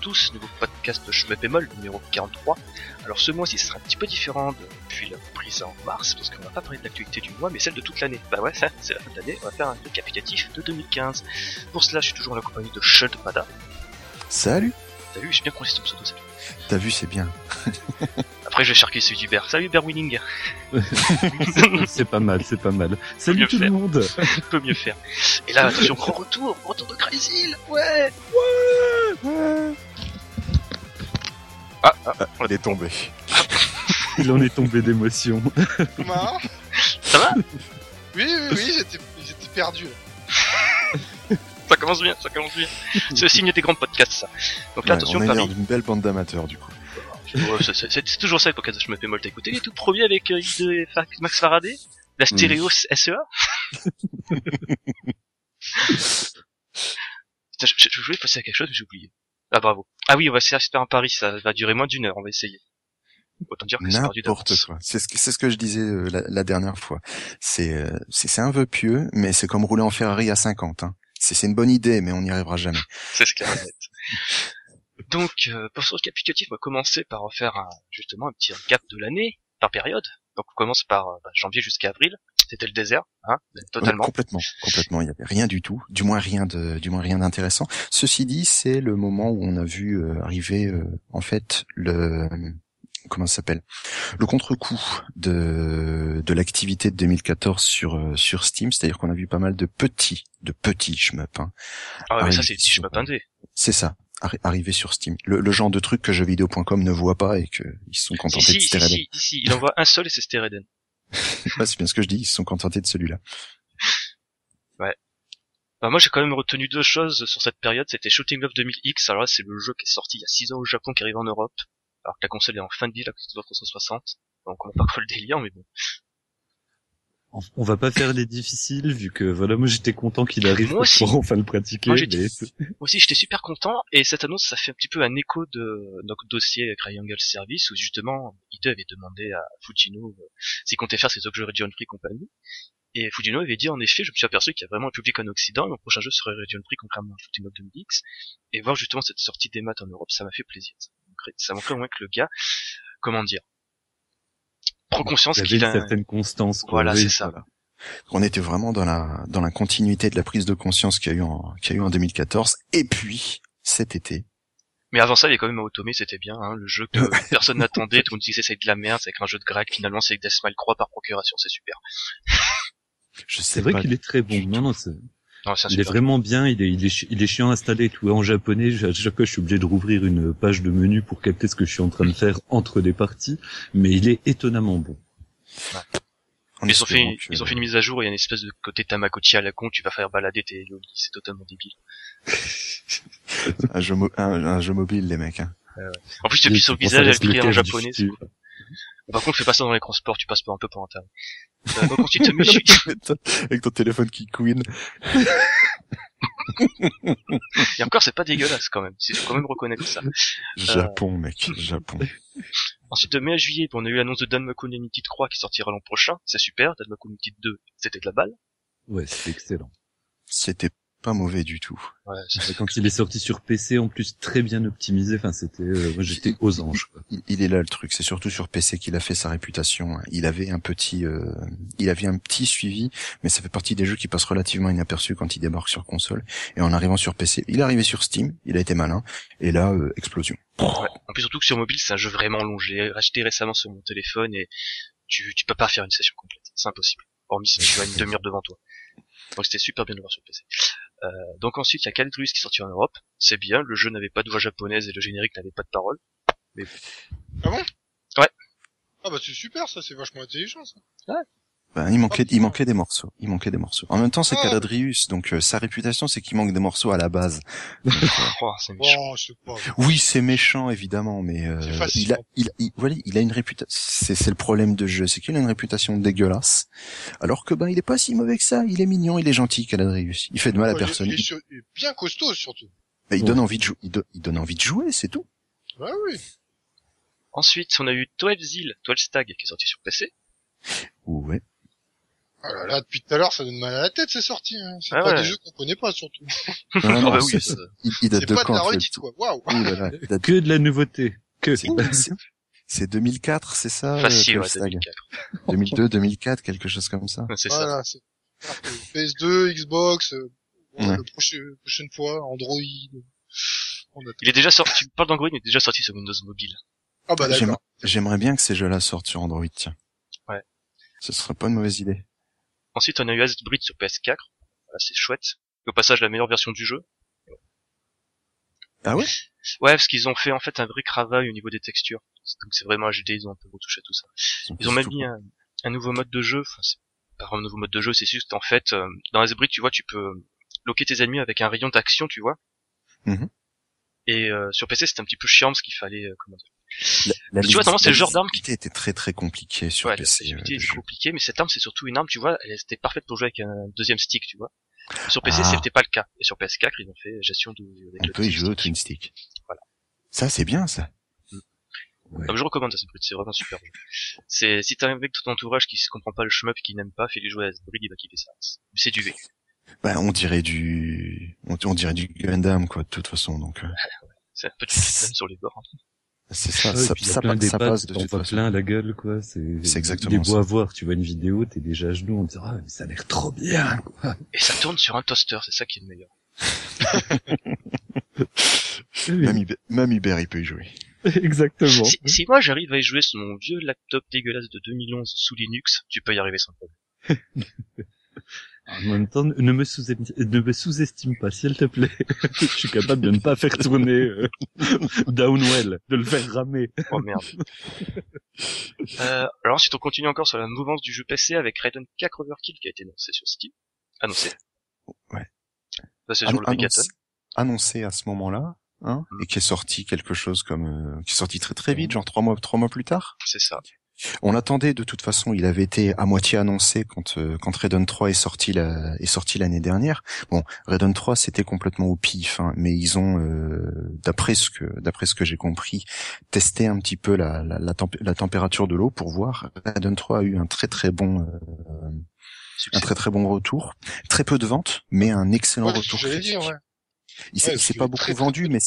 tous, nouveau podcast de Schmeppemol numéro 43. Alors ce mois-ci sera un petit peu différent depuis la prise en mars, parce qu'on va pas parler de l'actualité du mois, mais celle de toute l'année. Bah ouais, c'est la fin de l'année, on va faire un récapitulatif de 2015. Pour cela, je suis toujours en la compagnie de Shud Pada. Salut T'as vu, j'ai bien prononcé ton pseudo, c'est T'as vu, c'est bien. Après, je vais chercher celui d'Hubert. Salut Hubert Winning c'est pas mal, c'est pas mal. Salut mieux tout faire. le monde peut mieux faire. Et là, attention, grand retour, retour de Crazy Ouais Ah, ah, Elle est tombée. Il en est tombé d'émotion. Thomas ça va? Oui, oui, oui, j'étais, j'étais perdu. Ça commence bien, ça commence bien. C'est le signe des grands podcasts, ça. Donc là, Ouais, attention, on est d'une belle bande d'amateurs, du coup. Ouais, c'est- c'est c'est toujours ça, le podcast de Je me fais mal. T'as écouté les tout premiers avec euh, et Max Faraday La stéréo SEA Putain, je, je- je voulais passer à quelque chose, mais j'ai oublié. Ah bravo. Ah oui, on va essayer de faire un pari, ça va durer moins d'une heure, on va essayer. Autant dire que c'est perdu d'avance. C'est ce que, c'est ce que je disais euh, la, la dernière fois. C'est, euh, c'est, c'est un vœu pieux, mais c'est comme rouler en Ferrari à 50. Hein. C'est, c'est une bonne idée, mais on n'y arrivera jamais. C'est ce qu'il y a à mettre. Donc, euh, pour ce récapitulatif, on va commencer par faire un, justement un petit recap de l'année, par période. Donc on commence par bah, janvier jusqu'à avril. C'était le désert, hein, totalement. Ouais, complètement, complètement. Il y avait rien du tout, du moins rien de, du moins rien d'intéressant. Ceci dit, c'est le moment où on a vu euh, arriver, euh, en fait, le comment ça s'appelle, le contre-coup de de l'activité de 2014 sur euh, sur Steam, c'est-à-dire qu'on a vu pas mal de petits, de petits shmup. Hein. Ah ouais, mais ça c'est je sur- m'attendais. C'est ça, arri- arriver sur Steam. Le, le genre de truc que jeuxvideo.com ne voit pas et que ils se sont contentés si, de Stereden. si, si, il envoie un seul et c'est Stereden. Ouais, c'est bien ce que je dis, ils se sont contentés de celui-là. Bah, moi j'ai quand même retenu deux choses sur cette période, c'était Shooting Love 2000X, alors là c'est le jeu qui est sorti il y a 6 ans au Japon qui arrive en Europe, alors que la console est en fin de vie, la Xbox 360, donc on pas quoi le délire, mais bon. On va pas faire les difficiles vu que voilà moi j'étais content qu'il arrive Moi pour enfin le pratiquer. Moi, mais Moi aussi j'étais super content, et cette annonce ça fait un petit peu un écho de notre dossier Triangle Service, où justement ID avait demandé à Fujino euh, s'il comptait faire ses objets Region Free Company, et Fujino avait dit en effet, je me suis aperçu qu'il y a vraiment un public en Occident, et mon prochain jeu serait Region Free contrairement à Love 2000X, et voir justement cette sortie des maths en Europe, ça m'a fait plaisir. Ça montrait au moins que le gars, comment dire, prend conscience il y avait qu'il une a... certaine constance. quoi. Voilà, c'est ça. On était vraiment dans la dans la continuité de la prise de conscience qu'il y a eu en qu'il y a eu en 2014 et puis cet été. Mais avant ça, il y avait quand même Automé, c'était bien, hein, le jeu que personne n'attendait, tout le monde disait c'est de la merde, c'est avec un jeu de grec, finalement c'est avec Deathmile Croix par procuration, c'est super. Je sais C'est vrai pas qu'il est très bon. du Non non, c'est- Non, il est vraiment bien. Il est il est chi- il est chiant à installer et tout en japonais. À chaque fois je suis obligé de rouvrir une page de menu pour capter ce que je suis en train de faire entre les parties. Mais il est étonnamment bon. Ils ont fait, espérant que- ils ont fait une mise à jour, il y a une espèce de côté Tamagotchi à la con, tu vas faire balader tes yogis, c'est totalement débile. un jeu, mo- un, un jeu mobile les mecs. Hein. En plus, depuis Et son tu penses à visage, elle écrit en japonais. Par contre, fais pas ça dans les transports, tu passes pas un peu pour Euh, donc ensuite, Michi- Avec ton téléphone qui couine. et encore, c'est pas dégueulasse quand même, il faut quand même reconnaître ça. Japon mec, Japon. Ensuite, de mai à juillet, on a eu l'annonce de Danmaku Unlimited 3 qui sortira l'an prochain, c'est super, Danmaku Unlimited 2, c'était de la balle. Ouais, c'est excellent. C'était pas mauvais du tout. Ouais, c'est- Quand il est sorti sur PC, en plus très bien optimisé, enfin c'était, euh, moi j'étais aux anges. Quoi. Il, il est là le truc, c'est surtout sur PC qu'il a fait sa réputation. Il avait un petit, euh, il avait un petit suivi, mais ça fait partie des jeux qui passent relativement inaperçus quand il débarque sur console. Et en arrivant sur PC, il est arrivé sur Steam, il a été malin, et là euh, explosion. Ouais. En plus, surtout que sur mobile, c'est un jeu vraiment long. J'ai acheté récemment sur mon téléphone et tu, tu peux pas faire une session complète. C'est impossible. Hormis si tu as une demi-heure devant toi. Donc c'était super bien de voir sur PC. Euh, donc ensuite, il y a Caldrus qui est sorti en Europe. C'est bien. Le jeu n'avait pas de voix japonaise et le générique n'avait pas de parole. Ah bon? Ouais. Ah bah c'est super ça, c'est vachement intelligent ça. Ben, il manquait, il manquait des morceaux. Il manquait des morceaux. En même temps, c'est Ah. Caladrius, donc euh, sa réputation, c'est qu'il manque des morceaux à la base. Donc, euh, Oh, c'est méchant. Pas. oui, c'est méchant évidemment, mais euh, il a, il, il, voilà, il a une réputation. C'est, c'est le problème de jeu, c'est qu'il a une réputation dégueulasse. Alors que ben, il est pas si mauvais que ça. Il est mignon, il est gentil, Caladrius. Il fait de mal à Ouais, personne. Il est, sur- il est bien costaud surtout. Mais il Ouais. donne envie de jouer. Il, do- il donne envie de jouer, c'est tout. Ouais oui. Ensuite, on a eu 12 Zil, 12 Stag qui est sorti sur PC. Ouais. Ah là là, depuis tout à l'heure, ça donne mal à la tête, ces sorties. Hein. C'est Ah pas ouais. des jeux qu'on connaît pas, surtout. Ah non, bah oui, c'est- ça- il, il date C'est de pas de quand la le- redite, quoi. Waouh. Date- Que de la nouveauté. Que. c'est- c'est- C'est 2004, c'est ça euh, Facile, ouais, Pulstag 2004. 2002, 2004, quelque chose comme ça. C'est ça. Voilà, c'est PS2, Xbox, euh, Ouais. la prochaine, prochaine fois, Android. On. Il est déjà sorti, tu parles d'Android, il est déjà sorti sur Windows Mobile. Ah bah d'accord. J'aimerais bien que ces jeux-là sortent sur Android, tiens. Ouais. Ce serait pas une mauvaise idée. Ensuite, on a eu Asbrid sur PS4. Voilà, c'est chouette. Au passage, la meilleure version du jeu. Ah ouais? Ouais, parce qu'ils ont fait en fait un vrai travail au niveau des textures. Donc c'est vraiment HD, ils ont un peu retouché tout ça. Ils ont même mis un, un nouveau mode de jeu. Enfin, c'est pas un nouveau mode de jeu, c'est juste en fait, euh, dans Asbrid, tu vois, tu peux bloquer tes ennemis avec un rayon d'action, tu vois. Mhm. Et euh, sur PC, c'était un petit peu chiant parce qu'il fallait, euh, comment dire, La, la Tu vois, normalement, c'est le genre d'arme qui- était très très compliquée sur ouais, la PC. euh, jeu. compliquée, mais cette arme, c'est surtout une arme, tu vois, elle était parfaite pour jouer avec un deuxième stick, tu vois. Sur PC, Ah. c'était pas le cas. Et sur PS4, ils ont fait gestion de, avec On le peut y jouer au Twin Stick. Voilà. Ça, c'est bien, ça. Ouais. Ah, je recommande Asbrid, c'est vraiment super. C'est, si t'as un mec de ton entourage qui se comprend pas le shmup qui n'aime pas, fais-lui jouer à Asbrid, il va kiffer ça. C'est du V. Bah, on dirait du, on, dirait du Gundam, quoi, de toute façon, donc, euh, C'est un Vietnam sur les bords. hein. C'est ça, Ouais, ça, et puis il y a ça, plein ça d'EHPAD, passe de t'en toute façon. plein la gueule, quoi. C'est, C'est exactement Des beaux ça. à voir. Tu vois une vidéo, t'es déjà à genoux, on te dit, ah, mais ça a l'air trop bien, quoi. Et ça tourne sur un toaster, c'est ça qui est le meilleur. Même, Hubert- même il peut y jouer. Exactement. Si, si moi j'arrive à y jouer sur mon vieux laptop dégueulasse de 2011 sous Linux, tu peux y arriver sans problème. En même temps, ne me sous-estime, ne me sous-estime pas, s'il te plaît. Je suis capable de ne pas faire tourner euh, Downwell, de le faire ramer. Oh merde. euh, alors ensuite on continue encore sur la mouvance du jeu PC avec Raiden 4 Overkill qui a été annoncé sur Steam. Annoncé. Ouais. Ça c'est Annon- sur le Megaton. annoncé, annoncé à ce moment-là, hein, Mm. et qui est sorti quelque chose comme, euh, qui est sorti très très vite, genre trois mois, trois mois plus tard. C'est ça. On l'attendait de toute façon, il avait été à moitié annoncé quand euh, quand Raiden 3 est sorti la, est sorti l'année dernière. Bon, Raiden 3 c'était complètement au pif, hein, mais ils ont euh, d'après ce que d'après ce que j'ai compris, testé un petit peu la la, la, tempé- la température de l'eau pour voir. Raiden 3 a eu un très très bon euh, un très très bon retour, très peu de ventes, mais un excellent Ouais, retour critique. dire, ouais. Il s'est Ouais, pas beaucoup très, vendu, mais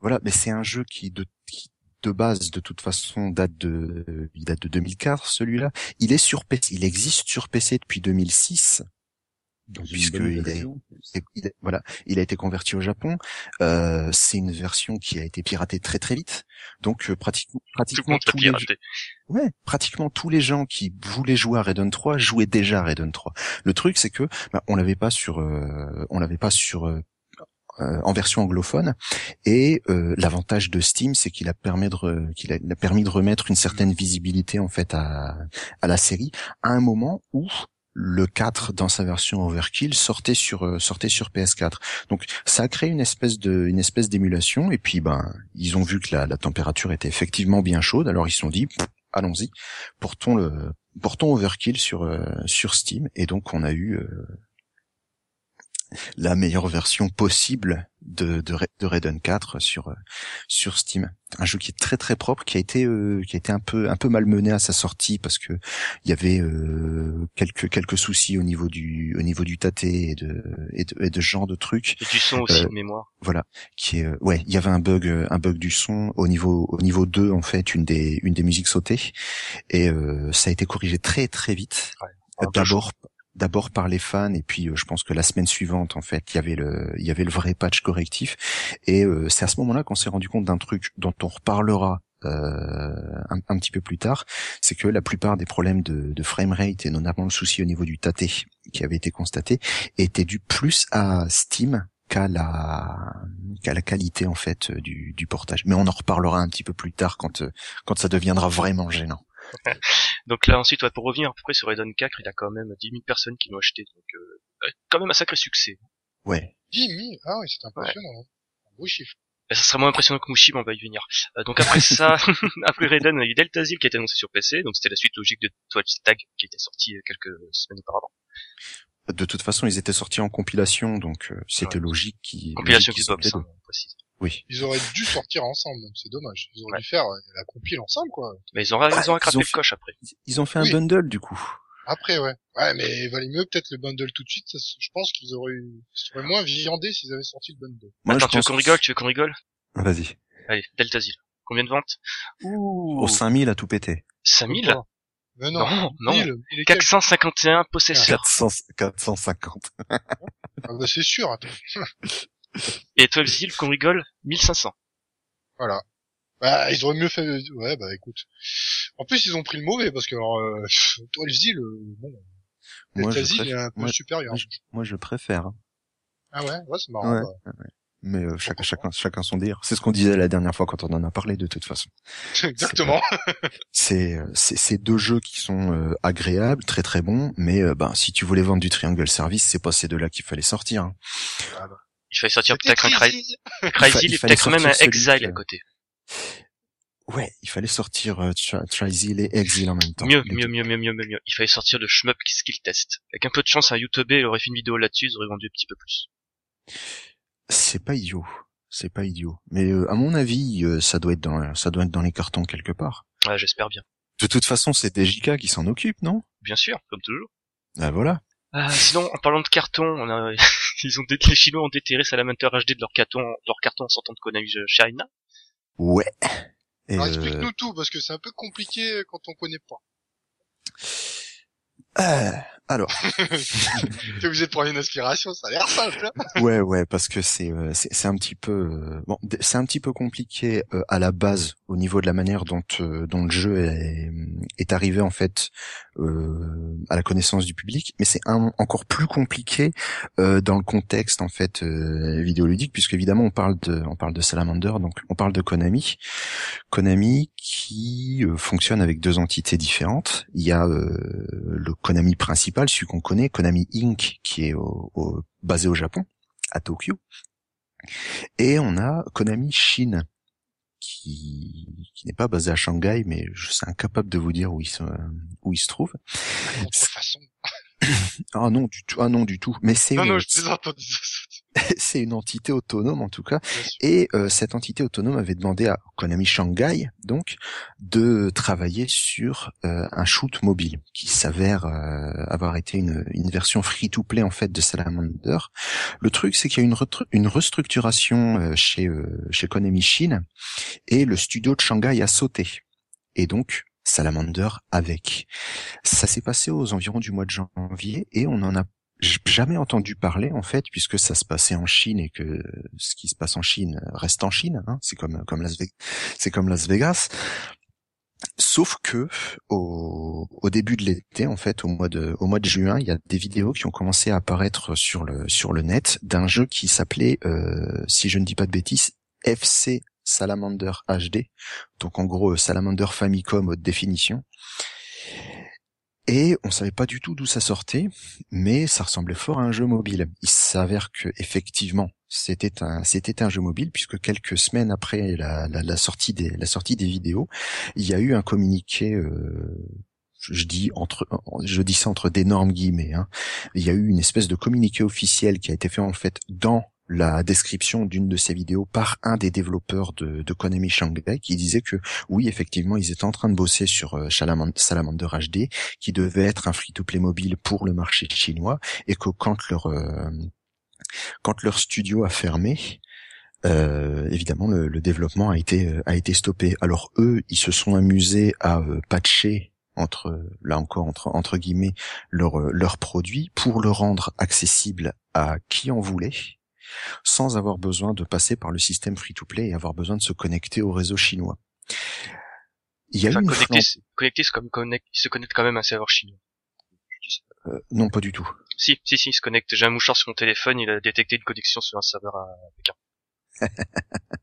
voilà, mais c'est un jeu qui de qui, de base de toute façon date de il date de 2004 celui-là. Il est sur PC, il existe sur PC depuis 2006. Dans une Puisque il est- version. Et il est- voilà, il a été converti au Japon. Euh, c'est une version qui a été piratée très très vite. Donc euh, pratiquement pratiquement tous les piraté. Ouais, pratiquement tous les gens qui voulaient jouer à Raiden 3 jouaient déjà à Raiden 3. Le truc c'est que bah, on l'avait pas sur euh, on l'avait pas sur en version anglophone. Et euh, l'avantage de Steam c'est qu'il a permis de qu'il a, permis de remettre une certaine visibilité en fait à à la série à un moment où le 4 dans sa version Overkill sortait sur euh, sortait sur PS4. Donc ça a créé une espèce de une espèce d'émulation. Et puis ben ils ont vu que la, la température était effectivement bien chaude. Alors ils se sont dit allons-y portons le portons Overkill sur euh, sur Steam. Et donc on a eu euh, la meilleure version possible de de, de Raiden 4 sur sur Steam. Un jeu qui est très très propre, qui a été euh, qui a été un peu un peu malmené à sa sortie parce que il y avait euh, quelques quelques soucis au niveau du au niveau du tâté et de et de, et de genre de trucs Et du son aussi Euh, de mémoire. voilà qui est euh, ouais il y avait un bug un bug du son au niveau au niveau 2 en fait une des une des musiques sautées et euh, ça a été corrigé très très vite Ouais. D'abord d'abord par les fans et puis euh, je pense que la semaine suivante en fait il y avait le il y avait le vrai patch correctif et euh, c'est à ce moment-là qu'on s'est rendu compte d'un truc dont on reparlera euh, un, petit peu plus tard, c'est que la plupart des problèmes de, de framerate et notamment le souci au niveau du tâté qui avait été constaté étaient dus plus à Steam qu'à la qu'à la qualité en fait euh, du, du portage. Mais on en reparlera un petit peu plus tard quand euh, quand ça deviendra vraiment gênant. Donc là ensuite, ouais, pour revenir à peu près sur Raiden 4, il y a quand même 10 000 personnes qui l'ont acheté. Donc euh, quand même un sacré succès. Ouais. 10 000 Ah oui, c'est impressionnant. hein. Un beau chiffre. Et ça sera moins impressionnant que Mushi, mais on va y venir. Euh, donc après ça, après Raiden, il y a eu Delta Zil qui a été annoncé sur PC, donc c'était la suite logique de Twitch Tag qui était sorti euh, quelques semaines auparavant. De toute façon, ils étaient sortis en compilation, donc euh, c'était Ouais. logique qu'ils Compilation logique. Oui. Ils auraient dû sortir ensemble. C'est dommage. Ils auraient Ouais. dû faire euh, la compile ensemble, quoi. Mais ils ont, ils ont ils rattrapé ont le fait- coche après. Ils ont fait un bundle du coup. Après, ouais. Ouais, mais il valait mieux peut-être le bundle tout de suite. ça je pense qu'ils auraient, eu- ils seraient moins viandés s'ils avaient sorti le bundle. Moi, Attends, je tu veux qu'on rigole Tu veux qu'on rigole? Vas-y. Allez, Deltazil. Combien de ventes? Ouh, Au 5000 à tout pété. 5000 Pourquoi Mais non. Non, non. 1000, il est quel? 451 possesseurs. 400, 450. Ah bah, c'est sûr, attends. Et 12 qu'on rigole 1500. Voilà. Bah, ils auraient mieux fait, ouais, bah, écoute. En plus, ils ont pris le mauvais, parce que, alors, euh, toi, le Zil, euh, bon, Moi, je Zil préfère- est un peu moi- supérieur. moi, je- Moi, je préfère. Ah ouais, ouais, c'est marrant. Ouais. bah. Mais euh, chacun, chacun, chacun son délire. C'est ce qu'on disait la dernière fois quand on en a parlé de toute façon. Exactement. C'est euh, c'est c'est deux jeux qui sont euh, agréables, très très bons, mais euh, ben si tu voulais vendre du Triangle Service, c'est pas ces deux-là qu'il fallait sortir. hein. Il fallait sortir peut-être un très Cry- Zil. Cryzil il et fallait peut-être même un Exile à côté. Ouais, il fallait sortir euh, et Exil en même temps. Mieux, mieux, mieux, mieux, mieux, mieux, mieux. Il fallait sortir le shmup skill test. Avec un peu de chance, un YouTuber aurait fait une vidéo là-dessus, ils auraient vendu un petit peu plus. C'est pas idiot. C'est pas idiot. Mais euh, à mon avis, euh, ça doit être dans ça doit être dans les cartons quelque part. Ouais, j'espère bien. De toute façon, c'est DJK qui s'en occupe, non? Bien sûr, comme toujours. Ah voilà. Ah, sinon, en parlant de carton, on a, ils ont les Chinois ont déterré Salamander HD de leur carton, leur carton en sortant de Konami China. Ouais. Et, Alors, euh, explique-nous tout, parce que c'est un peu compliqué quand on connaît pas. Euh, alors, T'es obligé de prendre une inspiration, ça a l'air simple, hein. ouais, ouais, parce que c'est euh, c'est un petit peu euh, bon, c'est un petit peu compliqué euh, à la base au niveau de la manière dont dont le jeu est est arrivé en fait euh, à la connaissance du public, mais c'est encore plus compliqué euh, dans le contexte en fait euh, vidéoludique, puisque évidemment on parle de on parle de Salamander, donc on parle de Konami, Konami qui euh, fonctionne avec deux entités différentes. Il y a euh, le Konami principal, celui qu'on connaît, Konami Inc, qui est au- au- basé au Japon, à Tokyo. Et on a Konami Chine, qui, qui n'est pas basé à Shanghai, mais je suis incapable de vous dire où il se, où il se trouve. De toute façon. Ah non du tout, ah non du tout. Mais c'est Non, non, je c'est une entité autonome en tout cas. Et euh, cette entité autonome avait demandé à Konami Shanghai donc de travailler sur euh, un shoot mobile qui s'avère euh, avoir été une, une version free-to-play en fait de Salamander. Le truc c'est qu'il y a une, une restructuration euh, chez euh, chez Konami Chine et le studio de Shanghai a sauté. Et donc Salamander avec. Ça s'est passé aux environs du mois de janvier et on en a jamais entendu parler en fait puisque ça se passait en Chine et que ce qui se passe en Chine reste en Chine hein, c'est comme comme Las Vegas comme Las Vegas. Sauf que au, au début de l'été en fait au mois de au mois de juin il y a des vidéos qui ont commencé à apparaître sur le sur le net d'un jeu qui s'appelait euh, si je ne dis pas de bêtises FC Salamander HD donc en gros Salamander Famicom haute définition et on savait pas du tout d'où ça sortait, mais ça ressemblait fort à un jeu mobile. Il s'avère que effectivement, c'était un c'était un jeu mobile puisque quelques semaines après la, sortie des la sortie des vidéos, il y a eu un communiqué. Euh, je dis entre je dis ça entre d'énormes guillemets. Hein. Il y a eu une espèce de communiqué officiel qui a été fait en fait dans la description d'une de ces vidéos par un des développeurs de, Konami Shanghai qui disait que oui effectivement ils étaient en train de bosser sur euh, Salamander, HD qui devait être un free-to-play mobile pour le marché chinois et que quand leur euh, quand leur studio a fermé, euh, évidemment le, le développement a été a été stoppé. Alors eux, ils se sont amusés à patcher entre là encore entre entre guillemets leur leur produit pour le rendre accessible à qui en voulait sans avoir besoin de passer par le système free-to-play et avoir besoin de se connecter au réseau chinois. Il y a Enfin, une connecté, c'est comme connect, il se connecte quand même à un serveur chinois. Euh, non pas du tout. Si, si, si, il se connecte. J'ai un mouchoir sur mon téléphone, il a détecté une connexion sur un serveur à Pékin.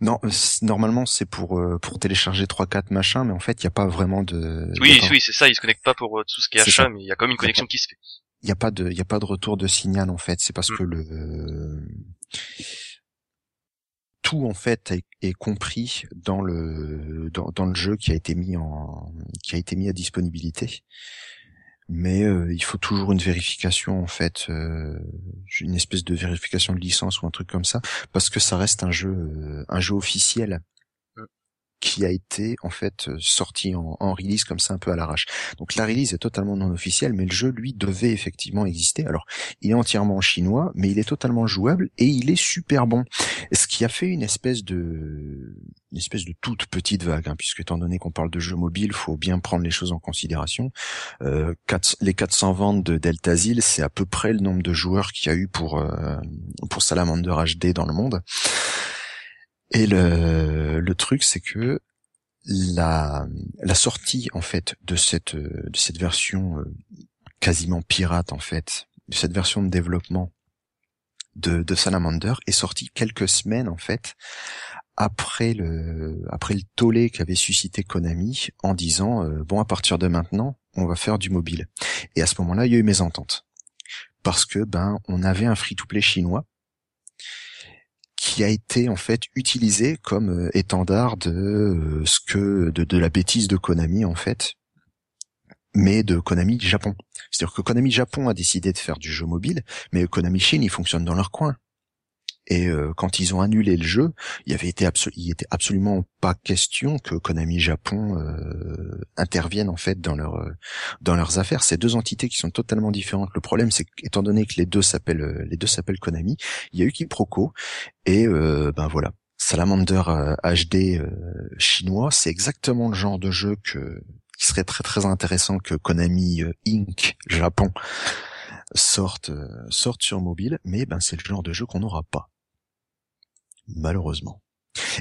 Non, normalement c'est pour euh, pour télécharger 3 4 machins mais en fait, il y a pas vraiment de Oui, oui, c'est ça, il se connecte pas pour euh, tout ce qui est achat, ça. mais il y a quand même une connexion qui se fait. Il y a pas de il a pas de retour de signal en fait, c'est parce Mm. que le tout en fait est, est compris dans le dans, dans le jeu qui a été mis en qui a été mis à disponibilité. Mais euh, il faut toujours une vérification en fait, euh, une espèce de vérification de licence ou un truc comme ça, parce que ça reste un jeu euh, un jeu officiel. Qui a été en fait euh, sorti en, en release comme ça un peu à l'arrache. Donc la release est totalement non officielle, mais le jeu lui devait effectivement exister. Alors il est entièrement en chinois, mais il est totalement jouable et il est super bon. Ce qui a fait une espèce de une espèce de toute petite vague, hein, puisque étant donné qu'on parle de jeux mobiles, faut bien prendre les choses en considération. Euh, les 400 ventes de Deltazil, c'est à peu près le nombre de joueurs qu'il y a eu pour euh, pour Salamander HD dans le monde. Et le, truc, c'est que la, sortie en fait de cette version euh, quasiment pirate en fait, de cette version de développement de, de Salamander est sortie quelques semaines en fait après le tollé qu'avait suscité Konami en disant euh, bon à partir de maintenant on va faire du mobile et à ce moment-là il y a eu mes ententes parce que ben on avait un free-to-play chinois qui a été en fait utilisé comme euh, étendard de euh, ce que de, la bêtise de Konami en fait mais de Konami Japon. C'est-à-dire que Konami Japon a décidé de faire du jeu mobile, mais Konami Chine, ils fonctionnent dans leur coin. Et euh, quand ils ont annulé le jeu, il y avait été il était absolument pas question que Konami Japon euh, intervienne en fait dans leur dans leurs affaires. C'est deux entités qui sont totalement différentes. Le problème, c'est qu'étant donné que les deux s'appellent les deux s'appellent Konami, il y a eu quiproquo et euh, ben voilà. Salamander HD chinois, c'est exactement le genre de jeu que qui serait très très intéressant que Konami Inc. Japon sorte sorte sur mobile, mais ben c'est le genre de jeu qu'on n'aura pas malheureusement.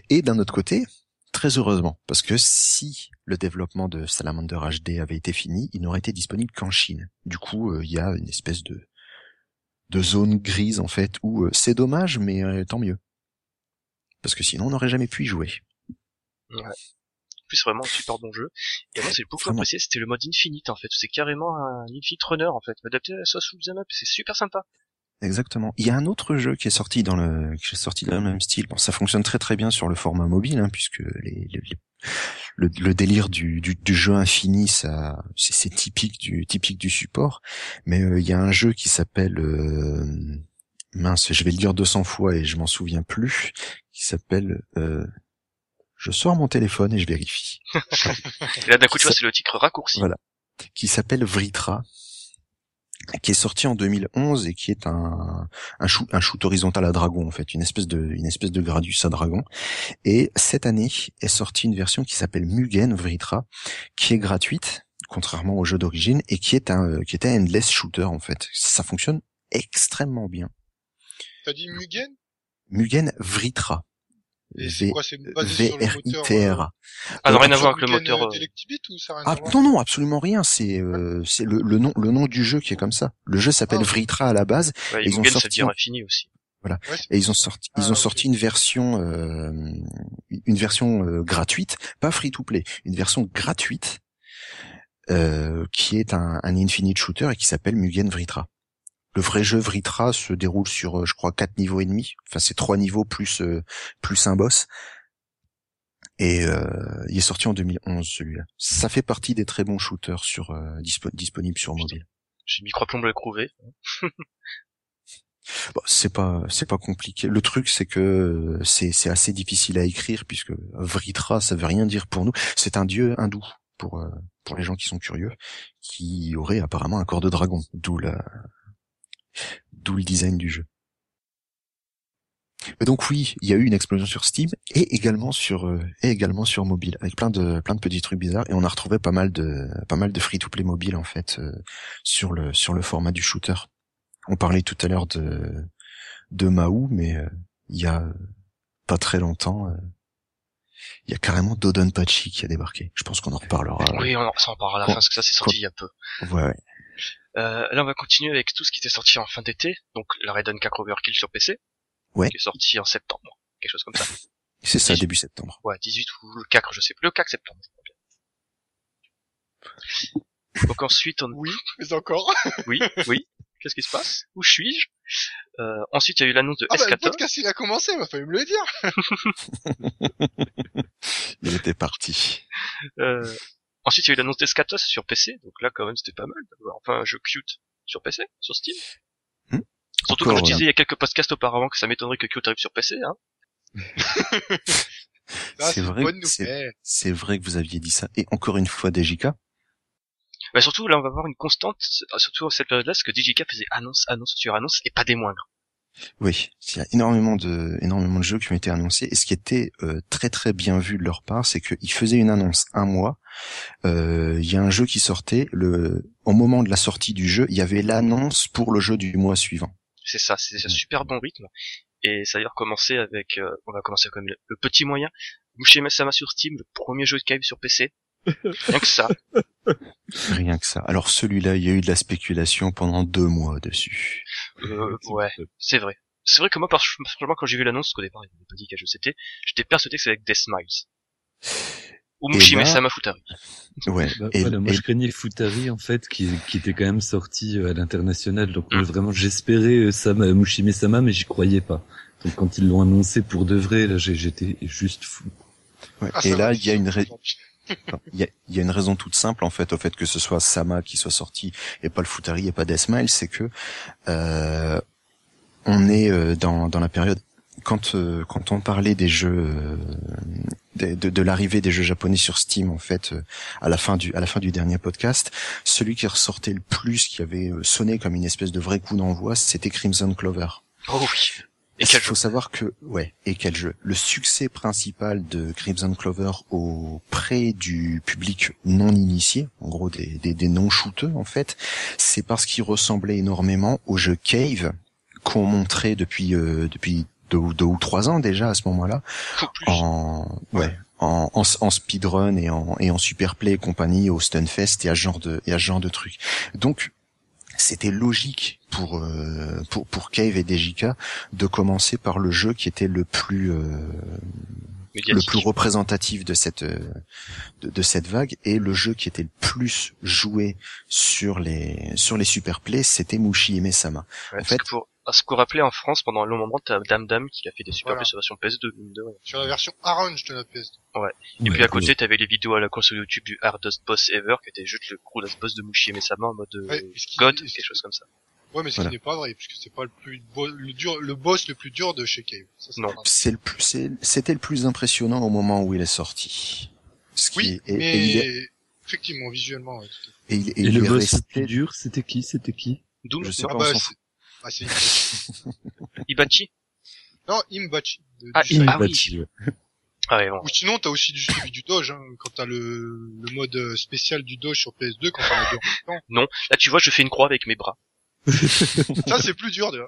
Et d'un autre côté, très heureusement, parce que si le développement de Salamander HD avait été fini, il n'aurait été disponible qu'en Chine. Du coup, euh, il y a une espèce de de zone grise en fait où euh, c'est dommage, mais euh, tant mieux, parce que sinon on n'aurait jamais pu y jouer. Ouais. En plus, vraiment un super bon jeu. Et moi, c'est beaucoup apprécié, c'était le mode Infinite, en fait. C'est carrément un Infinite Runner, en fait. Adapté à la sauce up, c'est super sympa. Exactement. Il y a un autre jeu qui est sorti dans le qui est sorti dans le même style. Bon, ça fonctionne très très bien sur le format mobile, hein, puisque les, les, le, le, délire du, du, du, jeu infini, ça c'est typique du typique du support. Mais euh, il y a un jeu qui s'appelle euh, mince, je vais le dire 200 fois et je m'en souviens plus, qui s'appelle euh, je sors mon téléphone et je vérifie. et là d'un coup tu vois c'est le titre raccourci. Voilà. Qui s'appelle Vritra qui est sorti en 2011 et qui est un un shoot, un shoot horizontal à dragon en fait, une espèce de une espèce de Gradius à dragon. Et cette année est sortie une version qui s'appelle Mugen Vritra, qui est gratuite contrairement au jeu d'origine et qui est un qui était un endless shooter en fait. Ça fonctionne extrêmement bien. T'as dit Mugen? Mugen Vritra. V-R-I-T-R-A. Ah, non, rien à voir avec le moteur. Euh, ah, non, non, absolument rien. C'est, euh, c'est le, le, nom, le nom du jeu qui est comme ça. Le jeu s'appelle ah, Vritra à la base. Et ils ont sorti. infini aussi. Voilà. et ils ont sorti, ils ont ah, sorti une version, euh, une version euh, gratuite, pas free to play, une version gratuite, euh, qui est un, un infinite shooter et qui s'appelle Mugen Vritra. Le vrai jeu Vritra se déroule sur, euh, je crois, quatre niveaux et demi. Enfin, c'est trois niveaux plus euh, plus un boss. Et euh, il est sorti en 2011 celui-là. Ça fait partie des très bons shooters sur euh, disponibles sur mobile. J'ai micro-plomb éprouvé. bon, c'est pas c'est pas compliqué. Le truc c'est que c'est c'est assez difficile à écrire puisque Vritra ça veut rien dire pour nous. C'est un dieu hindou pour pour les gens qui sont curieux qui aurait apparemment un corps de dragon, d'où la D'où le design du jeu. Mais donc oui, il y a eu une explosion sur Steam et également sur euh, et également sur mobile avec plein de plein de petits trucs bizarres et on a retrouvé pas mal de pas mal de free to play mobile en fait euh, sur le sur le format du shooter. On parlait tout à l'heure de de Mahou mais euh, il y a pas très longtemps il y a carrément Dodonpachi qui a débarqué. Je pense qu'on en reparlera. Oui, on en, ça en parlera à la fin parce que ça c'est sorti il y a peu. Ouais. Euh, là, on va continuer avec tout ce qui était sorti en fin d'été, donc la Raiden 4 Overkill sur PC, ouais. qui est sorti en septembre, quelque chose comme ça. C'est ça, début septembre. Ouais, 18 ou le 4, je sais plus, le 4 septembre. Donc ensuite, on... Oui, mais encore. oui, oui. Qu'est-ce qui se passe? Où suis-je? Euh, Ensuite, il y a eu l'annonce de ah bah, le podcast, il a commencé, il va falloir me le dire. il était parti. Euh, Ensuite, il y a eu l'annonce d'Escatos sur PC, donc là, quand même, c'était pas mal d'avoir enfin un jeu cute sur PC, sur Steam. Hmm Surtout quand je disais il y a quelques podcasts auparavant que ça m'étonnerait que Cute arrive sur PC, hein. ah, c'est vrai, c'est que vous aviez dit ça. Et encore une fois, DJK. Bah surtout là on va voir une constante, surtout à cette période-là, c'est que DJK faisait annonce, annonce sur annonce et pas des moindres. Oui, il y a énormément de énormément de jeux qui ont été annoncés et ce qui était euh, très très bien vu de leur part, c'est qu'ils faisaient une annonce un mois. euh, Il y a un jeu qui sortait, le au moment de la sortie du jeu, il y avait l'annonce pour le jeu du mois suivant. C'est ça, c'est un super bon rythme. Et ça a d'ailleurs commencé avec, euh, on va commencer comme le, le petit moyen, Mushime Sama sur Steam, le premier jeu de Cave sur PC. Rien que ça. Rien que ça. Alors celui-là, il y a eu de la spéculation pendant deux mois dessus. Euh, ouais, c'est vrai. C'est vrai que moi, par- franchement, quand j'ai vu l'annonce, qu'au départ, il n'avait pas dit quel jeu c'était, j'étais persuadé que c'était avec Death Smiles. Ou Et Mushime là- Sama Futari. Ouais. Bah, et, voilà, moi et- je craignais Futari en fait qui, qui était quand même sorti euh, à l'international donc Mm. euh, vraiment j'espérais euh, Sama, Mushime Sama mais j'y croyais pas donc quand ils l'ont annoncé pour de vrai là j'étais juste fou ouais. Ah, et là, il y a une ra- il y a, y a une raison toute simple en fait au fait que ce soit Sama qui soit sorti et pas le Futari et pas Deathmile, c'est que euh, on est euh, dans, dans la période quand euh, quand on parlait des jeux euh, de, de, de l'arrivée des jeux japonais sur Steam en fait euh, à la fin du à la fin du dernier podcast, celui qui ressortait le plus, qui avait euh, sonné comme une espèce de vrai coup d'envoi, c'était Crimson Clover. Oh. Et Il quel faut jeu. savoir que, ouais, et quel jeu. Le succès principal de Crimson Clover auprès du public non initié, en gros des, des, des non-shooteux en fait, c'est parce qu'il ressemblait énormément au jeu Cave qu'on montrait depuis depuis depuis deux, ou- deux ou trois ans déjà à ce moment-là Faut en ouais en, en, en speedrun et en et en superplay et compagnie au Stunfest et à ce genre de et à ce genre de trucs. Donc c'était logique pour euh, pour pour Cave et DJK de commencer par le jeu qui était le plus euh, le plus représentatif de cette euh, de, de cette vague et le jeu qui était le plus joué sur les sur les superplays c'était Mushi Sama. Ouais, en parce fait- que pour, à ce qu'on rappelait en France, pendant un long moment, t'as Dame Dame qui a fait des super Voilà. sur la version PS2, mine de rien. Sur la version Orange de la PS2. Et puis à côté, t'avais les vidéos à la course sur YouTube du Hardest Boss Ever, qui était juste le Hardest Boss de Mushi Sama en mode euh, Ouais, ce God, ce quelque chose comme ça. Ouais, mais ce Voilà. qui n'est pas vrai, puisque c'est pas le plus le dur, le boss le plus dur de chez Cave. Ça, Non. pas. C'est le plus c'est- c'était le plus impressionnant au moment où il est sorti. Ce qui Oui, est- et, mais et il est, effectivement, visuellement, ouais, et il, et et, il le boss resté le plus dur c'était qui? C'était qui? Doom, Je sais pas, Ah on bah, ah, c'est, Ibachi? Non, Imbachi. de- Ah, du Im- site. ah oui. Impachi, ouais. Ah ouais, bon. Ou sinon, t'as aussi du, celui du Doge, hein, quand t'as le, le mode euh, spécial du Doge sur PS2, quand t'en as deux en même Là, tu vois, je fais une croix avec mes bras. Ça, c'est plus dur, déjà.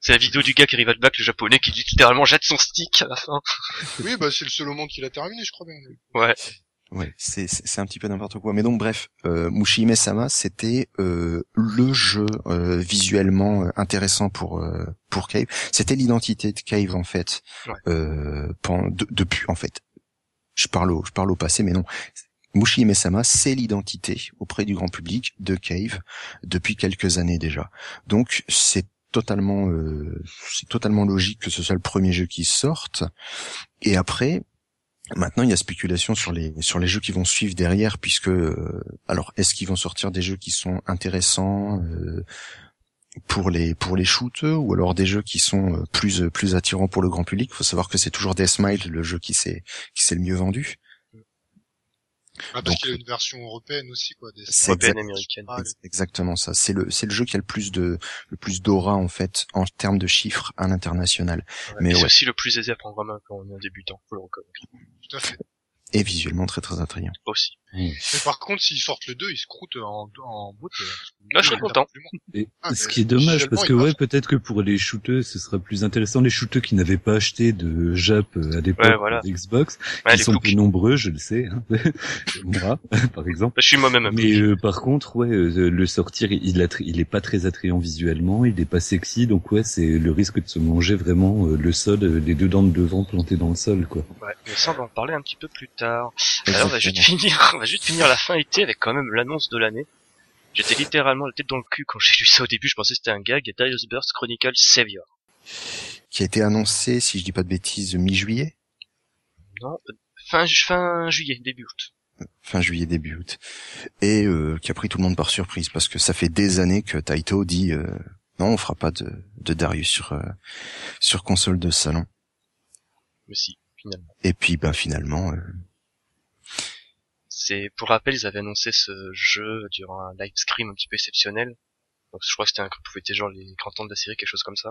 C'est la vidéo du gars qui arrive à le back, le japonais, qui littéralement jette son stick à la fin. Oui, bah, c'est le seul au monde qui l'a terminé, je crois bien. Ouais. Ouais, c'est c'est un petit peu n'importe quoi. Mais donc bref, euh, Mushihime Sama, c'était euh, le jeu euh, visuellement euh, intéressant pour euh, pour Cave. C'était l'identité de Cave en fait. Ouais. Euh, pen- de- depuis en fait. Je parle au je parle au passé, mais non. Mushihime Sama, c'est l'identité auprès du grand public de Cave depuis quelques années déjà. Donc c'est totalement euh, c'est totalement logique que ce soit le premier jeu qui sorte. Et après, Maintenant, il y a spéculation sur les sur les jeux qui vont suivre derrière, puisque euh, alors est-ce qu'ils vont sortir des jeux qui sont intéressants euh, pour les pour les shooters ou alors des jeux qui sont euh, plus plus attirants pour le grand public? Il faut savoir que c'est toujours Deathmile le jeu qui s'est qui s'est le mieux vendu. Ah, parce Donc, qu'il y a une version européenne aussi, quoi. Des... C'est Européenne, américaine. Ah, ex- exactement ça. C'est le c'est le jeu qui a le plus de le plus d'aura en fait en termes de chiffres à l'international Ouais. mais c'est ouais. aussi le plus aisé à prendre en main quand on est un débutant, faut le reconnaître. Tout à fait. Et visuellement très très attrayant. Aussi. Mais par contre, s'ils sortent le 2, ils se croûtent en, en beauté. hein. Là, je serais content. Et Ah, ce qui est dommage, parce que ouais, peut-être que pour les shooters, ce sera plus intéressant. Les shooters qui n'avaient pas acheté de Jap euh, à l'époque Ouais, voilà. Xbox, Ouais, qui sont plus nombreux, je le sais, hein. moi, par exemple. Bah, je suis moi-même un peu. Mais euh, par contre, ouais, euh, le sortir, il, a il est pas très attrayant visuellement, il est pas sexy, donc ouais, c'est le risque de se manger vraiment euh, le sol, euh, les deux dents de devant plantées dans le sol, quoi. Ouais, mais ça, on va en parler un petit peu plus tard. Alors, on va juste finir, on va juste finir la fin été avec quand même l'annonce de l'année. J'étais littéralement la tête dans le cul quand j'ai lu ça au début, je pensais que c'était un gag, et Darius Burst Chronicle Savior. Qui a été annoncé, si je dis pas de bêtises, mi-juillet, Non, euh, fin, ju- fin juillet, début août. fin juillet début août, et euh, qui a pris tout le monde par surprise parce que ça fait des années que Taito dit euh, non, on fera pas de, de Darius sur euh, sur console de salon. Mais si, finalement. Et puis bah finalement, C'est pour rappel, ils avaient annoncé ce jeu durant un live stream un petit peu exceptionnel. Donc je crois que c'était un pouvait être genre les 30 ans de la série, quelque chose comme ça.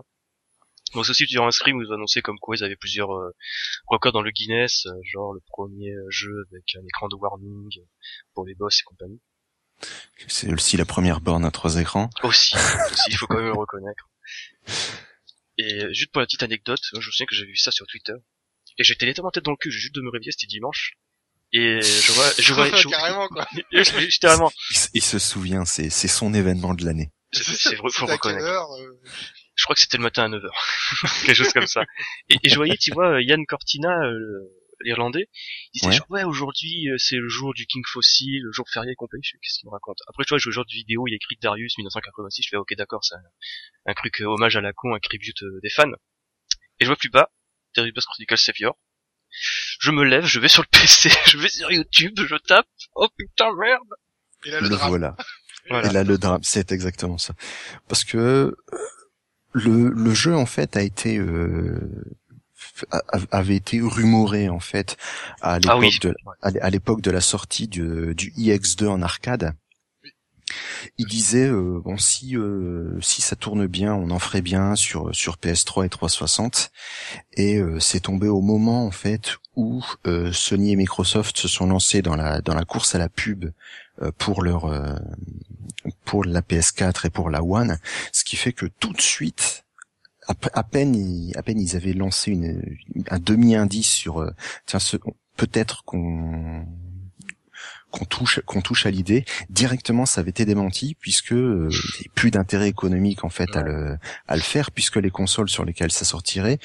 Donc aussi durant un stream où ils ont annoncé comme quoi ils avaient plusieurs euh, records dans le Guinness, euh, genre le premier jeu avec un écran de warning pour les boss et compagnie. c'est aussi la première borne à trois écrans. Aussi, aussi, il faut quand même le reconnaître. Et juste pour la petite anecdote, je me souviens que j'avais vu ça sur Twitter. Et j'étais littéralement tête dans le cul, j'ai juste de me réveiller, c'était dimanche. Et je vois, je vois, je Carrément, quoi. j'étais vraiment, Il, se- il se souvient, c'est c'est son événement de l'année. c'est faut quelle reconnaître. heure, euh, Je crois que c'était le matin à 9h. Quelque chose comme ça. Et, et je voyais, tu vois, Yann Cortina, euh, l'Irlandais, il disait Ouais. genre, ouais, aujourd'hui, euh, c'est le jour du King Fossil, le jour férié et compagnie. Je fais, qu'est-ce qu'il me raconte? Après, tu vois, je joue au jeu de vidéo, il y a écrit Darius 1986, je fais, ok, d'accord, c'est un, un truc euh, hommage à la con, un tribute euh, des fans. Et je vois plus bas, Terrible Chronicle Savior. Je me lève, je vais sur le PC, je vais sur YouTube, je tape, oh putain, merde! Et là, le Le drame. voilà. Voilà. Et là, le drame, c'est exactement ça. Parce que euh, le, le jeu, en fait, a été euh, a- avait été rumoré en fait à l'époque Ah oui. de à l'é- à l'époque de la sortie du, du iX2 en arcade. Il disait euh, bon si euh, si ça tourne bien, on en ferait bien sur sur PS3 et 360 et euh, c'est tombé au moment en fait où euh, Sony et Microsoft se sont lancés dans la dans la course à la pub euh, pour leur euh, pour la PS4 et pour la One, ce qui fait que tout de suite à, pe- à peine ils, à peine ils avaient lancé une, un demi indice sur tiens peut-être qu'on qu'on touche qu'on touche à l'idée directement ça avait été démenti puisque euh, il y avait plus d'intérêt économique en fait à le à le faire puisque les consoles sur lesquelles ça sortirait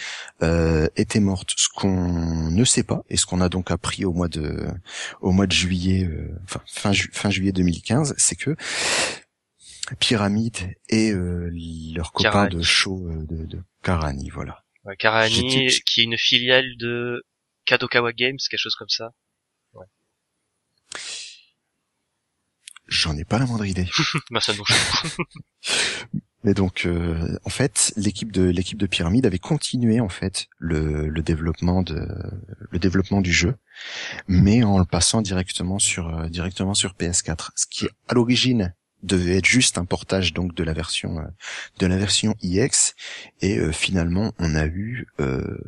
euh, étaient mortes ce qu'on ne sait pas et ce qu'on a donc appris au mois de au mois de juillet euh, enfin fin ju- fin juillet 2015 c'est que Pyramide et euh, leur copain Karani. de show de, de Karani voilà Ouais, Karani, qui est une filiale de Kadokawa Games, quelque chose comme ça. J'en ai pas la moindre idée Bah, ça Mais donc, euh, en fait, l'équipe de l'équipe de Pyramide avait continué en fait le, le développement de le développement du jeu, mais en le passant directement sur euh, directement sur PS4, ce qui à l'origine devait être juste un portage donc de la version euh, de la version iX, et euh, finalement on a eu euh,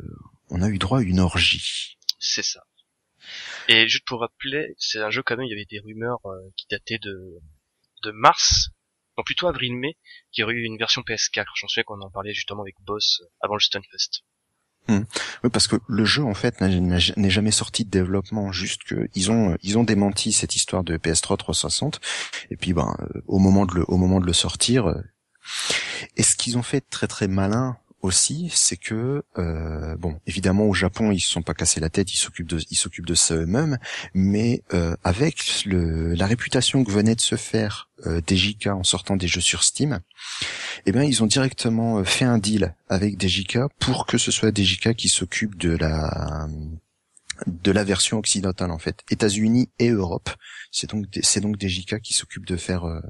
on a eu droit à une orgie. C'est ça. Et juste pour rappeler, c'est un jeu quand même, il y avait des rumeurs euh, qui dataient de, de mars, non plutôt avril-mai, qu'il y aurait eu une version PS4. J'en souviens qu'on en parlait justement avec Boss euh, avant le Stunfest. Oui, parce que le jeu en fait n'est jamais sorti de développement, juste que ils ont ils ont démenti cette histoire de PS3 360 et puis ben euh, au moment de le au moment de le sortir euh, et ce qu'ils ont fait très très malin aussi, c'est que euh, bon, évidemment au Japon ils se sont pas cassés la tête, ils s'occupent de ils s'occupent de ça eux-mêmes, mais euh, avec le la réputation que venait de se faire euh, DJK en sortant des jeux sur Steam, eh bien ils ont directement euh, fait un deal avec DJK pour que ce soit DJK qui s'occupe de la de la version occidentale en fait, États-Unis et Europe. C'est donc c'est donc DJK qui s'occupe de faire euh,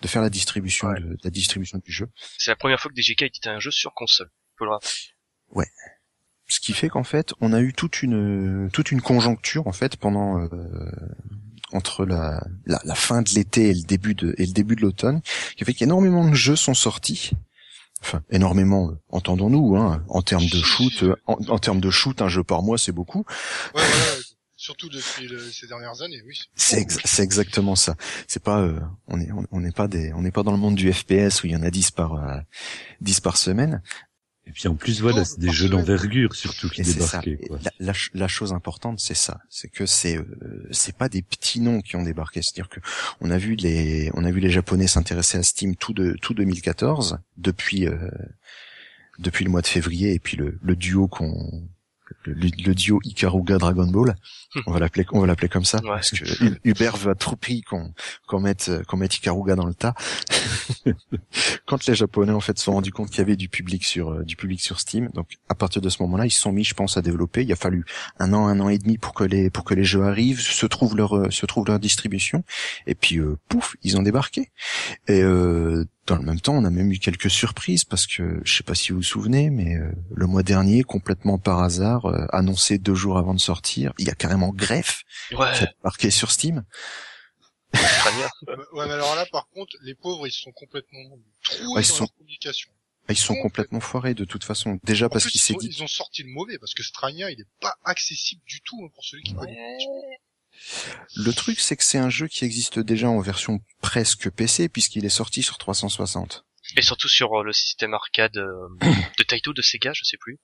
de faire la distribution Ouais. de, de la distribution du jeu. C'est la première fois que DJK éditait un jeu sur console. Faut le rappeler. Ce qui fait qu'en fait, on a eu toute une toute une conjoncture en fait pendant euh, entre la, la la fin de l'été et le début de et le début de l'automne, qui fait qu'énormément de jeux sont sortis. Enfin, énormément, euh, entendons-nous, hein, en termes de shoot, euh, en, en termes de shoot, un jeu par mois, c'est beaucoup. Ouais, ouais, surtout depuis le- ces dernières années, oui. C'est ex- c'est exactement ça. C'est pas, euh, on est on n'est pas des, on n'est pas dans le monde du FPS où il y en a 10 par euh, 10 par semaine. Et puis en plus, voilà, c'est des jeux d'envergure surtout qui Et c'est ça. débarquaient. Quoi. La, la la chose importante, c'est ça, c'est que c'est euh, c'est pas des petits noms qui ont débarqué. C'est-à-dire que on a vu les on a vu les Japonais s'intéresser à Steam tout de tout 2014 depuis euh, depuis le mois de février et puis le, le duo qu'on le, le duo Ikaruga Dragon Ball, on va l'appeler on va l'appeler comme ça Ouais. parce que Hubert veut à tout prix qu'on qu'on mette euh, qu'on mette Ikaruga dans le tas. Quand les Japonais en fait se sont rendus compte qu'il y avait du public sur euh, du public sur Steam, donc à partir de ce moment-là, ils se sont mis, je pense, à développer. Il a fallu un an, un an et demi pour que les pour que les jeux arrivent, se trouvent leur euh, se trouve leur distribution, et puis euh, pouf, ils ont débarqué. Et euh, dans le même temps, on a même eu quelques surprises parce que je sais pas si vous vous souvenez, mais euh, le mois dernier, complètement par hasard, euh, annoncé deux jours avant de sortir, il y a carrément Greffe Ouais, qui a marqué sur Steam. Strania. Ouais, mais alors là, par contre, les pauvres, ils sont complètement troués Ouais, ils dans sont- leur communication. Ah, Ils sont Complètement. foirés de toute façon. Déjà En parce plus, qu'il ils, s'est ont, dit. ils ont sorti le mauvais, parce que Strania, il est pas accessible du tout hein, pour celui qui connaît. Le truc, c'est que c'est un jeu qui existe déjà en version presque PC puisqu'il est sorti sur 360. Et surtout sur euh, le système arcade euh, de Taito, de Sega, je sais plus.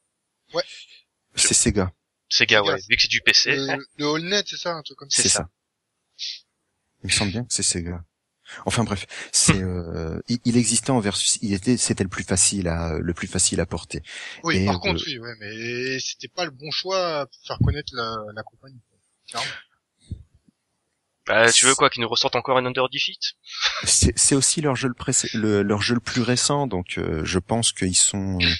C'est Sega. Sega, Sega, ouais. Vu que c'est du PC, Le, le AllNet, c'est ça, un truc comme ça. C'est ça. Il me semble bien que c'est Sega. Enfin bref, c'est euh, il, il existait en version, il était, c'était le plus facile à le plus facile à porter. Oui, Et, par euh, contre, oui, ouais, mais c'était pas le bon choix pour faire connaître la, la compagnie. Clairement. Bah, tu veux quoi, qu'ils nous ressortent encore un Under Defeat? C'est c'est aussi leur jeu le, pré- le- leur jeu le plus récent, donc euh, je pense qu'ils sont euh,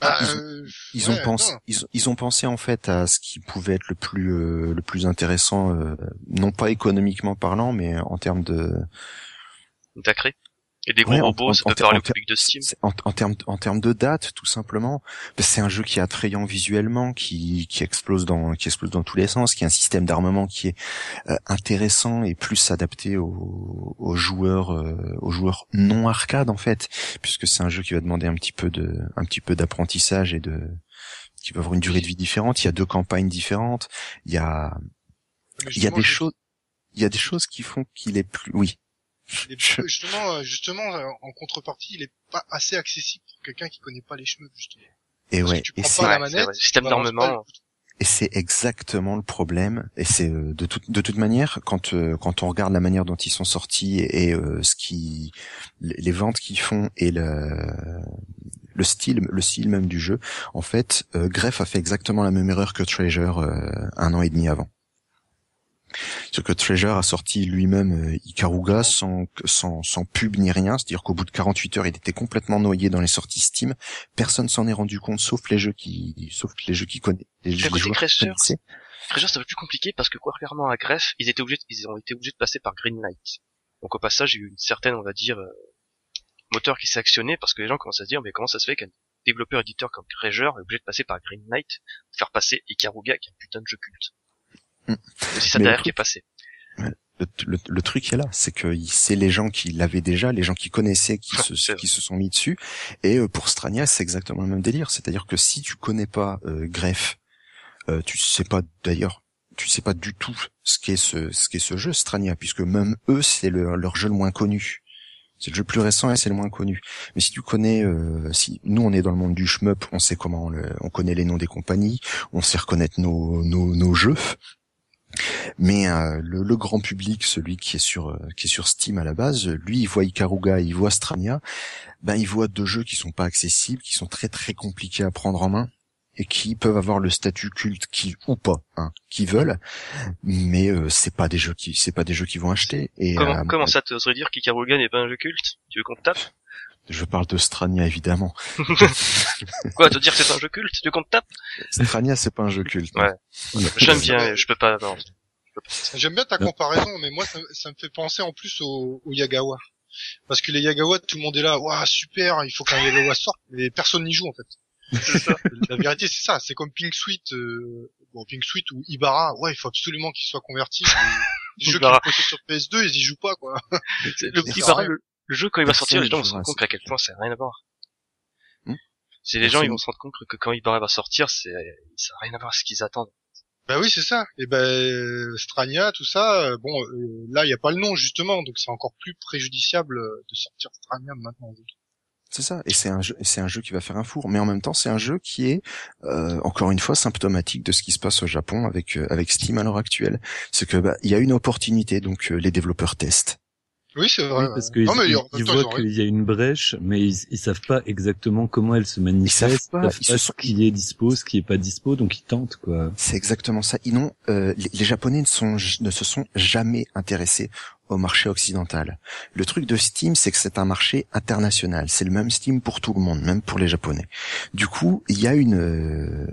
Bah, ils ont- euh, ils ouais, ont pensé ils, ils ont pensé en fait à ce qui pouvait être le plus euh, le plus intéressant, euh, non pas économiquement parlant, mais en termes de D'acré Et des gros Ouais, en- robots, en- ça en peut parler au public de Steam. En, en termes en termes de date, tout simplement, Ben, c'est un jeu qui est attrayant visuellement, qui qui explose dans qui explose dans tous les sens, qui a un système d'armement qui est euh, intéressant et plus adapté aux, aux joueurs euh, aux joueurs non arcade en fait, puisque c'est un jeu qui va demander un petit peu de un petit peu d'apprentissage et de qui va avoir une durée de vie différente. Il y a deux campagnes différentes. Il y a il y a des choses il y a des choses qui font qu'il est plus oui. Justement, euh, justement, euh, en contrepartie, il est pas assez accessible pour quelqu'un qui connaît pas les chemins, justement. Et Parce que ouais, tu et prends c'est pas la Ouais, c'est manette, vrai. Système d'armement. Et c'est exactement le problème. Et c'est euh, de toute de toute manière quand euh, quand on regarde la manière dont ils sont sortis et, et, euh, ce qui les ventes qu'ils font et le le style le style même du jeu, en fait, euh, Greff a fait exactement la même erreur que Treasure euh, un an et demi avant. Ce que Treasure a sorti lui-même euh, Ikaruga sans, sans, sans pub ni rien, c'est-à-dire qu'au bout de 48 heures, il était complètement noyé dans les sorties Steam. Personne s'en est rendu compte, sauf les jeux qui, sauf les jeux qui connaissent, les, les côté, connaissaient. Treasure, c'est un peu plus compliqué parce que contrairement à Grefg, ils étaient obligés, de- ils ont été obligés de passer par Greenlight. Donc au passage, il y a eu une certaine, on va dire, euh, moteur qui s'est actionné parce que les gens commencent à se dire, mais comment ça se fait qu'un développeur éditeur comme Treasure est obligé de passer par Greenlight pour faire passer Ikaruga qui est un putain de jeu culte? Hmm. C'est derrière truc- qui est passé. Le, le- le truc est là, c'est que c'est les gens qui l'avaient déjà, les gens qui connaissaient, qui Ah, se, c'est qui se sont mis dessus. Et euh, pour Strania, c'est exactement le même délire. C'est-à-dire que si tu connais pas euh, Greff, euh, tu sais pas d'ailleurs, tu sais pas du tout ce qu'est ce, ce qu'est ce jeu Strania, puisque même eux, c'est le- leur jeu le moins connu. C'est le jeu le plus récent et c'est le moins connu. Mais si tu connais, euh, si nous on est dans le monde du shmup, on sait comment, le- on connaît les noms des compagnies, on sait reconnaître nos, nos, nos jeux. Mais euh, le, le grand public, celui qui est sur euh, qui est sur Steam à la base, lui, il voit Ikaruga, il voit Strania, ben il voit deux jeux qui sont pas accessibles, qui sont très très compliqués à prendre en main et qui peuvent avoir le statut culte qui ou pas, hein, qui veulent, mais euh, c'est pas des jeux qui c'est pas des jeux qu'ils vont acheter. Et Comment, euh, comment ça t'oserais dire qu'Ikaruga n'est pas un jeu culte? Tu veux qu'on te tape? Je parle de Strania évidemment. Quoi, te dire que c'est un jeu culte Tu veux qu'on te tape Strania c'est pas un jeu culte. Ouais. J'aime bien, mais je peux pas, non. J'aime bien ta comparaison, mais moi, ça, ça me fait penser en plus au, au Yagawa. Parce que les Yagawa, tout le monde est là, waouh, super, il faut qu'un Yagawa sorte, mais personne n'y joue, en fait. C'est ça. La vérité, c'est ça, c'est comme Pink Sweet, euh, bon, Pink Sweet ou Ibarra, ouais, il faut absolument qu'il soit converti. Les jeux qui Ibarra. sont sur PS2, ils y jouent pas, quoi. C'est- Le rien. le, le jeu quand il va sortir, les gens vont se rendre compte à quel point ça n'a rien à voir. Hmm C'est les gens, ils vont se rendre compte que quand Ibarra va sortir, c'est, ça n'a rien à voir avec ce qu'ils attendent. Bah oui, c'est ça. Et ben euh, Strania, tout ça, euh, bon, euh, là, il y a pas le nom, justement, donc c'est encore plus préjudiciable de sortir Strania maintenant. C'est ça, et c'est un jeu, et c'est un jeu qui va faire un four, mais en même temps c'est un jeu qui est euh, encore une fois symptomatique de ce qui se passe au Japon avec euh, avec Steam à l'heure actuelle. C'est que bah il y a une opportunité, donc euh, les développeurs testent. Oui, c'est Oui, vrai. parce qu'ils ils, ils voient ils qu'il y a une brèche, mais ils, ils savent pas exactement comment elle se manifeste. savent pas, ils se pas sont- ce qui est dispo, ce qui est pas dispo, donc ils tentent quoi. C'est exactement ça. Ils n'ont, euh, les, les Japonais ne, sont, ne se sont jamais intéressés au marché occidental. Le truc de Steam, c'est que c'est un marché international. C'est le même Steam pour tout le monde, même pour les Japonais. Du coup, il y a une, euh,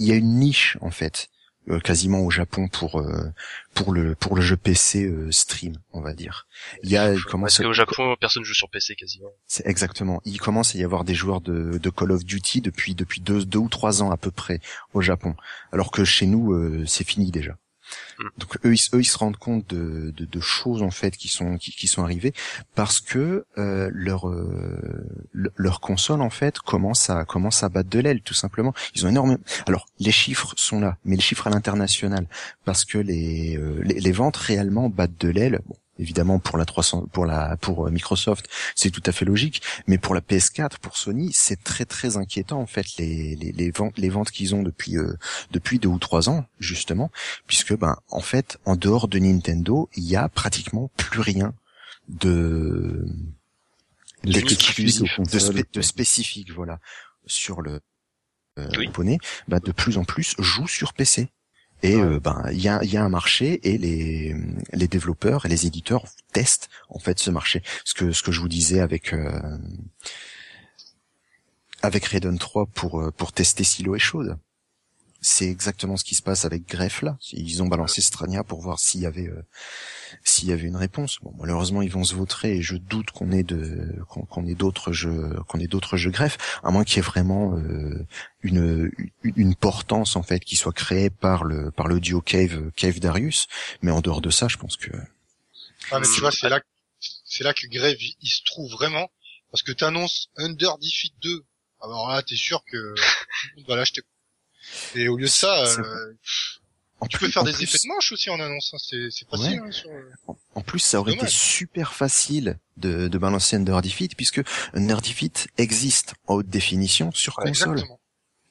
il y a une niche en fait euh, quasiment au Japon pour euh, pour le pour le jeu PC euh, stream, on va dire. Il y a il Parce commence qu'au Japon, personne joue sur PC quasiment. c'est exactement. Il commence à y avoir des joueurs de, de Call of Duty depuis depuis deux deux ou trois ans à peu près au Japon, alors que chez nous euh, c'est fini déjà. Mm. Donc eux ils, se rendent compte de, choses en fait qui sont qui, sont arrivées parce que euh, leur euh, le- leur console en fait commence à commence à battre de l'aile tout simplement. Ils ont énormément. Alors les chiffres sont là, mais les chiffres à l'international parce que les, euh, les les ventes réellement battent de l'aile. Bon, évidemment pour la 300 pour la pour euh, Microsoft c'est tout à fait logique mais pour la PS4 pour Sony c'est très très inquiétant en fait les les, les ventes les ventes qu'ils ont depuis euh, depuis deux ou trois ans justement puisque ben en fait en dehors de Nintendo il y a pratiquement plus rien de De de, consoles. spé- de spécifique voilà sur le euh, Oui. japonais bah, de plus en plus jouent sur PC et Ouais. euh, ben il y a, il y a un marché et les les développeurs et les éditeurs testent en fait ce marché ce que ce que je vous disais avec euh, avec Raiden 3 pour euh, pour tester si l'eau est chaude c'est exactement ce qui se passe avec Grefg là ils ont balancé Strania pour voir s'il y avait euh, s'il y avait une réponse bon malheureusement ils vont se vautrer et je doute qu'on ait de qu'on ait d'autres jeux qu'on ait d'autres jeux Grefg à moins qu'il y ait vraiment euh, une, une portance en fait qui soit créée par le par le duo Cave Cave Darius mais en dehors de ça je pense que Ah, mais tu vois, c'est là, c'est là que Grave, il, se trouve vraiment, parce que t'annonces Under Defeat 2. Alors là, t'es sûr que monde va l'acheter. Et au lieu de ça, euh, en tu plus- peux faire en des plus- effets de manche aussi en annonce, hein, c'est, c'est facile, hein, sur, euh, En- En plus, ça aurait été super facile de, de balancer Under Defeat puisque Under Defeat existe en haute définition sur Ouais, console. exactement.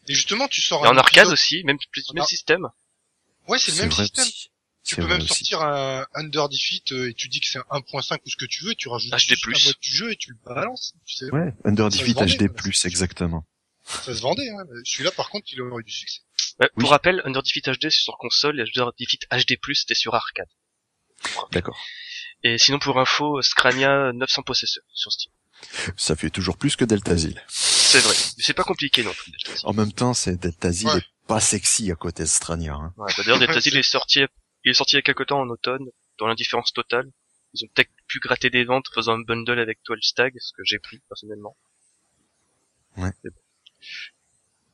Et justement, tu sors Et un en arcade aussi, même, même Ah. système. Ouais, c'est le même vrai système. aussi. Tu peux même aussi. sortir un Under Defeat euh, et tu dis que c'est un 1.5 ou ce que tu veux et tu rajoutes HD+. la mode du jeu et tu le balances. Tu sais, Ouais, Under Defeat HD+, exactement. Ça se vendait. Hein. Celui-là, par contre, il aurait eu du succès. Ouais, Oui. Pour rappel, Under Defeat HD c'est sur console et Under Defeat HD+, c'était sur arcade. D'accord. Et sinon pour info, Scrania 900 possesseurs sur Steam. Ça fait toujours plus que Deltazil. C'est vrai. Mais c'est pas compliqué non plus. Deltazil. En même temps, c'est Deltazil Ouais. est pas sexy à côté de Strania. Hein. Ouais, bah D'ailleurs, Deltazil est sorti, il est sorti il y a quelque temps en automne, dans l'indifférence totale. Ils ont peut-être pu gratter des ventes faisant un bundle avec 12 Stag, ce que j'ai pris personnellement. Ouais. Mais bon.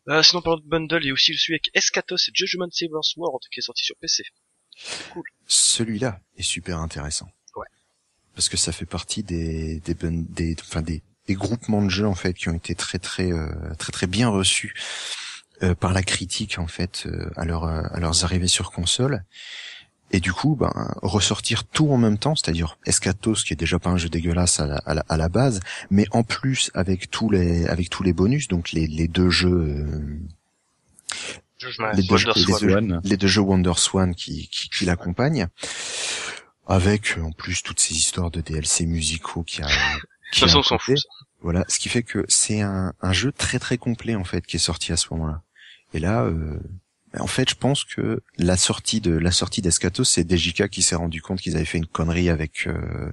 Euh, sinon, de bundle, il y a aussi celui avec Escatos et Judgment Saber's Sword qui est sorti sur PC. Celui-là est super intéressant. Ouais. Parce que ça fait partie des des bun- des enfin des, des groupements de jeux en fait qui ont été très très euh, très très bien reçus euh, par la critique en fait euh, à leur euh, à leurs arrivées sur console. Et du coup, ben ressortir tout en même temps, c'est-à-dire Escatos qui est déjà pas un jeu dégueulasse à la, à la, à la base, mais en plus avec tous les avec tous les bonus, donc les les deux jeux euh, les deux, Wonder les Swan. deux- les deux jeux Wonder Swan qui, qui, qui l'accompagnent, avec euh, en plus toutes ces histoires de DLC musicaux qui a. De qui a on s'en côté. fout. ça. Voilà, ce qui fait que c'est un, un jeu très très complet en fait qui est sorti à ce moment-là. Et là, euh, en fait, je pense que la sortie de la sortie d'Escatos, c'est DJK qui s'est rendu compte qu'ils avaient fait une connerie avec euh,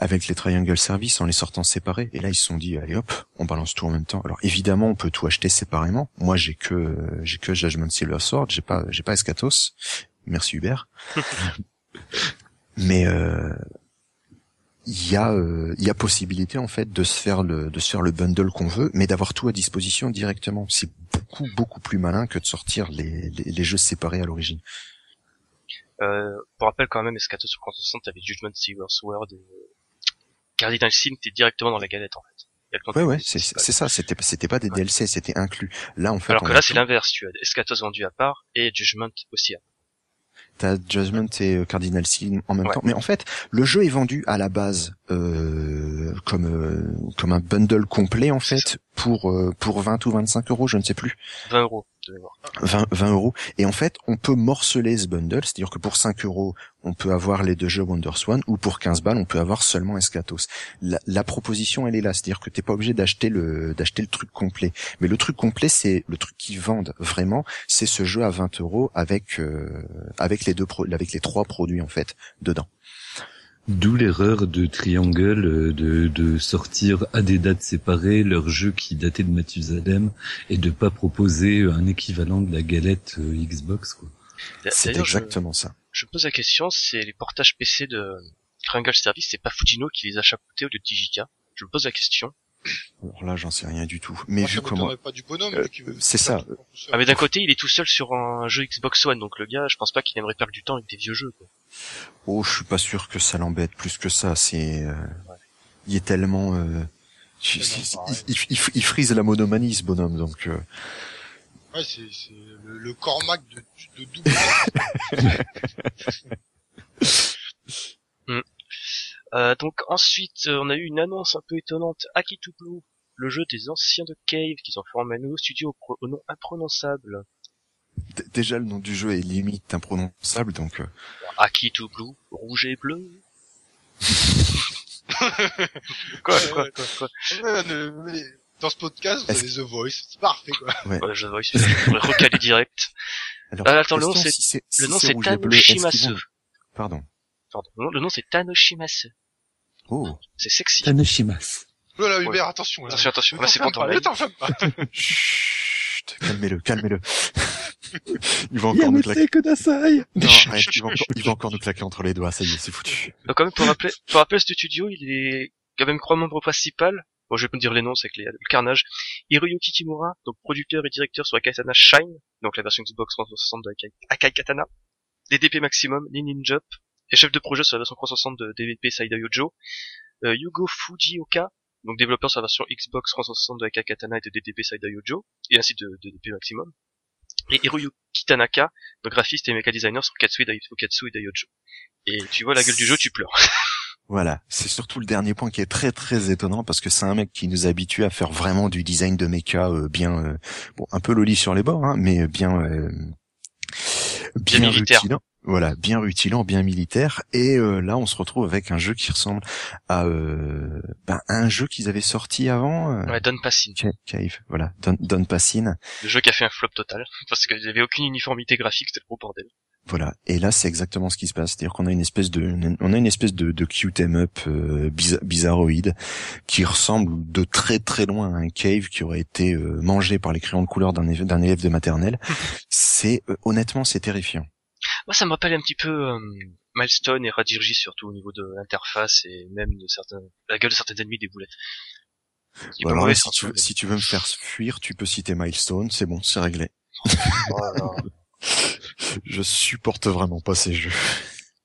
avec les Triangle Service en les sortant séparés. Et là, ils se sont dit, allez hop, on balance tout en même temps. Alors évidemment, on peut tout acheter séparément. Moi, j'ai que j'ai que Judgment Silver Sword, j'ai pas j'ai pas Escatos. Merci Hubert. Mais euh, il y a euh, il y a possibilité en fait de se faire le de se faire le bundle qu'on veut, mais d'avoir tout à disposition directement. C'est beaucoup beaucoup plus malin que de sortir les les, les jeux séparés à l'origine. Euh, pour rappel quand même, Escatos sur 360 avec Judgment Saber's Sword et Cardinal Sin, t'es directement dans la galette en fait. Ouais ouais, c'est ça. C'était c'était pas des Ouais. DLC, c'était inclus. Là en fait, Alors que là, c'est l'inverse. Tu as Escatos vendu à part et Judgment aussi à part. T'as Judgment et euh, Cardinal Sin en même Ouais. temps. Mais en fait, le jeu est vendu à la base euh, comme euh, comme un bundle complet en fait pour euh, pour 20 ou 25 euros, je ne sais plus. 20 euros. 20, 20 euros. Et en fait, on peut morceler ce bundle, c'est-à-dire que pour 5 euros, on peut avoir les deux jeux Wonder Swan, ou pour 15 balles, on peut avoir seulement Escatos. La, la proposition, elle est là, c'est-à-dire que t'es pas obligé d'acheter le d'acheter le truc complet. Mais le truc complet, c'est le truc qu'ils vendent vraiment, c'est ce jeu à 20 euros avec euh, avec les deux avec les trois produits en fait dedans. D'où l'erreur de Triangle euh, de, de sortir à des dates séparées leur jeu qui datait de Mathusalem et de pas proposer un équivalent de la galette euh, Xbox quoi. C'est je, exactement ça. je me pose la question, c'est les portages PC de Triangle Service, c'est pas Fujino qui les a chapeautés au lieu de Dijika Je me pose la question. Alors là, j'en sais rien du tout. Mais Moi, vu comment, Euh, c'est ça. Ah mais d'un côté, il est tout seul sur un jeu Xbox One, donc le gars, je pense pas qu'il aimerait perdre du temps avec des vieux jeux. Quoi. Oh, je suis pas sûr que ça l'embête plus que ça. C'est, euh, il est tellement, euh, il, Tellement pareil. il, il, il frise la monomanie ce bonhomme, donc. euh, Ouais, c'est, c'est le, le Cormac de, de double. Euh, donc ensuite, euh, on a eu une annonce un peu étonnante. Akitu Blue, le jeu des anciens de Cave, qu'ils ont formé un nouveau studio au, au nom imprononçable. Déjà le nom du jeu est limite imprononçable, donc. euh, Akitu Blue, rouge et bleu. quoi, quoi, quoi, quoi. Dans ce podcast, vous avez The Voice, c'est parfait, quoi. Ouais, je vois, je recaler direct. Alors, Ah, attends, le nom, c'est- Le nom c'est Tanoshimasu. Pardon. Pardon, le nom- c'est Tanoshimasu. Oh. C'est sexy. Tanoshimas. Oh là, Ouais. Hubert, attention, là. Attention, attention, là c'est t'enflamme pas. Chut, calmez-le, calmez-le. il va encore nous claquer. Kudasai Non, arrête, il va encore, il va encore nous claquer entre les doigts, ça y est, c'est foutu. Donc quand même pour rappeler, pour rappeler ce studio, il est quand même trois membres principaux. Bon, je vais pas dire les noms, c'est que les- le carnage. Hiroyuki Kimura, donc producteur et directeur sur Katana Shine, donc la version Xbox 360 de Akai, Akai Katana. DDP Maximum, Ninjop, et chef de projet sur la version 360 de DDP Saida Yojo. Euh, Yugo Fujioka, donc développeur sur la version Xbox 360 de Akai Katana et de DDP Saida Yojo, et ainsi de, de DDP Maximum. Et Hiroyuki Tanaka, donc graphiste et mecha designer sur Katsu et, et Daiojo. Et tu vois la gueule du jeu, tu pleures. Voilà, c'est surtout le dernier point qui est très très étonnant parce que c'est un mec qui nous habitue à faire vraiment du design de mecha euh, bien, euh, bon, un peu loli sur les bords, hein, mais bien, euh, bien, militaire. rutilant. Voilà, bien rutilant, bien militaire. Et euh, là, on se retrouve avec un jeu qui ressemble à euh, ben, un jeu qu'ils avaient sorti avant. euh, Ouais, Don Passin. Ca- Cave, voilà, Don, Don Passin. Le jeu qui a fait un flop total. Parce qu'il n'y avait aucune uniformité graphique, c'était le gros bordel. Voilà. Et là, c'est exactement ce qui se passe. C'est-à-dire qu'on a une espèce de, on a une espèce de, de cute em up euh, bizar- bizarroïde qui ressemble de très très loin à un cave qui aurait été euh, mangé par les crayons de couleur d'un élève, d'un élève de maternelle. c'est euh, honnêtement, c'est terrifiant. Moi, ça me rappelle un petit peu euh, Milestone et Radirji, surtout au niveau de l'interface et même de certains, la gueule de certains ennemis des boulettes. Pas Alors si tu, veux, doute. si tu veux me faire fuir, tu peux citer Milestone. C'est bon, c'est réglé. Voilà. Je supporte vraiment pas ces jeux.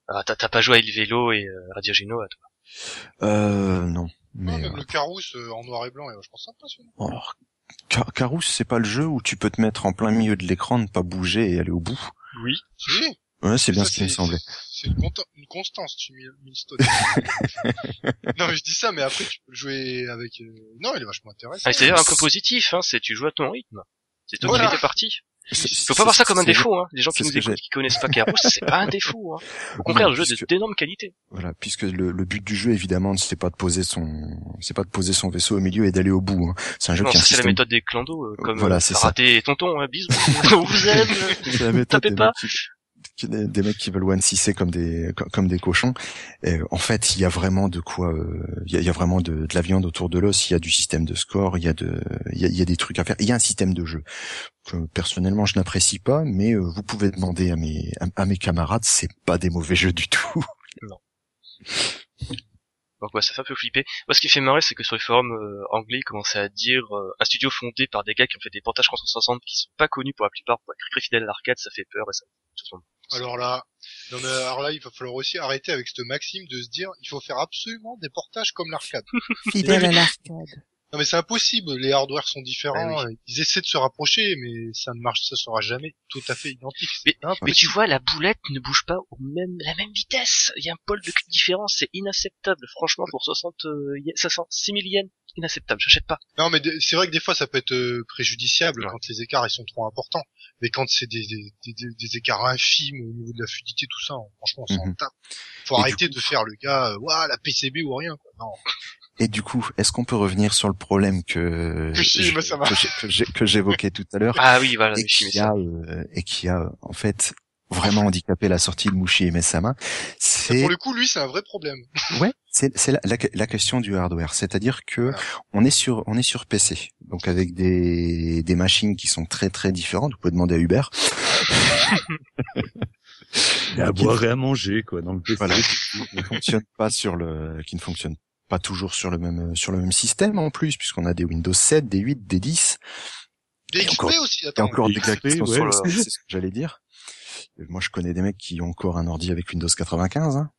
Ah, t'as pas joué à Il Vélo et euh, Radirgino, à toi? Euh, non. Ouais, Mais même euh, le Carous euh, en noir et blanc, et je pense impressionnant. alors, Car- Carous, c'est pas le jeu où tu peux te mettre en plein milieu de l'écran, ne pas bouger et aller au bout? Oui. Si, Ouais, c'est bien ça, ce qui me semblait. C'est une, constance, tu Mil- Milestone. non, mais je dis ça, mais après, tu peux le jouer avec... euh, Non, il est vachement intéressant. Ah, C'est-à-dire un peu positif, hein, c'est tu joues à ton rythme. C'est toi Voilà. qui. C'est- Faut pas voir ça comme un défaut, hein. Les gens qui nous écoutent, qui connaissent pas Carous, c'est pas un défaut, hein. Au contraire, Non, le jeu est d'énorme qualité. Voilà, puisque le, le but du jeu, évidemment, c'est pas de poser son, c'est pas de poser son vaisseau au milieu et d'aller au bout. hein. C'est un jeu Non, qui a ça un c'est la système. méthode des clandos, euh, comme Voilà, euh, c'est ça. Karaté et tonton, hein, bisous. On vous aime. C'est la méthode Tapez pas. Des, des mecs qui veulent one c comme des comme, des cochons. Et, en fait, il y a vraiment de quoi, euh, il y, a, y a vraiment de, de la viande autour de l'os. Il y a du système de score, il y a de, il y a, y a des trucs à faire. Il y a un système de jeu que personnellement je n'apprécie pas, mais euh, vous pouvez demander à mes à, à mes camarades, c'est pas des mauvais jeux du tout. Donc ouais, ça fait un peu flipper. Moi, ce qui fait marrer, c'est que sur les forums euh, anglais, ils commençaient à dire euh, un studio fondé par des gars qui ont fait des portages 360 qui sont pas connus pour la plupart pour être très fidèles à l'arcade, ça fait peur et ça. ça- Alors là, non, mais alors là, il va falloir aussi arrêter avec cette maxime de se dire, il faut faire absolument des portages comme l'arcade. Fidèle à l'arcade. Non mais c'est impossible, les hardwares sont différents, Ah ils essaient de se rapprocher, mais ça ne marche, ça sera jamais tout à fait identique. Mais tu vois, la boulette ne bouge pas au même, la même vitesse. Il y a un pôle de différence, c'est inacceptable. Franchement, pour 60, euh, yen- 500, 6000 yens, inacceptable. J'achète pas. Non mais c'est vrai que des fois ça peut être euh, préjudiciable Ouais. quand les écarts ils sont trop importants, mais quand c'est des, des, des, des- écarts infimes au niveau de la fluidité tout ça, on- franchement on s'en Mhm. tape. Faut Et arrêter de faire le gars, euh, Ouah, la PCB ou rien quoi. Non. Et du coup, est-ce qu'on peut revenir sur le problème que que j'évoquais tout à l'heure Ah oui, voilà, et qui a euh, et qui a en fait vraiment handicapé la sortie de Mushi et Mesama, c'est Pour le coup, lui, c'est un vrai problème. ouais, c'est c'est la, la, la question du hardware, c'est-à-dire que on est sur on est sur PC, donc avec des des machines qui sont très très différentes. Vous pouvez demander à Hubert. Et à boire et à manger, quoi, dans le PC. Voilà. qui ne fonctionne pas sur le, qui ne fonctionne pas toujours sur le même sur le même système en plus, puisqu'on a des Windows 7, des 8, des 10, Des Et XP encore- aussi, et encore des XP, ouais, sur le, c'est- c'est ce que j'allais dire. Moi, je connais des mecs qui ont encore un ordi avec Windows 95, hein.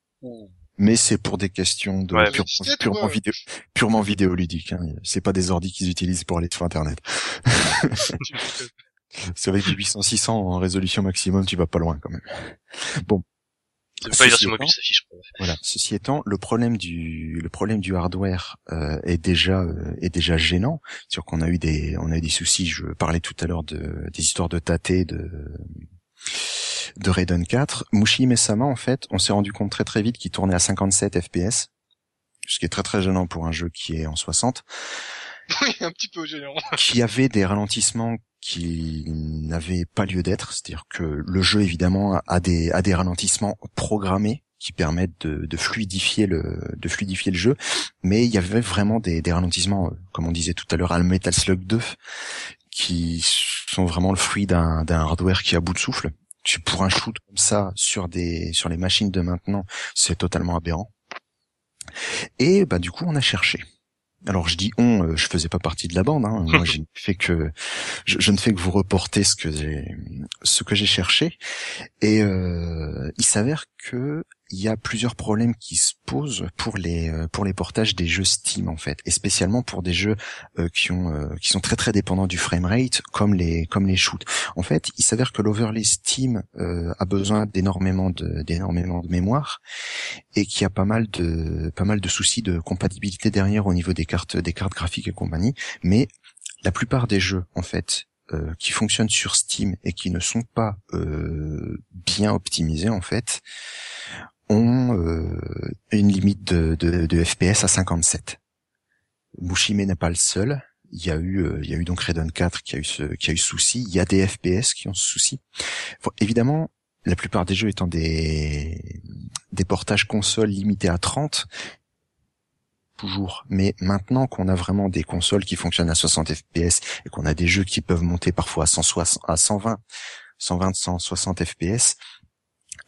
mais c'est pour des questions de Ouais, pure- purement ouais. vidéo, purement vidéoludique. Hein. C'est pas des ordis qu'ils utilisent pour aller sur Internet. C'est avec du 800-600 en résolution maximum, tu vas pas loin quand même. C'est pas Ceci versions étant-. Voilà. Ceci étant, le problème du le problème du hardware euh, est déjà euh, est déjà gênant. C'est qu'on a eu des on a eu des soucis. Je parlais tout à l'heure de des histoires de Tate de de Raiden 4. Mushi Mesama, en fait, on s'est rendu compte très très vite qu'il tournait à 57 FPS, ce qui est très très gênant pour un jeu qui est en 60, Oui, un petit peu gênant. qui avait des ralentissements qui n'avaient pas lieu d'être. C'est-à-dire que le jeu, évidemment, a des, a des ralentissements programmés qui permettent de, de fluidifier le de fluidifier le jeu mais il y avait vraiment des, des ralentissements euh, comme on disait tout à l'heure à Metal Slug 2 qui sont vraiment le fruit d'un d'un hardware qui est à bout de souffle Tu- pour un shoot comme ça sur des sur les machines de maintenant c'est totalement aberrant et bah du coup on a cherché alors je dis on, euh, je faisais pas partie de la bande. Hein. Moi, j'ai fait que je, je ne fais que vous reporter ce que j'ai ce que j'ai cherché. Et euh, il s'avère que il y a plusieurs problèmes qui se posent pour les euh, pour les portages des jeux Steam en fait, et spécialement pour des jeux euh, qui ont euh, qui sont très très dépendants du framerate, comme les comme les shoots. En fait, il s'avère que l'overlay Steam euh, a besoin d'énormément de d'énormément de mémoire et qu'il y a pas mal de pas mal de soucis de compatibilité derrière au niveau des cartes des cartes graphiques et compagnie. Mais la plupart des jeux en fait euh, qui fonctionnent sur Steam et qui ne sont pas euh, bien optimisés en fait ont euh, une limite de, de, de FPS à 57. Bushime n'est pas le seul. Il y a eu, euh, il y a eu donc Raiden 4 qui a eu ce, qui a eu souci. Il y a des FPS qui ont ce souci. Bon, évidemment, la plupart des jeux étant des, des portages consoles limités à 30, toujours. Mais maintenant qu'on a vraiment des consoles qui fonctionnent à 60 FPS et qu'on a des jeux qui peuvent monter parfois à 160, à 120, 120, 160 FPS,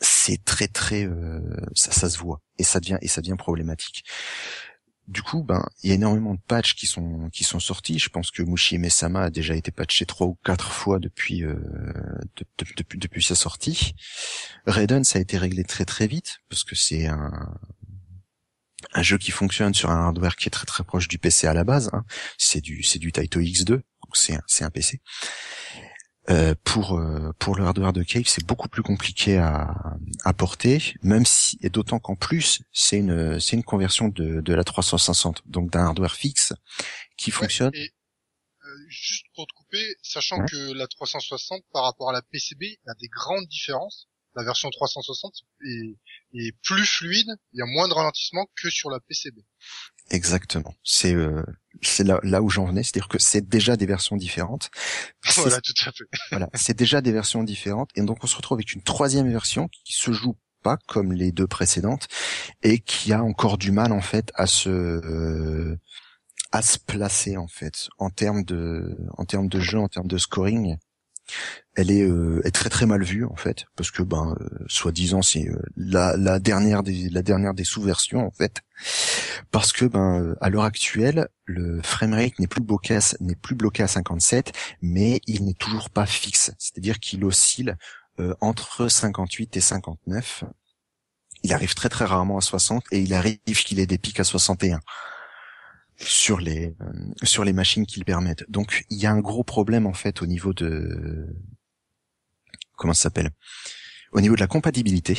c'est très très, euh, ça, ça se voit et ça devient et ça devient problématique. Du coup, ben, il y a énormément de patchs qui sont qui sont sortis. Je pense que Mushi Mesama a déjà été patché trois ou quatre fois depuis euh, de- de- depuis sa sortie. Raiden, ça a été réglé très très vite parce que c'est un un jeu qui fonctionne sur un hardware qui est très très proche du PC à la base. hein. C'est du c'est du Taito X2, donc c'est c'est un PC. Euh, pour euh, pour le hardware de Cave, c'est beaucoup plus compliqué à, à porter, même si et d'autant qu'en plus c'est une c'est une conversion de de la 360, donc d'un hardware fixe qui fonctionne. Et, euh, juste pour te couper, sachant Ouais. que la 360 par rapport à la PCB, il y a des grandes différences. La version 360 est, est plus fluide, il y a moins de ralentissement que sur la PCB. Exactement. C'est euh, c'est là là où j'en venais, c'est-à-dire que c'est déjà des versions différentes. Voilà, tout à fait. Voilà, c'est déjà des versions différentes et donc on se retrouve avec une troisième version qui se joue pas comme les deux précédentes et qui a encore du mal en fait à se euh, à se placer en fait en termes de en termes de jeu, en termes de scoring. Elle est, euh, est très très mal vue en fait parce que ben euh, soi-disant c'est euh, la, la dernière des la dernière des sous-versions en fait. Parce que ben euh, à l'heure actuelle le framerate n'est plus bloqué n'est plus bloqué à 57 mais il n'est toujours pas fixe. C'est-à-dire qu'il oscille euh, entre 58 et 59 il arrive très très rarement à 60 et il arrive qu'il ait des pics à 61 sur les euh, sur les machines qui le permettent. Donc il y a un gros problème en fait au niveau de comment ça s'appelle Au niveau de la compatibilité.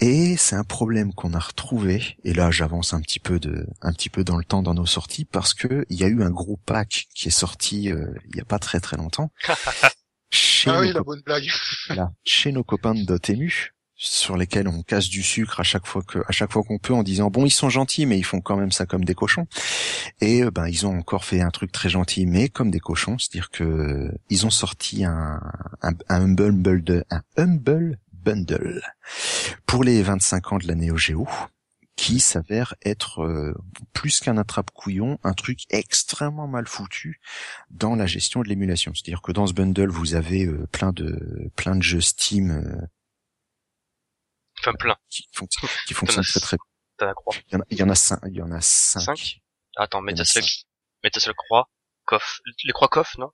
Et c'est un problème qu'on a retrouvé. Et là, j'avance un petit peu de, un petit peu dans le temps dans nos sorties parce que il y a eu un gros pack qui est sorti euh, il y a pas très très longtemps. chez, Ah nos oui, la bonne blague. chez nos copains de Dotemu, sur lesquels on casse du sucre à chaque fois que à chaque fois qu'on peut en disant bon ils sont gentils mais ils font quand même ça comme des cochons et euh, ben ils ont encore fait un truc très gentil mais comme des cochons c'est-à-dire que ils ont sorti un un, humble bundle un humble bundle pour les 25 ans de la Neo Geo qui s'avère être euh, plus qu'un attrape-couillon, un truc extrêmement mal foutu dans la gestion de l'émulation. C'est-à-dire que dans ce bundle, vous avez euh, plein de plein de jeux Steam euh, Enfin, plein. qui, fonctionnent qui fonctionnent très très. T'as la croix. Il y en a, il y en a cinq. Il y en a cinq. Cinq Attends, croix, coff. Les croix coff, non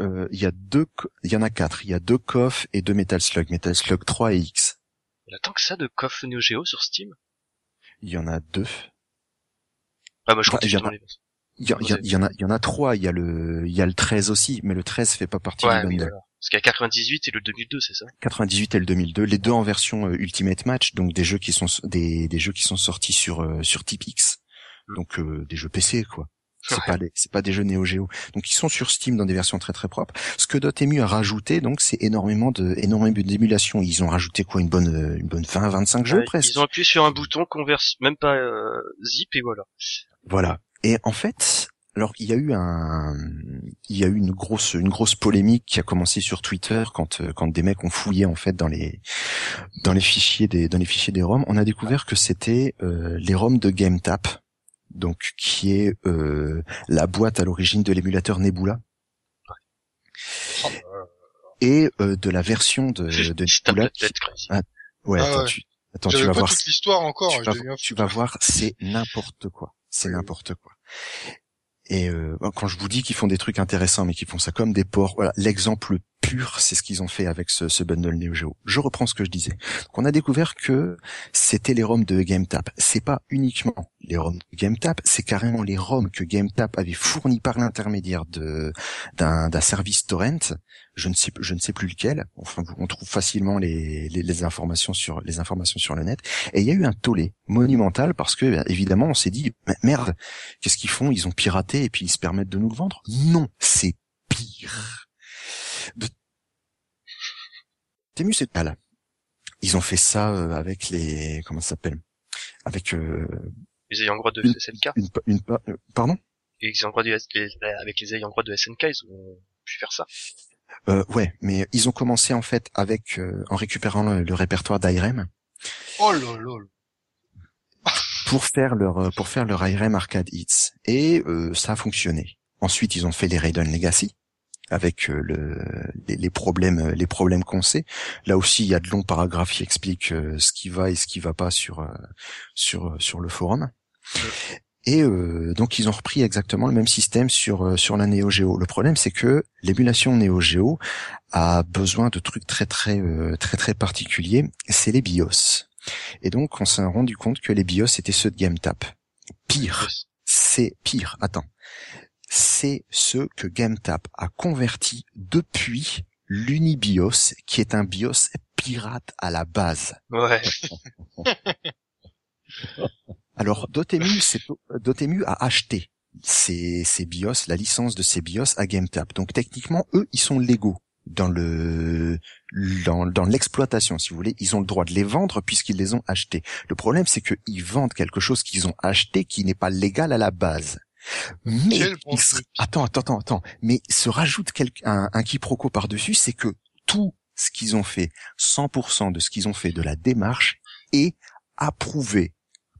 Euh, il y a deux, il y en a quatre. Il y a deux KOF et deux Metal Slug, Metal Slug 3 et X. Il y a tant que ça de coff Neo Geo sur Steam Il y en a deux. Ah bah je compte justement a- les Il y, en a, il y en a trois. Il y a le, il y a le 13 aussi, mais le 13 fait pas partie Ouais, du oui, bundle. voilà. Parce qu'il y a 98 et le 2002, c'est ça? 98 et le 2002, les deux en version euh, Ultimate Match, donc des jeux qui sont des, des jeux qui sont sortis sur euh, sur Tipix, donc euh, des jeux PC quoi. C'est Ouais. pas des, c'est pas des jeux Neo Geo. Donc ils sont sur Steam dans des versions très très propres. Ce que Dotemu a rajouté donc c'est énormément de énormément d'émulation. Ils ont rajouté quoi? Une bonne euh, une bonne 20 25 jeux presque. Ils ont appuyé sur un bouton, converse, même pas euh, zip et voilà. Voilà. Et en fait, alors il y a eu un, il y a eu une grosse, une grosse polémique qui a commencé sur Twitter quand, euh, quand des mecs ont fouillé en fait dans les, dans les fichiers des, dans les fichiers des ROM. On a découvert que c'était euh, les ROM de GameTap, donc qui est euh, la boîte à l'origine de l'émulateur Nebula et euh, de la version de, de Nebula. Ah, Ouais, Ah attends, tu, attends, tu J'avais vas pas voir. toute l'histoire encore, tu je vas, tu voir, c'est n'importe quoi. C'est n'importe quoi. Et euh, quand je vous dis qu'ils font des trucs intéressants, mais qu'ils font ça comme des porcs, voilà, l'exemple pur, c'est ce qu'ils ont fait avec ce, ce bundle Neo Geo. Je reprends ce que je disais. Donc on a découvert que c'était les ROM de GameTap. C'est pas uniquement les ROM de GameTap, c'est carrément les ROM que GameTap avait fournis par l'intermédiaire de d'un d'un service torrent. Je ne sais je ne sais plus lequel. Enfin, on trouve facilement les, les les informations sur les informations sur le net. Et il y a eu un tollé monumental parce que ben, évidemment on s'est dit merde, qu'est-ce qu'ils font? Ils ont piraté et puis ils se permettent de nous le vendre? Non, c'est pire. C'est pas là. Ils ont fait ça euh, avec les comment ça s'appelle? Avec euh, Les ayants droit de Une- SNK. une, une euh, pardon? Et les ayants droit de, les- avec les ayants droit de SNK, ils ont pu faire ça. euh, Ouais, mais ils ont commencé en fait avec euh, en récupérant le, le répertoire d'IREM Oh là là. là. pour faire leur euh, pour faire leur IRM Arcade Hits et euh, ça a fonctionné. Ensuite, ils ont fait les Raiden Legacy avec euh, le, les, les problèmes euh, les problèmes qu'on sait. Là aussi, il y a de longs paragraphes qui expliquent euh, ce qui va et ce qui va pas sur euh, sur sur le forum. Et euh, donc ils ont repris exactement le même système sur sur la Neo Geo. Le problème c'est que l'émulation Neo Geo a besoin de trucs très très euh, très très particuliers. C'est les BIOS. Et donc on s'est rendu compte que les BIOS étaient ceux de GameTap. Pire, c'est pire. Attends, c'est ce que GameTap a converti depuis l'Unibios, qui est un BIOS pirate à la base. Ouais. Alors Dotemu, c'est Dotemu a acheté ces, ces BIOS, la licence de ces BIOS à GameTap. Donc techniquement, eux, ils sont légaux dans le dans, dans l'exploitation, si vous voulez. Ils ont le droit de les vendre puisqu'ils les ont achetés. Le problème, c'est qu'ils vendent quelque chose qu'ils ont acheté qui n'est pas légal à la base. Mais Quel bon il se- attends, attends, attends, attends. Mais se rajoute quelque- un, un quiproquo par-dessus, c'est que tout ce qu'ils ont fait, 100% de ce qu'ils ont fait de la démarche est approuvé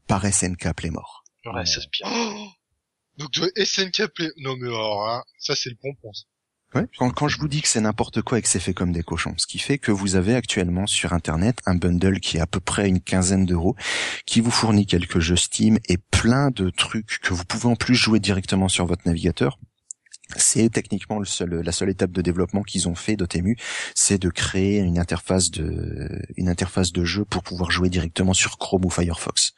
par SNK Playmore. Ouais, ça se pire. Oh Donc de SNK Play... Non mais alors, hein, ça c'est le pompon. ça. Ouais. Quand, quand je vous dis que c'est n'importe quoi et que c'est fait comme des cochons, ce qui fait que vous avez actuellement sur Internet un bundle qui est à peu près une quinzaine d'euros, qui vous fournit quelques jeux Steam et plein de trucs que vous pouvez en plus jouer directement sur votre navigateur. C'est techniquement le seul, la seule étape de développement qu'ils ont fait Dotemu, c'est de créer une interface de, une interface de jeu pour pouvoir jouer directement sur Chrome ou Firefox.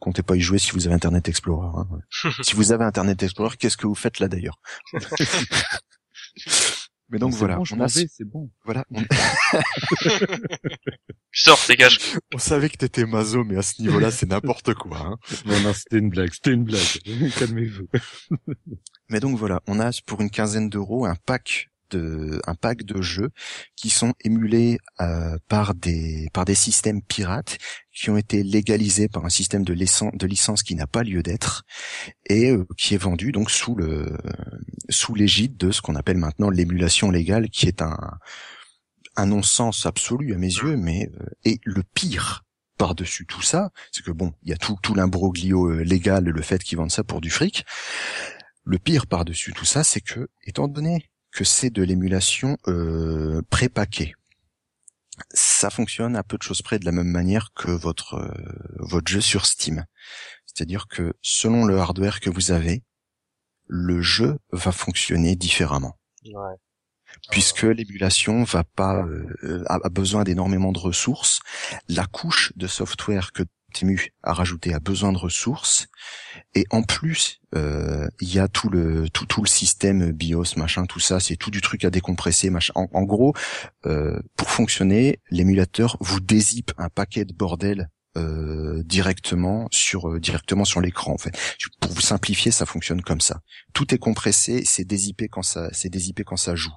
Comptez pas y jouer si vous avez Internet Explorer. hein. si vous avez Internet Explorer, qu'est-ce que vous faites là d'ailleurs? Mais donc voilà, bon, je on a, c'est bon. voilà, on, Sors, dégage. on savait que t'étais mazo, mais à ce niveau-là, c'est n'importe quoi. Hein. Non, non, c'était une blague, c'était une blague. Calmez-vous. Mais donc voilà, on a pour une quinzaine d'euros un pack de un pack de jeux qui sont émulés euh, par des par des systèmes pirates qui ont été légalisés par un système de licence de licence qui n'a pas lieu d'être et euh, qui est vendu donc sous le sous l'égide de ce qu'on appelle maintenant l'émulation légale qui est un un non-sens absolu à mes yeux mais euh, et le pire par-dessus tout ça, c'est que bon, il y a tout, tout l'imbroglio euh, légal, le fait qu'ils vendent ça pour du fric. Le pire par-dessus tout ça, c'est que, étant donné que c'est de l'émulation euh, pré-paquée, ça fonctionne à peu de choses près de la même manière que votre euh, votre jeu sur Steam. C'est-à-dire que selon le hardware que vous avez, le jeu va fonctionner différemment. Ouais. Puisque l'émulation va pas euh, a besoin d'énormément de ressources, la couche de software que Temu a rajouté a besoin de ressources et en plus euh, il y a tout le tout tout le système BIOS machin tout ça c'est tout du truc à décompresser machin en, gros euh, pour fonctionner l'émulateur vous dézippe un paquet de bordel euh, directement sur euh, directement sur l'écran en fait. Pour vous simplifier, ça fonctionne comme ça. Tout est compressé, c'est dézippé quand ça c'est dézippé quand ça joue.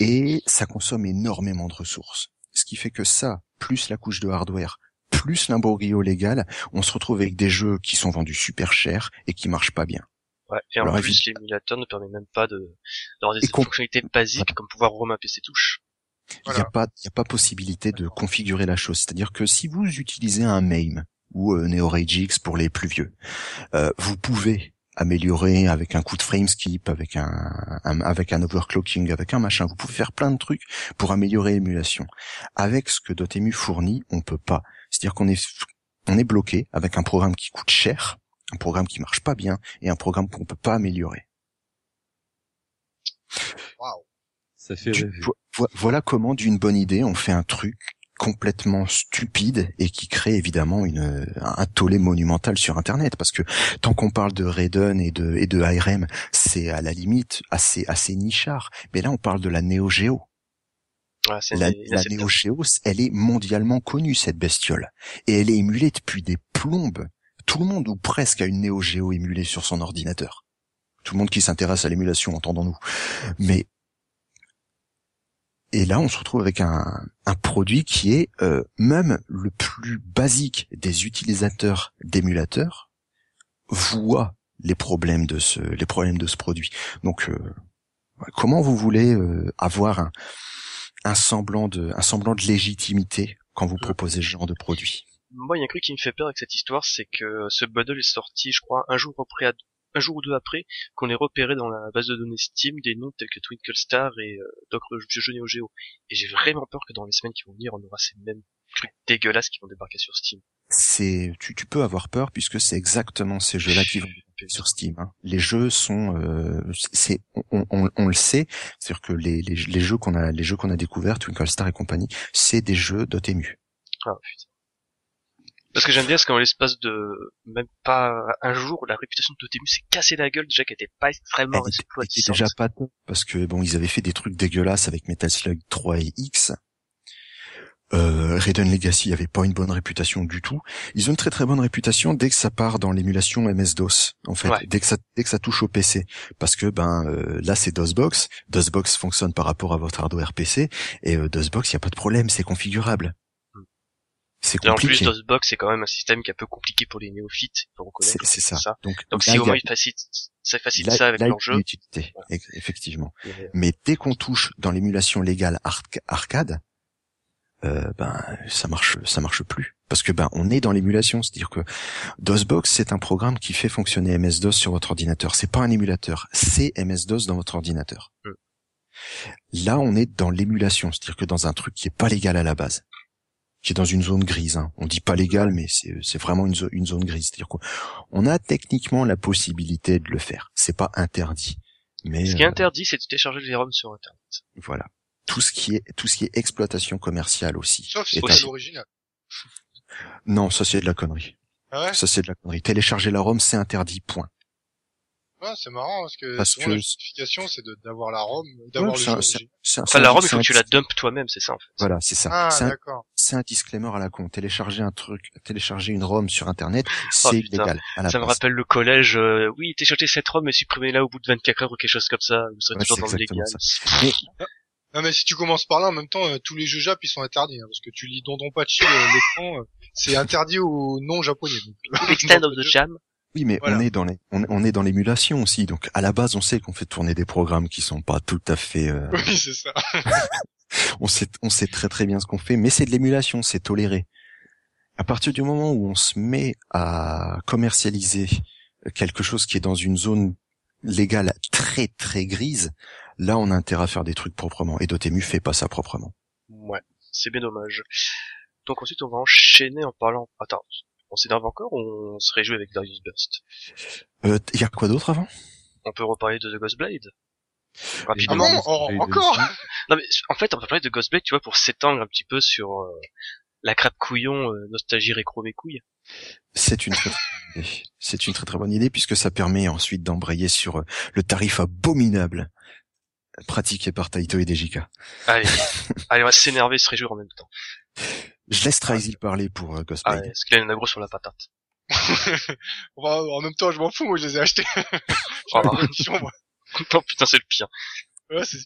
Et ça consomme énormément de ressources. Ce qui fait que ça plus la couche de hardware plus l'imbroglio légal, on se retrouve avec des jeux qui sont vendus super cher et qui marchent pas bien. Ouais, et en Alors, plus, l'émulateur ne permet même pas de, d'avoir des fonctionnalités basiques comme pouvoir remapper ses touches. Il n'y a pas, il a pas possibilité de configurer la chose. C'est-à-dire que si vous utilisez un MAME ou euh, NeoRageX pour les plus vieux, euh, vous pouvez améliorer avec un coup de frame skip, avec un, un- avec un overclocking, avec un machin. Vous pouvez faire plein de trucs pour améliorer l'émulation. Avec ce que Dotemu fournit, on peut pas. C'est-à-dire qu'on est, on est bloqué avec un programme qui coûte cher, un programme qui marche pas bien et un programme qu'on peut pas améliorer. Waouh. Ça fait Du- rêver. vo- vo- voilà comment d'une bonne idée on fait un truc complètement stupide et qui crée évidemment une, un tollé monumental sur Internet parce que tant qu'on parle de Raiden et de, et de ARM, c'est à la limite assez, assez nichard. Mais là, on parle de la Neo Geo. La, la inacceptable. Neo Geo, elle est mondialement connue, cette bestiole. Et elle est émulée depuis des plombes. Tout le monde, ou presque, a une Neo Geo émulée sur son ordinateur. Tout le monde qui s'intéresse à l'émulation, entendons-nous. Mais et là, on se retrouve avec un, un produit qui est euh, même le plus basique des utilisateurs d'émulateurs voit les problèmes de ce les problèmes de ce produit. Donc, euh, comment vous voulez euh, avoir un, un semblant de un semblant de légitimité quand vous proposez ce genre de produit Moi, il y a un truc qui me fait peur avec cette histoire, c'est que ce bundle est sorti, je crois, un jour après, un jour ou deux après, qu'on ait repéré dans la base de données Steam des noms tels que Twinkle Star et euh, Doc le jeu Neo Geo. Et j'ai vraiment peur que dans les semaines qui vont venir, on aura ces mêmes trucs dégueulasses qui vont débarquer sur Steam. C'est tu, tu peux avoir peur puisque c'est exactement ces jeux-là qui vont sur Steam. hein. Les jeux sont, euh, c'est, on, on, on le sait, c'est-à-dire que les, les, les jeux qu'on a, les jeux qu'on a découverts, Twinkle Star et compagnie, c'est des jeux Dotemu. Ah, putain. Parce que j'aime bien, c'est qu'en l'espace de même pas un jour, la réputation de Dotemu s'est cassé la gueule déjà qu'elle était pas extrêmement resplendissante. déjà pas parce que bon, ils avaient fait des trucs dégueulasses avec Metal Slug 3 et X. Euh, Raiden Legacy avait pas une bonne réputation du tout. Ils ont une très très bonne réputation dès que ça part dans l'émulation MS-DOS. En fait, Ouais. dès que ça dès que ça touche au PC, parce que ben euh, là c'est DOSBox. DOSBox fonctionne par rapport à votre hardware PC et euh, DOSBox, il y a pas de problème, c'est configurable. C'est Et en plus, compliqué. DOSBox c'est quand même un système qui est un peu compliqué pour les néophytes, faut reconnaître. C'est ça. Donc, Donc là, si au a- moins ils facilitent, ça facilite ça avec leur jeu. utilité, effectivement. euh, Mais dès qu'on touche dans l'émulation légale arc- arcade, euh, ben ça marche, ça marche plus. Parce que ben on est dans l'émulation, c'est-à-dire que DOSBox c'est un programme qui fait fonctionner MS-DOS sur votre ordinateur. C'est pas un émulateur, c'est MS-DOS dans votre ordinateur. Mm. Là on est dans l'émulation, c'est-à-dire que dans un truc qui est pas légal à la base, qui est dans une zone grise. Hein. On dit pas légal, mais c'est c'est vraiment une, zo- une zone grise. C'est-à-dire qu'on a techniquement la possibilité de le faire. C'est pas interdit. Mais Ce qui est euh, interdit, c'est de télécharger les ROM sur Internet. voilà. Tout ce qui est tout ce qui est exploitation commerciale aussi. Sauf si est c'est l'original. Non, ça c'est de la connerie. Ah ouais? Ça c'est de la connerie. Télécharger la ROM, c'est interdit. Point. Ouais, c'est marrant parce que Parce souvent, que- la justification c'est de- d'avoir la ROM, d'avoir Ouais, le c'est jeu un- c'est- original. c'est un- Enfin, c'est la un- ROM, il c'est faut un que tu la dumpes toi-même, c'est ça en fait. Voilà, c'est ça. Ah, c'est un, d'accord. c'est un disclaimer à la con. Télécharger un truc, télécharger une ROM sur Internet, Oh, c'est illégal. À la Ça me rappelle le collège, euh, oui, téléchargez cette ROM et supprimez-la au bout de 24 heures ou quelque chose comme ça, vous serez Ouais, toujours dans le légal. Non mais si tu commences par là, en même temps, euh, tous les jeux Jap ils sont interdits, hein, parce que tu lis Dondon Pachi euh, l'écran, euh, c'est interdit aux non japonais. Donc, Extend of the jam. Oui, mais Voilà. on est dans les, on, on est dans l'émulation aussi. Donc, à la base, on sait qu'on fait tourner des programmes qui sont pas tout à fait, euh, oui, c'est ça. on sait, on sait très très bien ce qu'on fait, mais c'est de l'émulation, c'est toléré. À partir du moment où on se met à commercialiser quelque chose qui est dans une zone légale très très grise, là, on a intérêt à faire des trucs proprement. Et Dotemu fait pas ça proprement. Ouais, c'est bien dommage. Donc ensuite, on va enchaîner en parlant... Attends, on s'énerve encore ou on se réjouit avec Darius Burst? Euh, y a quoi d'autre avant? On peut reparler de The Ghost Blade? Ah Rapidement. Oh, Encore Non mais en fait, on va parler de Ghost Blade, tu vois, pour s'étendre un petit peu sur euh, la crabe couillon, euh, nostalgie récro mes couilles. C'est une très, très bonne idée. C'est une très très bonne idée puisque ça permet ensuite d'embrayer sur euh, le tarif abominable pratiqué par Taito et DJK. Allez, allez, on va s'énerver et se réjouir en même temps. Je laisse Trazy parler pour euh, Ah Ghostblade. ouais, parce qu'il a une agro sur la patate. En même temps, je m'en fous, moi je les ai achetés. Oh, moi. non, putain, c'est le pire. C'est.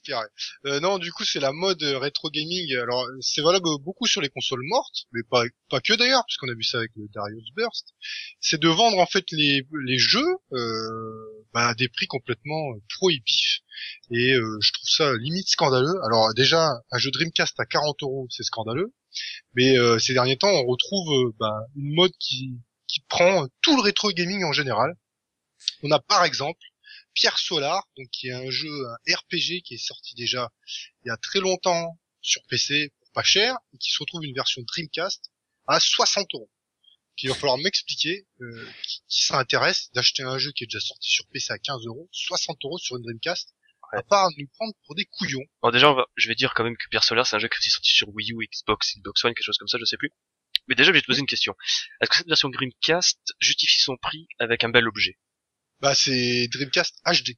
Euh, non, du coup, c'est la mode euh, rétro gaming. Alors, c'est valable beaucoup sur les consoles mortes, mais pas pas que d'ailleurs, puisqu'on a vu ça avec le Darius Burst. C'est de vendre en fait les les jeux euh, bah, à des prix complètement euh, prohibitifs. Et euh, je trouve ça limite scandaleux. Alors déjà, un jeu Dreamcast à 40 euros, c'est scandaleux. Mais euh, ces derniers temps, on retrouve bah, une mode qui qui prend tout le rétro gaming en général. On a par exemple Pierre Solar, donc qui est un jeu, un RPG qui est sorti déjà il y a très longtemps sur PC pour pas cher, et qui se retrouve une version Dreamcast à 60 euros. Il va falloir m'expliquer euh, qui, qui ça intéresse d'acheter un jeu qui est déjà sorti sur PC à 15 euros, 60 euros sur une Dreamcast, à part nous prendre pour des couillons. Bon, déjà, on va, je vais dire quand même que Pierre Solar, c'est un jeu qui est sorti sur Wii U, Xbox, Xbox One, quelque chose comme ça, je sais plus. Mais déjà, je vais te poser une question. Est-ce que cette version Dreamcast justifie son prix avec un bel objet? Bah c'est Dreamcast HD.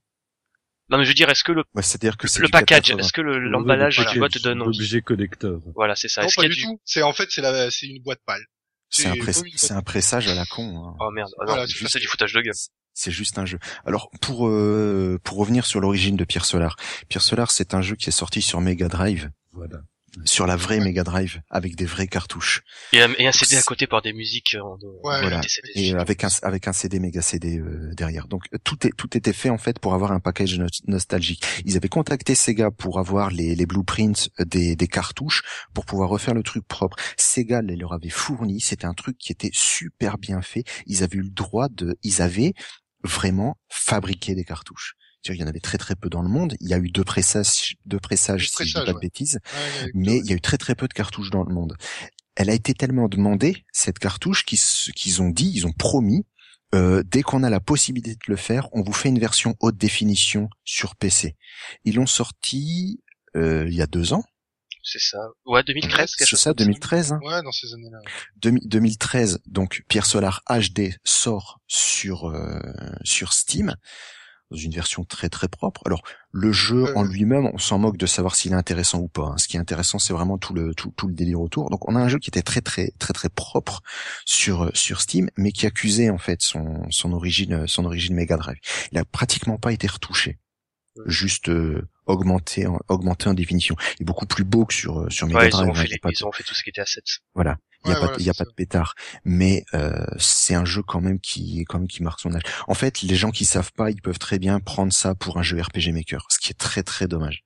Non, mais je veux dire, est-ce que le, Ouais, c'est-à-dire que c'est le du package, 480. est-ce que l'emballage, le tu vois, te donne L'objet collector. Voilà, c'est ça. non Est-ce pas du tout. C'est en fait c'est la c'est une boîte pâle. C'est un, c'est pressage à la con. hein. Oh merde, ah Voilà, c'est du foutage de gueule. C'est juste un jeu. Alors pour euh, pour revenir sur l'origine de Pierre Solar, Pierre Solar c'est un jeu qui est sorti sur Mega Drive, Voilà. Sur la vraie Mega Drive avec des vraies cartouches Et un, et un CD à côté par des musiques, euh, en, Ouais, Voilà. des CD. et euh, avec un avec un CD Mega CD euh, derrière. Donc euh, tout est tout était fait en fait pour avoir un package no- nostalgique. Ils avaient contacté Sega pour avoir les les blueprints des des cartouches pour pouvoir refaire le truc propre. Sega les leur avait fourni, c'était un truc qui était super bien fait. Ils avaient eu le droit de ils avaient vraiment fabriqué des cartouches. Il y en avait très très peu dans le monde. Il y a eu deux pressages, deux pressages, si je dis pas de ouais. bêtises Ouais, mais il y a eu très très peu de cartouches dans le monde. Elle a été tellement demandée, cette cartouche, qu'ils ont dit, ils ont promis, euh, dès qu'on a la possibilité de le faire, on vous fait une version haute définition sur PC. Ils l'ont sorti euh, il y a deux ans, C'est ça. Ouais, 2013, quelque c'est ça, comme 2013. hein. Ouais, dans ces années-là. 2000 2013, donc Pierre Solar HD sort sur euh, sur Steam dans une version très très propre. Alors le jeu Euh. en lui-même, on s'en moque de savoir s'il est intéressant ou pas. hein. Ce qui est intéressant, c'est vraiment tout le tout, tout le délire autour. Donc on a un jeu qui était très très très très propre sur sur Steam, mais qui accusait en fait son son origine son origine Mega Drive. Il a pratiquement pas été retouché, juste euh, augmenté en, augmenté en définition. Il est beaucoup plus beau que sur euh, sur Mega Ouais, ils Drive. ont, hein. fait Il y a les- pas de- ils ont fait tout ce qui était assets. voilà. Il y a Ouais, pas, voilà, y a pas de pétard, mais euh, c'est un jeu quand même qui, quand même qui marque son âge. En fait, les gens qui savent pas, ils peuvent très bien prendre ça pour un jeu RPG Maker, ce qui est très très dommage.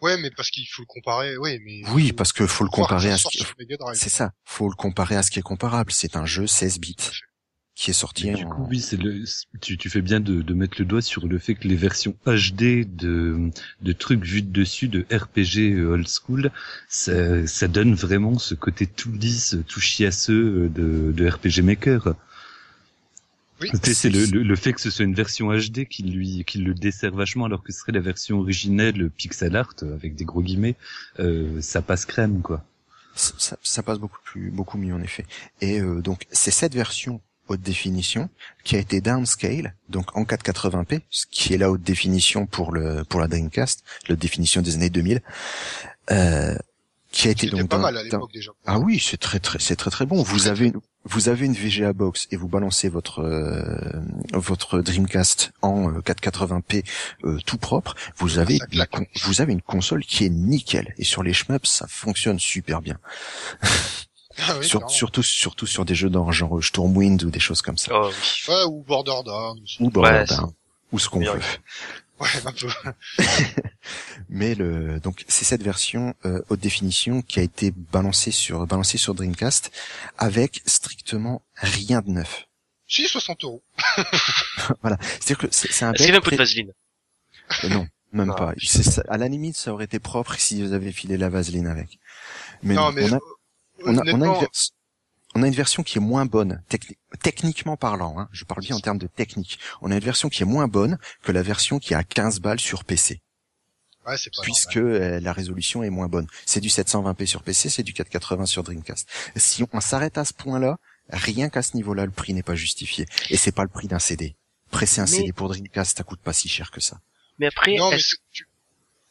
Ouais, mais parce qu'il faut le comparer. Oui, mais Oui, parce que faut le comparer à ce qui, c'est ça, faut le comparer à ce qui est comparable. C'est un jeu 16 bits qui est sorti Mais du en- coup, oui, c'est le, tu, tu fais bien de, de mettre le doigt sur le fait que les versions HD de, de trucs vus de dessus, de RPG euh, old school, ça, ça donne vraiment ce côté tout lisse, tout chiasseux euh, de, de RPG Maker. Oui. Tu sais, C'est le, le, le fait que ce soit une version HD qui lui qui le dessert vachement alors que ce serait la version originelle pixel art euh, avec des gros guillemets, euh, ça passe crème quoi. ça, ça passe beaucoup plus beaucoup mieux en effet. Et euh, donc c'est cette version haute définition qui a été downscale, donc en 480p, ce qui est la haute définition pour le pour la Dreamcast, la définition des années 2000. Euh, qui a été donc pas mal à l'époque déjà. ah oui, c'est très très c'est très très bon. Vous avez une, vous avez une VGA box et vous balancez votre euh, votre Dreamcast en euh, 480p euh, tout propre. Vous avez la con- vous avez une console qui est nickel et sur les shmups ça fonctionne super bien. Ah oui, Sur- clairement. surtout surtout sur des jeux d'or genre Stormwind ou des choses comme ça Oh oui. Ouais, ou Borderlands. ou Borderlands c'est- ou ce qu'on veut. Ouais, un peu. Mais le donc c'est cette version euh, haute définition qui a été balancée sur balancée sur Dreamcast avec strictement rien de neuf. Si, 60 euros. Voilà, c'est-à-dire que c'est c'est un Est-ce qu'il y avait un peu de vaseline? Euh, Non, même Ah. pas. C'est ça- à la limite, ça aurait été propre si vous avez filé la vaseline avec. Mais, non, non, mais on, a, euh, on, a, on, a une on a une version qui est moins bonne, techni- techniquement parlant. Hein, je parle bien en termes de technique. On a une version qui est moins bonne que la version qui a 15 balles sur PC, ouais, c'est pas puisque normal. euh, la résolution est moins bonne. C'est du 720p sur PC, c'est du 480 sur Dreamcast. Si on s'arrête à ce point-là, rien qu'à ce niveau-là, le prix n'est pas justifié. Et c'est pas le prix d'un CD. Presser un Mais- CD pour Dreamcast, ça coûte pas si cher que ça. Mais après, Non, mais est-ce- tu-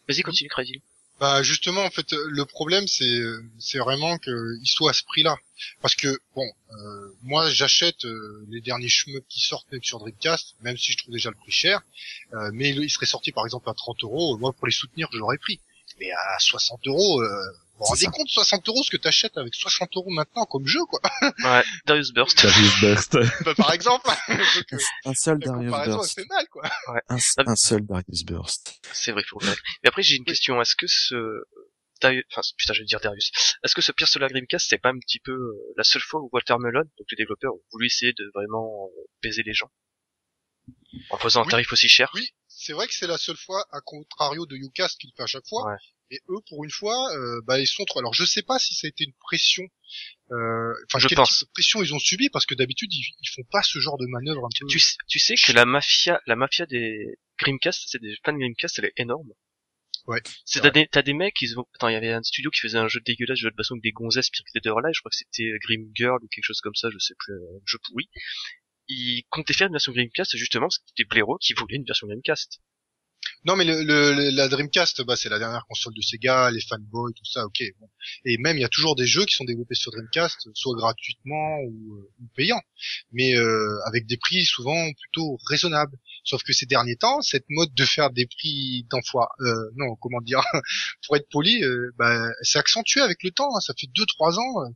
vas-y continue Crazy. Bah justement en fait le problème c'est c'est vraiment que il soit à ce prix-là. Parce que bon euh, moi j'achète euh, les derniers shmups qui sortent même sur Dreamcast même si je trouve déjà le prix cher euh, mais il serait sorti par exemple à 30 euros moi pour les soutenir je l'aurais pris. Mais à 60 euros vous vous rendez ça. compte 60 euros ce que t'achètes avec 60 euros maintenant comme jeu quoi Ouais, Darius Burst. Darius Burst. Bah, par exemple Donc, euh, Un seul Darius Burst. fait mal quoi Un, un seul Darius Burst. C'est vrai, faut faire. Mais après, j'ai une question. Est-ce que ce Darius, enfin, putain, je vais dire Darius. Est-ce que ce Pierce Solar Dreamcast, c'est pas un petit peu euh, la seule fois où Walter Melon, donc les développeurs, ont voulu essayer de vraiment euh, baiser les gens? En faisant un tarif aussi cher? Oui, c'est vrai que c'est la seule fois, à contrario de Ucast qu'il fait à chaque fois. Ouais. Et eux, pour une fois, euh, bah ils sont trop. Alors je sais pas si ça a été une pression. euh, Enfin, Je quel pense. pression ils ont subi parce que d'habitude ils, ils font pas ce genre de manœuvre un peu. tu, sais- tu sais que la mafia, la mafia des Dreamcast, c'est des fans de Dreamcast, elle est énorme. Ouais, C'est t'as des, t'as des mecs, ils ont, attends, il y avait un studio qui faisait un jeu dégueulasse, jeu de baston avec des gonzesses que des Live, je crois que c'était Grim Girl ou quelque chose comme ça, je sais plus, euh, un jeu pourri. Ils comptaient faire une version Dreamcast justement parce que c'était Blaireau qui voulait une version Dreamcast. Non, mais le, le- la Dreamcast, bah c'est la dernière console de Sega, les fanboys, tout ça, ok. Bon. Et même il y a toujours des jeux qui sont développés sur Dreamcast, soit gratuitement ou, euh, ou payants, mais euh, avec des prix souvent plutôt raisonnables. Sauf que ces derniers temps, cette mode de faire des prix d'enfoiré, euh, non, comment dire, pour être poli, euh, bah, c'est accentué avec le temps. hein. ça fait deux trois ans, euh,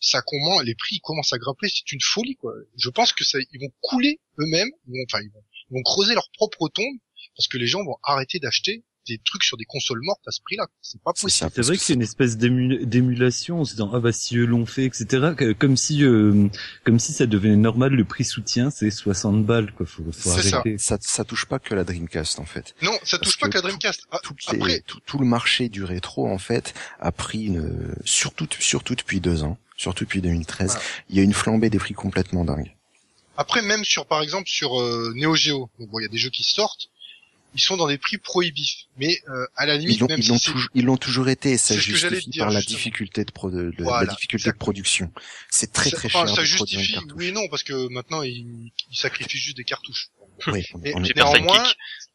ça commence, les prix commencent à grimper, c'est une folie quoi. Je pense que ça, ils vont couler eux-mêmes, enfin ils vont, ils vont creuser leur propre tombe parce que les gens vont arrêter d'acheter des trucs sur des consoles mortes à ce prix-là. C'est pas C'est possible. C'est vrai que c'est une espèce d'ému- d'émulation en se disant ah bah si eux l'ont fait etc comme si euh, comme si ça devenait normal le prix soutien c'est 60 balles quoi faut, faut C'est ça. arrêter ça, ça touche pas que la Dreamcast en fait. Non, ça touche Parce pas que qu'à Dreamcast. Ah, les- Après, tout, tout le marché du rétro en fait a pris une, surtout surtout depuis deux ans, surtout depuis 2013, Voilà. il y a une flambée des prix complètement dingue. après même sur par exemple sur euh, Neo Geo, bon il y a des jeux qui sortent, ils sont dans des prix prohibifs. Mais euh, à la limite Ils l'ont même ils si l'ont c'est- toujours ils l'ont toujours été et ça C'est ce que j'allais justifie te dire, par la justement. difficulté de, pro, de- de- Voilà, la difficulté de production. C'est très très enfin, cher ça de produire une justifie, oui et non, parce que maintenant ils, ils sacrifient juste des cartouches. Oui, on- Et on est- néanmoins,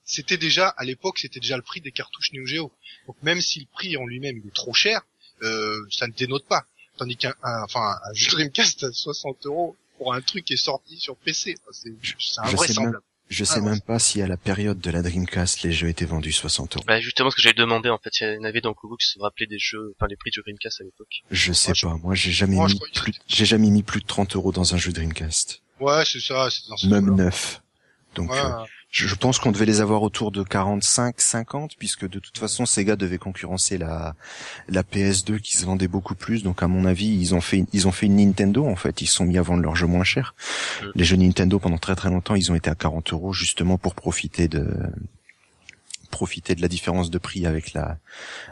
c'était déjà à l'époque, c'était déjà le prix des cartouches Neo Geo. Donc même si le prix en lui-même il est trop cher, euh, ça ne dénote pas. Tandis qu'un, un- enfin, un jeu Dreamcast à 60 euros pour un truc qui est sorti sur PC, c'est c'est invraisemblable. Je sais Ah, même pas si à la période de la Dreamcast les jeux étaient vendus 60 euros. Bah, justement, ce que j'avais demandé, en fait, il y en avait dans le qui se rappelait des jeux, enfin, les prix du Dreamcast à l'époque. Je sais Moi, je- pas. Moi, j'ai jamais mis plus, j'ai jamais mis plus de 30 euros dans un jeu Dreamcast. Ouais, c'est ça, c'est dans ce Même neuf. Donc, Ouais. euh, je, je pense qu'on devait les avoir autour de 45, 50, puisque de toute façon, Sega devait concurrencer la, la PS2 qui se vendait beaucoup plus. Donc, à mon avis, ils ont fait, ils ont fait une Nintendo, en fait. Ils se sont mis à vendre leurs jeux moins chers. Mm. Les jeux Nintendo, pendant très très longtemps, ils ont été à 40 euros, justement pour profiter de, profiter de la différence de prix avec la,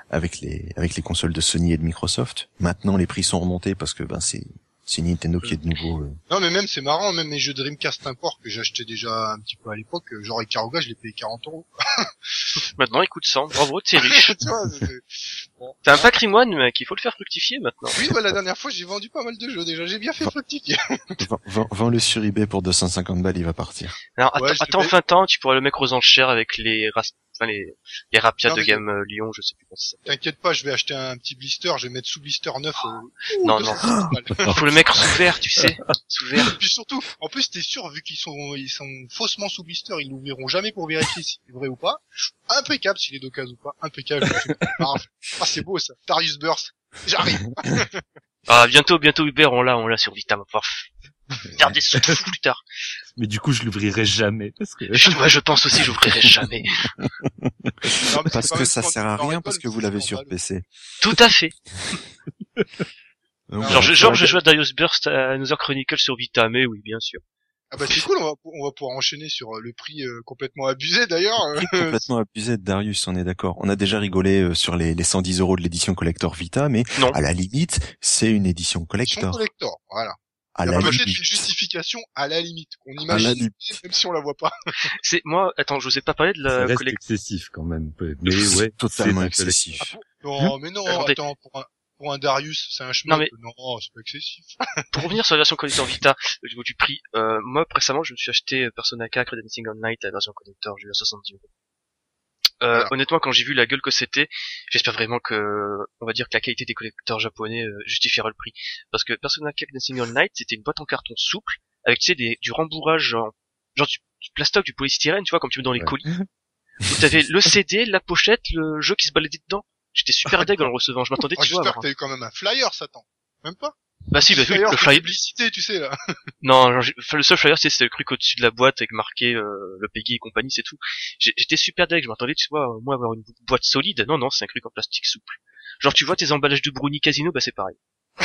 avec les, avec les consoles de Sony et de Microsoft. Maintenant, les prix sont remontés parce que, ben, c'est, c'est Nintendo qui est de nouveau, euh, Non, mais même c'est marrant, même les jeux Dreamcast import que j'achetais déjà un petit peu à l'époque, euh, genre Ikaruga, je l'ai payé 40 euros. Maintenant, il coûte 100. Bravo, t'es riche. Bon. T'as un patrimoine, mec, il faut le faire fructifier maintenant. Oui, bah, la dernière fois, j'ai vendu pas mal de jeux déjà. J'ai bien fait fructifier. Vends- vends- Vends-le sur eBay pour 250 balles, il va partir. Alors, Ouais, attends, je attends vais- 20 ans, tu pourras le mettre aux enchères avec les ras- enfin, les, les rapias Non, de gamme euh, Lyon, je sais plus comment ça s'appelle. T'inquiète pas, je vais acheter un petit blister. Je vais mettre sous blister neuf. euh, Non, deux non. balles. Faut le mettre sous verre, tu sais. Sous verre. Et puis surtout, en plus, t'es sûr, vu qu'ils sont, ils sont faussement sous blister, ils l'ouvriront jamais pour vérifier si c'est vrai ou pas. Impeccable s'il est d'occasion ou pas. Impeccable. ah, c'est beau ça. Darius Burst. J'arrive. Ah, bientôt, bientôt Uber, on l'a, on l'a sur Vita, on va pouvoir faire des sous plus tard. Mais du coup, je l'ouvrirai jamais parce que Je, moi, je pense aussi, j'ouvrirai jamais. Non, Parce que ça sert à rien en parce que vous l'avez 100 sur. PC. Tout à fait. Donc, Genre, je, genre, je joue à Darius Burst à Another Chronicle sur Vita, mais oui, bien sûr. Ah bah c'est cool, on va, on va pouvoir enchaîner sur euh, le prix euh, complètement abusé d'ailleurs. euh, complètement abusé de Darius, on est d'accord. On a déjà rigolé euh, sur les, les 110 euros de l'édition collector Vita, mais Non. à la limite, c'est une édition collector. collector, voilà. À Il y la a peut-être une limite. justification à la limite, qu'on imagine, limite. même si on la voit pas. C'est, moi, attends, je vous ai pas parlé de la collection. excessif quand même. Mais C'est ouais, totalement c'est un excessif. Non, mais non, Attendez. attends, pour un, pour un Darius, c'est un Non, chemin. mais- Non, c'est pas excessif. Pour revenir sur la version collector Vita, au niveau du prix, euh, moi, récemment, je me suis acheté euh, Persona 4 Dancing on Night, la version collector, j'ai eu à 70 euros. Euh, honnêtement, quand j'ai vu la gueule que c'était, j'espère vraiment que, on va dire que la qualité des collecteurs japonais euh, justifiera le prix. Parce que Persona 4 Dancing on Night, c'était une boîte en carton souple, avec, tu sais, des, du rembourrage, genre, genre du, du plastoc, du polystyrène, tu vois, comme tu mets dans les Ouais. colis. Où t'avais le CD, la pochette, le jeu qui se baladait dedans. J'étais super deg en le recevant, je m'attendais, Oh, tu vois, à J'espère que t'as eu quand même un flyer, Satan. Même pas Bah si, bah, oui, Flyer le flyer, publicité, tu sais, là. Non, genre, le seul flyer, c'est le truc au-dessus de la boîte avec marqué euh, le Peggy et compagnie, c'est tout. J'étais super deg, je m'attendais, tu vois, moi avoir une bo- boîte solide. Non, non, c'est un truc en plastique souple. Genre, tu vois tes emballages de Brownie Casino, bah c'est pareil.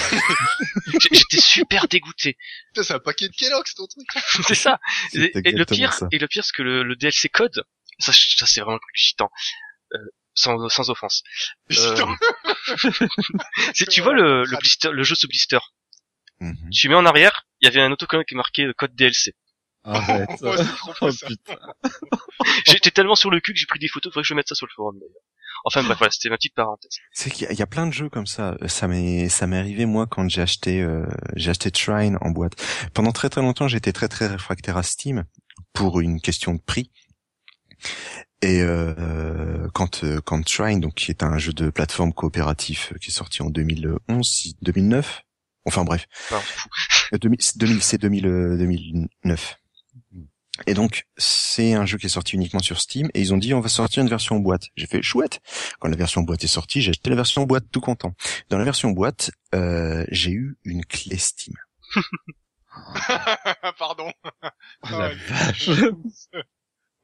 J'étais super dégoûté. Putain, c'est un paquet de Kellogg's, ton truc. c'est ça. Et, et le pire, ça. et le pire, c'est que le, le DLC code, ça, ça c'est vraiment le plus chitant. Euh, sans, sans offense. Euh, c'est, tu vois le, le blister, le jeu sous blister. Mhm. Tu mets en arrière, il y avait un autocollant qui euh, code DLC. Arrête. Oh, Oh. J'étais tellement sur le cul que j'ai pris des photos, faudrait que je mette ça sur le forum d'ailleurs. Enfin bref, voilà, c'était ma petite parenthèse. C'est qu'il y, a- il y a plein de jeux comme ça. Ça m'est ça m'est arrivé moi quand j'ai acheté euh, j'ai acheté Shrine en boîte. Pendant très très longtemps, j'étais très très réfractaire à Steam pour une question de prix. Et euh, quand euh, quand Shrine, donc qui est un jeu de plateforme coopératif euh, qui est sorti en 2011, si- 2009, enfin bref. Euh, 2000 c'est 2000 c'est 2000, euh, 2009. Et donc, c'est un jeu qui est sorti uniquement sur Steam, et ils ont dit, on va sortir une version boîte. J'ai fait, chouette. Quand la version boîte est sortie, j'ai acheté la version boîte tout content. Dans la version boîte, euh, j'ai eu une clé Steam. Pardon. Oh la Ouais. vache.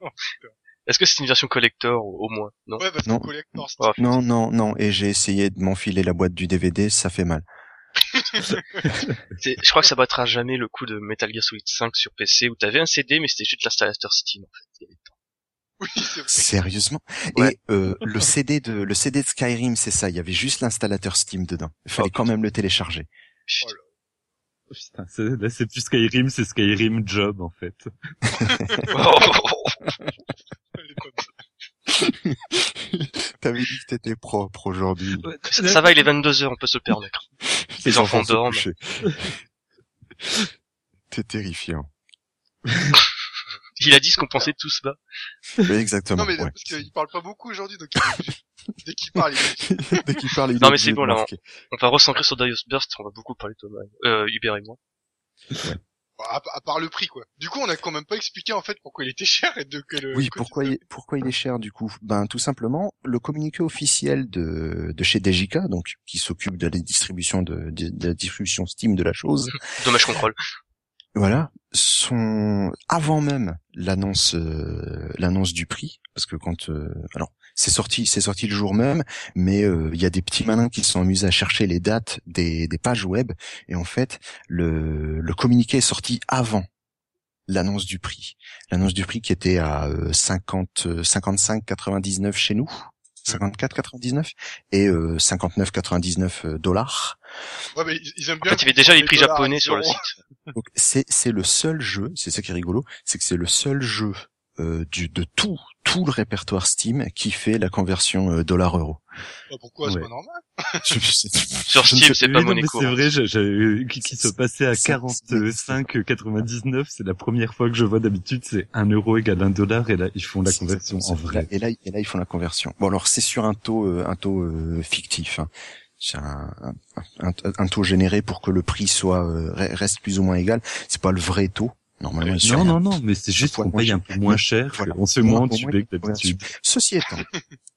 Est-ce que c'est une version collector au, moins? Non? Ouais, parce Non. que collector, c'est- Oh, Non, non, non, et j'ai essayé de m'enfiler la boîte du DVD, ça fait mal. Je crois que ça battra jamais le coup de Metal Gear Solid 5 sur PC où t'avais un CD mais c'était juste l'installateur Steam en fait. Oui. Sérieusement? Ouais. Et euh, le CD de le CD de Skyrim, c'est ça. Il y avait juste l'installateur Steam dedans. Il fallait Oh, quand même le télécharger. Putain. Putain, c'est- là c'est plus Skyrim, c'est Skyrim Job en fait. T'avais dit que t'étais propre aujourd'hui. ça, ça va, il est 22h, on peut se le permettre. Les enfants dorment. T'es terrifiant. Il a dit ce qu'on pensait tous bas. Oui, exactement. Non, mais ouais. parce qu'il parle pas beaucoup aujourd'hui, donc dès qu'il parle, il est Dès qu'il parle, il Non, mais c'est bon, là, marquer. On va recentrer sur Darius Burst, on va beaucoup parler de Thomas, euh, Hubert et moi. à, à part le prix, quoi. Du coup, on a quand même pas expliqué, en fait, pourquoi il était cher et de que le... Oui, pourquoi il, pourquoi il est cher du coup? Ben tout simplement le communiqué officiel de, de chez Dejika, donc qui s'occupe de la distribution de, de, de la distribution Steam de la chose. Dommage contrôle. Voilà, sont avant même l'annonce euh, l'annonce du prix parce que quand euh, alors c'est sorti c'est sorti le jour même mais euh, il y a des petits malins qui se sont amusés à chercher les dates des, des pages web. Et en fait le le communiqué est sorti avant l'annonce du prix. L'annonce du prix qui était à euh, 50 euh, 55,99 chez nous. 54,99 et euh, 59,99 dollars Ouais, mais ils- aiment En bien. fait, il y avait déjà les prix japonais sur le site. Donc c'est c'est le seul jeu, c'est ça qui est rigolo, c'est que c'est le seul jeu euh, du de tout tout le répertoire Steam qui fait la conversion euh, dollar-euro. Bah, pourquoi? C'est pas normal Je- je- Sur je Steam, sais- c'est pas Monaco. C'est vrai, je- je- qui, qui se passait à C'est- 45,99, c'est la première fois que je vois d'habitude, c'est un euro égale un dollar, et là, ils font la conversion en vrai. Et là, et là, ils font la conversion. Bon, alors c'est sur un taux, euh, un taux euh, fictif. Hein. C'est un, un, un- un taux généré pour que le prix soit euh, re- reste plus ou moins égal. C'est pas le vrai taux. Normalement, sur Non, non, non, mais c'est juste qu'on paye un peu moins cher, Voilà. on se moins- entubé que d'habitude. Ceci étant,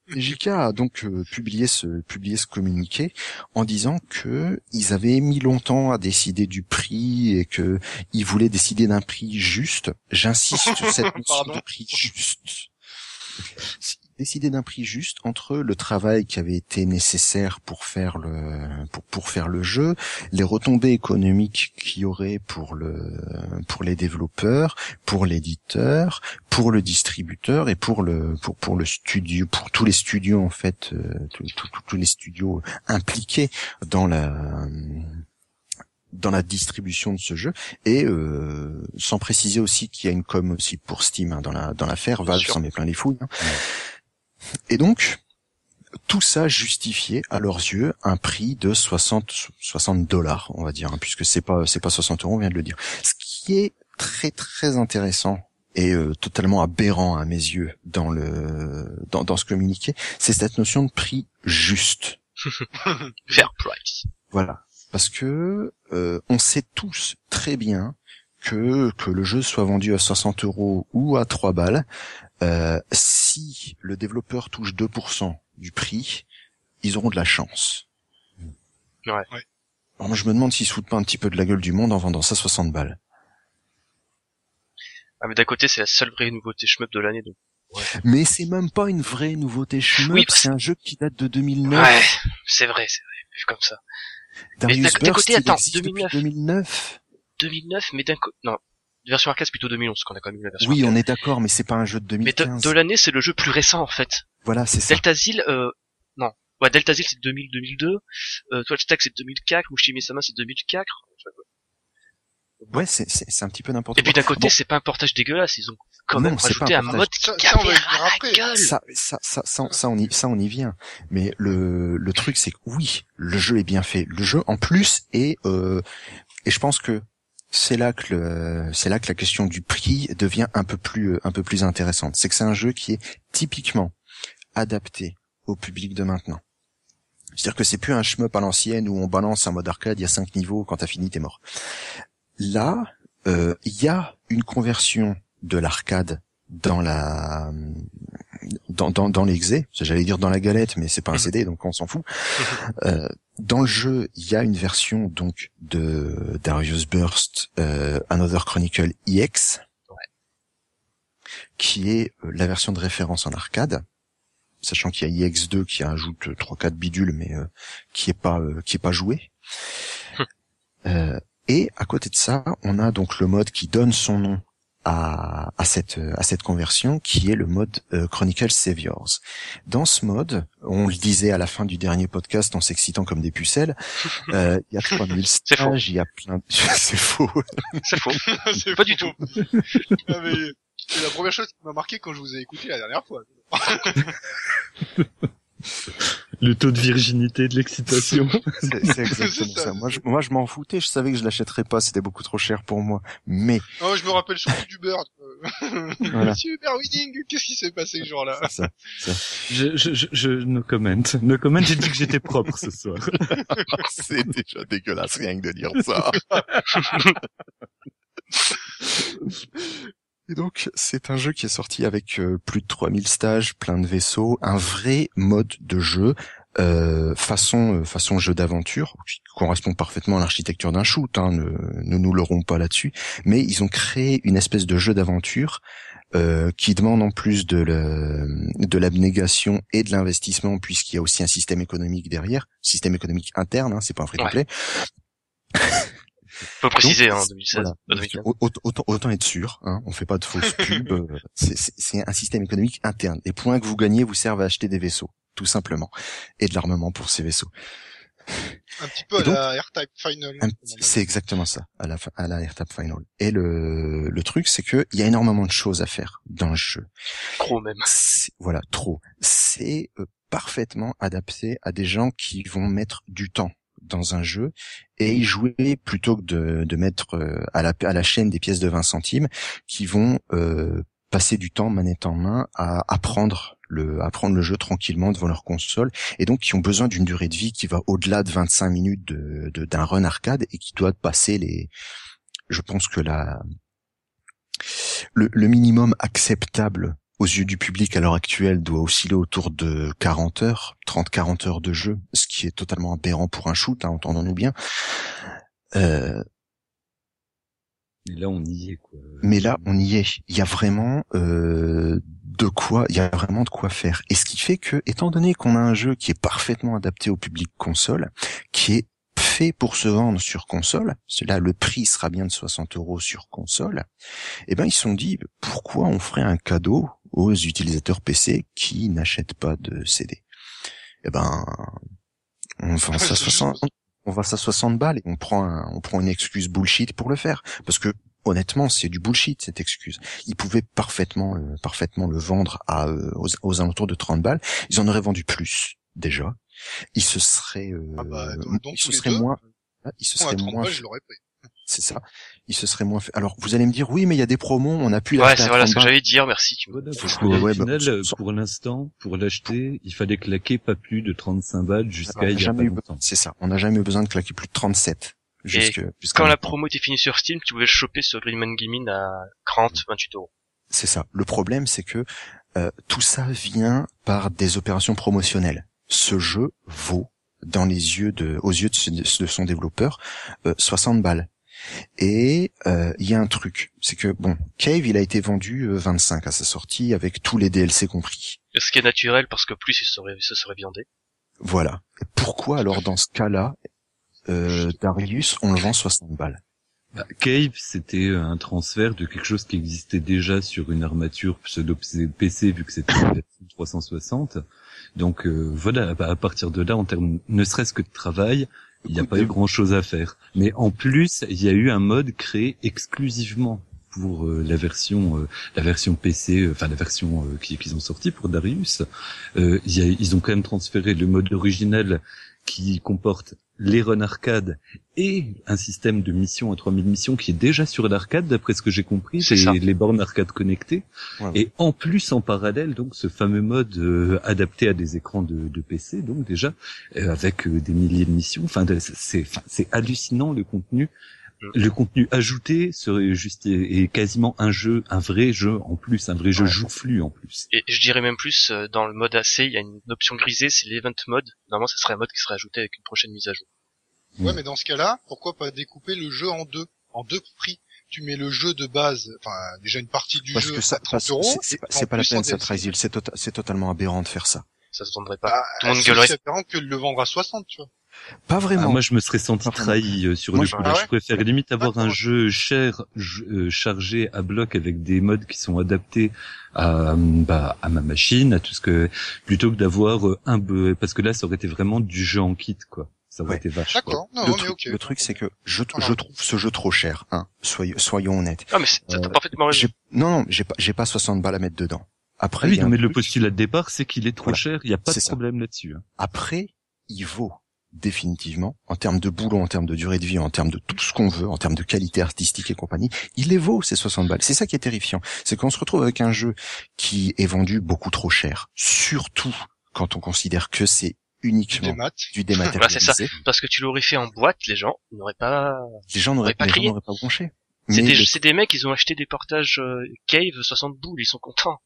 JK a donc euh, publié ce publié ce communiqué en disant que ils avaient mis longtemps à décider du prix et que ils voulaient décider d'un prix juste. J'insiste sur cette notion de prix juste. Décider d'un prix juste entre le travail qui avait été nécessaire pour faire le pour, pour faire le jeu, les retombées économiques qu'il y aurait pour le pour les développeurs, pour l'éditeur, pour le distributeur et pour le pour pour le studio pour tous les studios en fait euh, tous, les studios impliqués dans la dans la distribution de ce jeu. Et euh, sans préciser aussi qu'il y a une com aussi pour Steam hein, dans la dans l'affaire. Valve s'en met plein les fouilles hein. Et donc tout ça justifiait à leurs yeux un prix de 60 60 dollars on va dire hein, puisque c'est pas c'est pas 60 euros on vient de le dire ce qui est très très intéressant et euh, totalement aberrant à mes yeux dans le dans, dans ce communiqué, c'est cette notion de prix juste. Fair price. Voilà, parce que euh, on sait tous très bien que que le jeu soit vendu à 60 euros ou à 3 balles, euh, si le développeur touche 2% du prix, ils auront de la chance. Ouais. Ouais. Alors moi je me demande s'ils se foutent pas un petit peu de la gueule du monde en vendant ça 60 balles. Ah, mais d'un côté, c'est la seule vraie nouveauté shmup de l'année, donc. Mais c'est même pas une vraie nouveauté shmup, Oui, c'est un jeu qui date de 2009. Ouais, c'est vrai, c'est vrai, vu comme ça. Darius Mais d'un- côté, attends, existe depuis 2009. 2009. 2009, mais d'un côté, non. Version arcade, c'est plutôt 2011, parce qu'on a quand même eu la version Oui, arcade. on est d'accord, mais c'est pas un jeu de Mais de, 2015. de l'année, c'est le jeu plus récent, en fait. Voilà, c'est ça. Delta Zil, euh, non. Ouais, Delta Zil, c'est 2000-2002. Euh, Twitch Stack, c'est 2004. Mushimi Sama, c'est 2004. Ouais, c'est c'est c'est un petit peu n'importe Et puis quoi. d'un côté, Bon. c'est pas un portage dégueulasse. Ils ont quand Non, même c'est rajouté pas un mode on à la gueule. Ça, ça, ça, ça, ça, on y, ça, on y vient. Mais le, le truc, c'est que oui, le jeu est bien fait. Le jeu, en plus, est, euh, et je pense que c'est là que c'est là que la question du prix devient un peu plus, euh, un peu plus intéressante. C'est que c'est un jeu qui est typiquement adapté au public de maintenant. C'est-à-dire que c'est plus un shmup à l'ancienne où on balance un mode arcade, il y a cinq niveaux, quand t'as fini, t'es mort. Là, euh, il y a une conversion de l'arcade dans la dans dans, dans l'exé, j'allais dire dans la galette, mais c'est pas un Mhm. CD, donc on s'en fout. Euh, dans le jeu, il y a une version donc de Darius Burst, euh, Another Chronicle EX, qui est euh, la version de référence en arcade, sachant qu'il y a EX2 qui ajoute trois quatre bidules, mais euh, qui est pas euh, qui est pas joué. Euh, et à côté de ça, on a donc le mode qui donne son nom à, à cette à cette conversion, qui est le mode euh, Chronicle Saviors. Dans ce mode, on le disait à la fin du dernier podcast en s'excitant comme des pucelles, euh, il y a 3000 C'est faux. stages, il y a plein de... c'est faux. C'est faux. C'est Pas faux. du tout. Ah, mais c'est la première chose qui m'a marqué quand je vous ai écouté la dernière fois. Le taux de virginité de l'excitation. C'est c'est exactement ça, Moi, je, moi, je m'en foutais. Je savais que je l'achèterais pas. C'était beaucoup trop cher pour moi. Mais Non, je me rappelle surtout du Bird. Voilà. Super winning, qu'est-ce qui s'est passé ce jour-là? Je, je, je, je no comment. No comment, j'ai dit que j'étais propre ce soir. c'est déjà dégueulasse rien que de dire ça. Et donc, c'est un jeu qui est sorti avec euh, plus de 3000 stages, plein de vaisseaux, un vrai mode de jeu euh, façon euh, façon jeu d'aventure qui correspond parfaitement à l'architecture d'un shoot. Hein, ne, ne nous l'aurons pas là-dessus. Mais ils ont créé une espèce de jeu d'aventure euh, qui demande en plus de le- de l'abnégation et de l'investissement, puisqu'il y a aussi un système économique derrière, système économique interne. Hein, c'est pas un free to Ouais. Faut préciser, Donc, hein, 2016. voilà. euh, 2015. Autant, autant, autant être sûr, hein, on fait pas de fausses pubs. euh, c'est- c'est c'est un système économique interne. Les points que vous gagnez vous servent à acheter des vaisseaux, tout simplement, et de l'armement pour ces vaisseaux. Un petit peu Et à donc, la R-Type Final. C'est exactement ça, à la à la AirTap Final. Et le, le truc, c'est que il y a énormément de choses à faire dans le jeu. Trop même. C'est- Voilà, trop. C'est euh, parfaitement adapté à des gens qui vont mettre du temps dans un jeu et y jouer plutôt que de, de mettre euh, à, la, à la chaîne des pièces de 20 centimes qui vont euh, passer du temps manette en main à apprendre le, apprendre le jeu tranquillement devant leur console et donc qui ont besoin d'une durée de vie qui va au-delà de 25 minutes de, de- d'un run arcade et qui doit passer les, je pense que la, le minimum acceptable aux yeux du public à l'heure actuelle doit osciller autour de 40 heures, 30-40 heures de jeu, ce qui est totalement aberrant pour un shoot, hein, entendons-nous bien. Euh, Et là, on y est, quoi. mais là, on y est. Il y a vraiment euh, de quoi, il y a vraiment de quoi faire. Et ce qui fait que, étant donné qu'on a un jeu qui est parfaitement adapté au public console, qui est fait pour se vendre sur console, là le prix sera bien de 60 euros sur console, eh ben ils se sont dit pourquoi on ferait un cadeau aux utilisateurs PC qui n'achètent pas de CD. Eh ben on vend ça c'est 60, on vend ça 60 balles et on prend un- on prend une excuse bullshit pour le faire parce que honnêtement c'est du bullshit cette excuse. Ils pouvaient parfaitement le, parfaitement le vendre à euh, aux, aux alentours de 30 balles. Ils en auraient vendu plus déjà. Ils se seraient euh, Ah bah, donc, donc ils se seraient moins ils se seraient 30 moins balles, je l'aurais pris. C'est ça. Ils se seraient moins fait. Alors vous allez me dire oui mais il y a des promos, on a pu Ouais, c'est voilà 30 ce que j'allais dire, merci. Tu me... Voilà, parce Ouais, qu'au ouais, bah, final, pour l'instant, pour l'acheter, il fallait claquer pas plus de 35 balles On jusqu'à n'a il y a jamais pas eu longtemps. C'est ça. On n'a jamais eu besoin de claquer plus de 37. Jusque, jusqu'à Quand la promo était finie sur Steam, tu pouvais le choper sur Greenman Gaming à 30, 28 euros. C'est ça. Le problème, c'est que euh, tout ça vient par des opérations promotionnelles. Ce jeu vaut, dans les yeux de, aux yeux de, ce- de son développeur, euh, 60 balles. Et euh, il y a un truc, c'est que bon, Cave, il a été vendu euh, 25 à sa sortie avec tous les DLC compris. Ce qui est naturel parce que plus il serait, se serait viandé. Voilà. Et pourquoi alors dans ce cas-là, euh, Darius, on le vend 60 balles? Bah, Cave, c'était un transfert de quelque chose qui existait déjà sur une armature pseudo PC vu que c'était une version 360. Donc euh, voilà, bah, à partir de là, en termes ne serait-ce que de travail, il n'y a pas eu euh, grand-chose à faire. Mais en plus, il y a eu un mode créé exclusivement pour euh, la version euh, la version PC, euh, enfin la version qui- qu'ils ont sorti pour Darius. Euh, il y a- ils ont quand même transféré le mode original qui comporte les runs arcade et un système de mission à 3000 missions qui est déjà sur l'arcade d'après ce que j'ai compris, C'est les bornes arcade connectées. Ouais. Et en plus, en parallèle, donc ce fameux mode euh, adapté à des écrans de, de PC, donc déjà euh, avec euh, des milliers de missions. Enfin, de- c'est enfin, c'est hallucinant le contenu. Mm. Le contenu ajouté serait juste et, et quasiment un jeu, un vrai jeu en plus, un vrai jeu Ouais. joufflu en plus. Et je dirais même plus, euh, dans le mode AC, il y a une option grisée, c'est l'event mode. Normalement, ça serait un mode qui serait ajouté avec une prochaine mise à jour. Ouais, Mm. mais dans ce cas-là, pourquoi pas découper le jeu en deux, en deux prix? Tu mets le jeu de base, enfin déjà une partie du Parce jeu que ça, à 30 parce- euros. c'est- c'est pas, c'est la peine, ça. C'est tota- c'est totalement aberrant de faire ça. Ça se vendrait pas. Bah, Tout le monde c'est gueulerait. aussi aberrant que de le vendre à 60, tu vois. Pas Ah, vraiment. moi, je me serais senti trahi euh, sur Moi, le je- coup. Ah ouais je préfère limite avoir un jeu cher, euh, chargé à bloc avec des modes qui sont adaptés à, bah, à ma machine, à tout ce que, plutôt que d'avoir euh, un be- parce que là, ça aurait été vraiment du jeu en kit, quoi. Ça aurait Ouais. été vache. D'accord, non, le, mais truc, ok. le truc, c'est que je, Ah. je trouve ce jeu trop cher. Hein. Soyons, soyons honnêtes. Ah, mais c'est- t'as Euh, parfaitement raison. Non, non, j'ai pas, j'ai pas 60 balles à mettre dedans. Après, Ah oui, non, mais le postulat de départ, c'est qu'il est trop Voilà. cher. Il n'y a pas de ça. problème là-dessus. hein. après, il vaut définitivement, en termes de boulot, en termes de durée de vie, en termes de tout ce qu'on veut, en termes de qualité artistique et compagnie, il les vaut ces 60 balles. C'est ça qui est terrifiant. C'est qu'on se retrouve avec un jeu qui est vendu beaucoup trop cher. Surtout quand on considère que c'est uniquement du dématérialisé. Bah, c'est Parce que tu l'aurais fait en boîte, les gens n'auraient pas... Les gens n'auraient pas les gens crié. n'auraient pas bronché. C'est des, le- c'est des mecs, ils ont acheté des portages euh, Cave 60 boules, ils sont contents.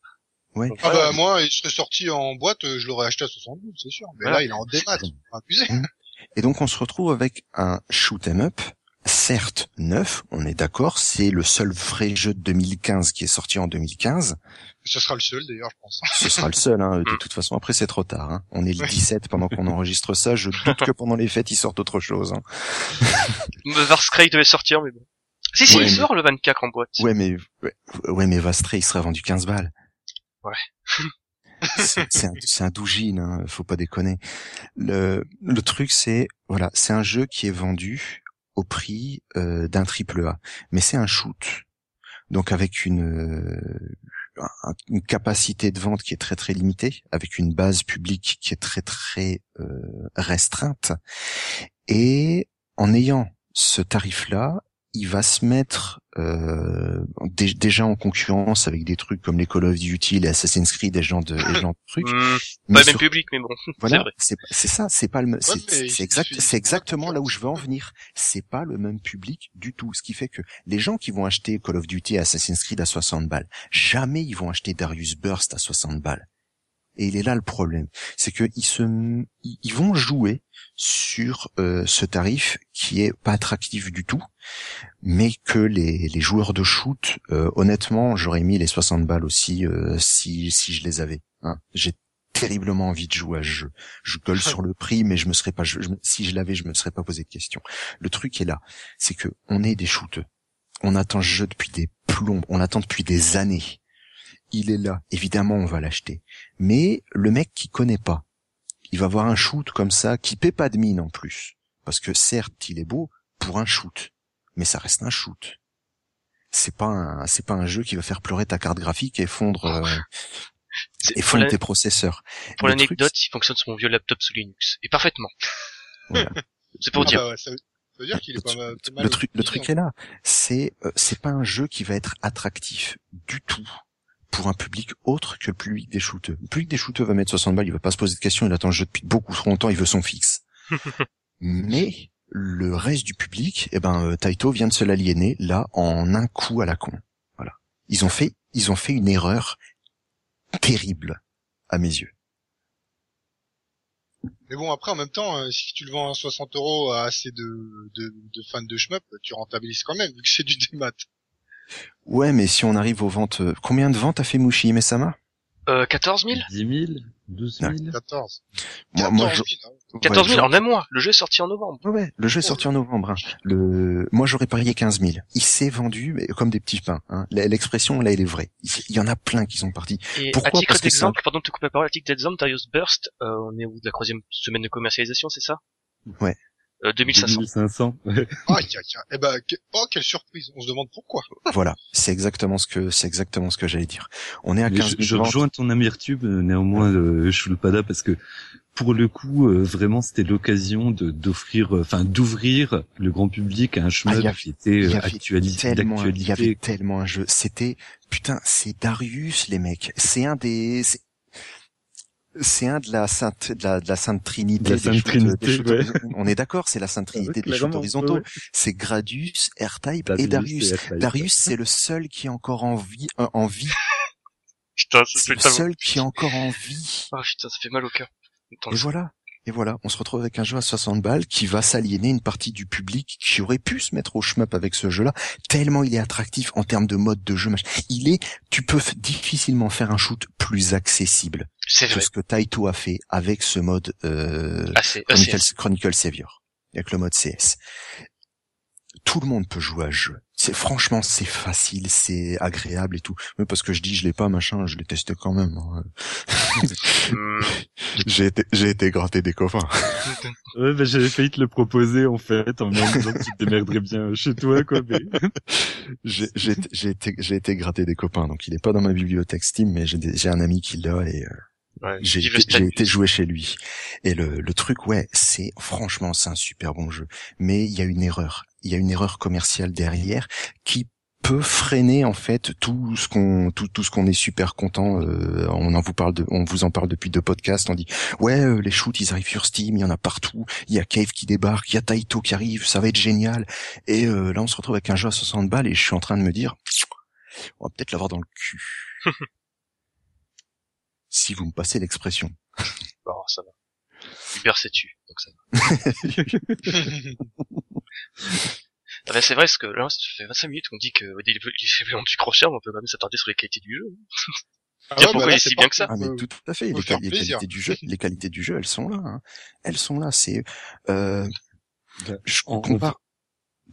Ouais. Donc, Ah bah moi, il serait sorti en boîte, euh, je l'aurais acheté à 72, c'est sûr. Mais Voilà. là, il est en démat. Abusé. Et donc on se retrouve avec un shoot 'em up, certes neuf, on est d'accord, c'est le seul vrai jeu de 2015 qui est sorti en 2015. Ce sera le seul d'ailleurs, je pense. Ce sera le seul, hein. de toute façon après c'est trop tard. Hein. On est le Oui. 17 pendant qu'on enregistre ça, je doute que pendant les fêtes ils sortent autre chose. Hein. Varscray devait sortir, mais bon. Si, si, Ouais, il mais- sort le 24 en boîte. Ouais mais ouais, ouais, mais Vastre il serait vendu 15 balles. Ouais. C'est un, un doujin, hein, faut pas déconner. Le, le truc, c'est voilà, c'est un jeu qui est vendu au prix euh, d'un triple A, mais c'est un shoot, donc avec une euh, capacité de vente qui est très très limitée, avec une base publique qui est très très euh, restreinte, et en ayant ce tarif-là, il va se mettre euh, dé- déjà en concurrence avec des trucs comme les Call of Duty, les Assassin's Creed, et ce genre de, ce genre de trucs. Hmm, Mais pas le même sur- public, mais bon. c'est voilà, c'est ça, c'est pas le, me- c'est exact, c'est exactement là où je veux en venir. C'est pas le même public du tout, ce qui fait que les gens qui vont acheter Call of Duty et Assassin's Creed à 60 balles, jamais ils vont acheter Darius Burst à 60 balles. Et il est là le problème, c'est que ils se, ils vont jouer sur euh, ce tarif qui est pas attractif du tout, mais que les, joueurs de shoot, euh, honnêtement, j'aurais mis les 60 balles aussi euh, si je les avais. Hein. J'ai terriblement envie de jouer à ce jeu. Je gueule sur le prix, mais je me serais pas, je- si je l'avais, je me serais pas posé de questions. Le truc est là, c'est que on est des shooteux. On attend ce jeu depuis des plombs, on l'attend depuis des années. Il est là, évidemment, on va l'acheter. Mais le mec qui connaît pas, il va voir un shoot comme ça, qui paie pas de mine en plus, parce que certes, il est beau pour un shoot, mais ça reste un shoot. C'est pas un, c'est pas un jeu qui va faire pleurer ta carte graphique et fondre, euh, C'est- et Pour fondre la- tes processeurs. pour l'anecdote, il fonctionne sur mon vieux laptop sous Linux. Et parfaitement. Voilà. C'est pour Ah dire. bah ouais, ça, veut, ça veut dire qu'il est pas mal. pas mal le truc, le optimisé, truc est là. C'est, euh, c'est pas un jeu qui va être attractif du tout pour un public autre que le public des shooters. Le public des shooters va mettre 60 balles, il va pas se poser de questions, il attend le jeu depuis beaucoup trop longtemps, il veut son fixe. Mais le reste du public, eh ben, euh, Taito vient de se l'aliéner là en un coup à la con. Voilà. Ils ont fait, ils ont fait une erreur terrible à mes yeux. Mais bon, après, en même temps, euh, si tu le vends à 60 euros à assez de, de, de fans de shmup, tu rentabilises quand même, vu que c'est du démat. Ouais, mais si on arrive aux ventes, euh, combien de ventes a fait Mushi Mesama Euh, 14 000 10 000 12 000 14. Moi, 14 moi, 000, je- hein. 14 000 Ouais, en un mois. Le jeu est sorti en novembre. Ouais, le jeu est sorti en novembre. hein. Le, moi j'aurais parié 15 000. Il s'est vendu mais comme des petits pains. Hein. L'expression là, elle est vraie. Il y en a plein qui sont partis. Et Pourquoi à titre d'exemple, pardon de te couper la parole, à titre d'exemple, Darius Burst, euh, on est où de la troisième semaine de commercialisation, c'est ça? Ouais. Euh, 2500. 2500. ouais. Aïe, aïe, aïe. Eh ben, que- oh, quelle surprise. On se demande pourquoi. voilà, c'est exactement ce que c'est exactement ce que j'allais dire. On est à Mais 15 je, 000 je rejoins ton amertume, euh, néanmoins, euh, Shulpada, parce que pour le coup, euh, vraiment, c'était l'occasion de d'offrir, euh, enfin, d'ouvrir le grand public à un Ah, chemin il y a- qui était Il y euh, avait actuali- tellement, il y avait d'actualité. tellement un jeu. C'était putain, c'est Darius les mecs. C'est un des c'est- c'est un de la sainte de la, de la sainte trinité De la des Sainte shoots- Trinité, des shoots ouais. horizontaux. on est d'accord c'est la sainte trinité des shoots horizontaux ouais, c'est Gradius R-Type ouais. et Darius et. Darius, c'est le seul qui est encore en vie, euh, en vie. Putain, C'est le seul qui est encore en vie. Oh putain, ça fait mal au cœur. Et voilà. Et voilà, on se retrouve avec un jeu à 60 balles qui va s'aliéner une partie du public qui aurait pu se mettre au shmup avec ce jeu-là, tellement il est attractif en termes de mode de jeu. Il est, tu peux difficilement faire un shoot plus accessible. C'est que ce que Taito a fait avec ce mode euh, Ah, ah, Chronicle Savior, avec le mode CS. Tout le monde peut jouer à ce jeu. C'est franchement c'est facile, c'est agréable et tout. Mais parce que je dis je l'ai pas machin, je l'ai testé quand même. hein. Hmm, J'ai été j'ai été gratter des copains. Ouais, bah, j'avais failli te le proposer, en fait, en me disant que tu te démerderais bien chez toi, quoi, mais... J'ai j'ai été- j'ai été gratter des copains. Donc il est pas dans ma bibliothèque Steam, mais j'ai j'ai un ami qui l'a et euh, ouais, j'ai été, jouer chez lui. Et le, le truc, ouais, c'est franchement c'est un super bon jeu. Mais il y a une erreur. Il y a une erreur commerciale derrière qui peut freiner en fait tout ce qu'on tout, tout ce qu'on est super content. euh, on en vous parle de, on vous en parle depuis deux podcasts. On dit ouais euh, les shoots ils arrivent sur Steam, il y en a partout. Il y a Cave qui débarque, il y a Taito qui arrive, ça va être génial. Et euh, là on se retrouve avec un jeu à 60 balles et je suis en train de me dire on va peut-être l'avoir dans le cul. si vous me passez l'expression. Bon, ça va. Uber s'est tu, donc ça va. Ah bah, c'est vrai, parce que là, ça fait 25 minutes qu'on dit que vendu trop cher, mais on peut quand même s'attarder sur les qualités du jeu. Ah Dire ouais, pourquoi bah là, il est si bien que ça. Ah mais tout à fait, les, les qualités du jeu, les qualités du jeu, elles sont là. hein. Elles sont là. C'est, euh, je compare.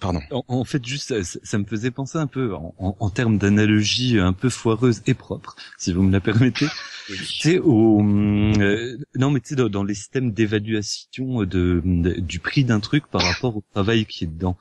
Pardon. En, en fait, juste, ça, ça me faisait penser un peu, en, en- en termes d'analogie un peu foireuse et propre, si vous me la permettez. Oui. Tu au, euh, non mais tu sais, dans, dans les systèmes d'évaluation de, de- du prix d'un truc par rapport au travail qui est dedans.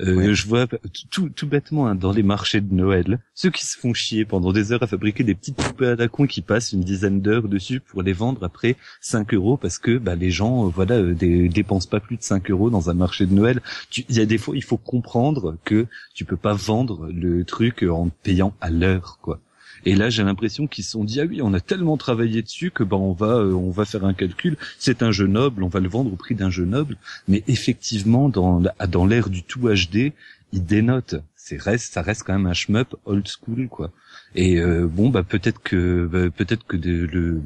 Euh, Ouais. Je vois tout, tout bêtement hein, dans les marchés de Noël, ceux qui se font chier pendant des heures à fabriquer des petites poupées à la con qui passent une dizaine d'heures dessus pour les vendre après 5 euros parce que bah, les gens euh, voilà euh, dé- dépensent pas plus de 5 euros dans un marché de Noël. Il y a des fois il faut comprendre que tu peux pas vendre le truc en payant à l'heure quoi. Et là, j'ai l'impression qu'ils se sont dit ah oui, on a tellement travaillé dessus que ben on va euh, on va faire un calcul. C'est un jeu noble, on va le vendre au prix d'un jeu noble. Mais effectivement, dans dans l'ère du tout HD, il dénote. C'est reste ça reste quand même un shmup old school quoi. Et euh, bon bah peut-être que bah, peut-être que de- le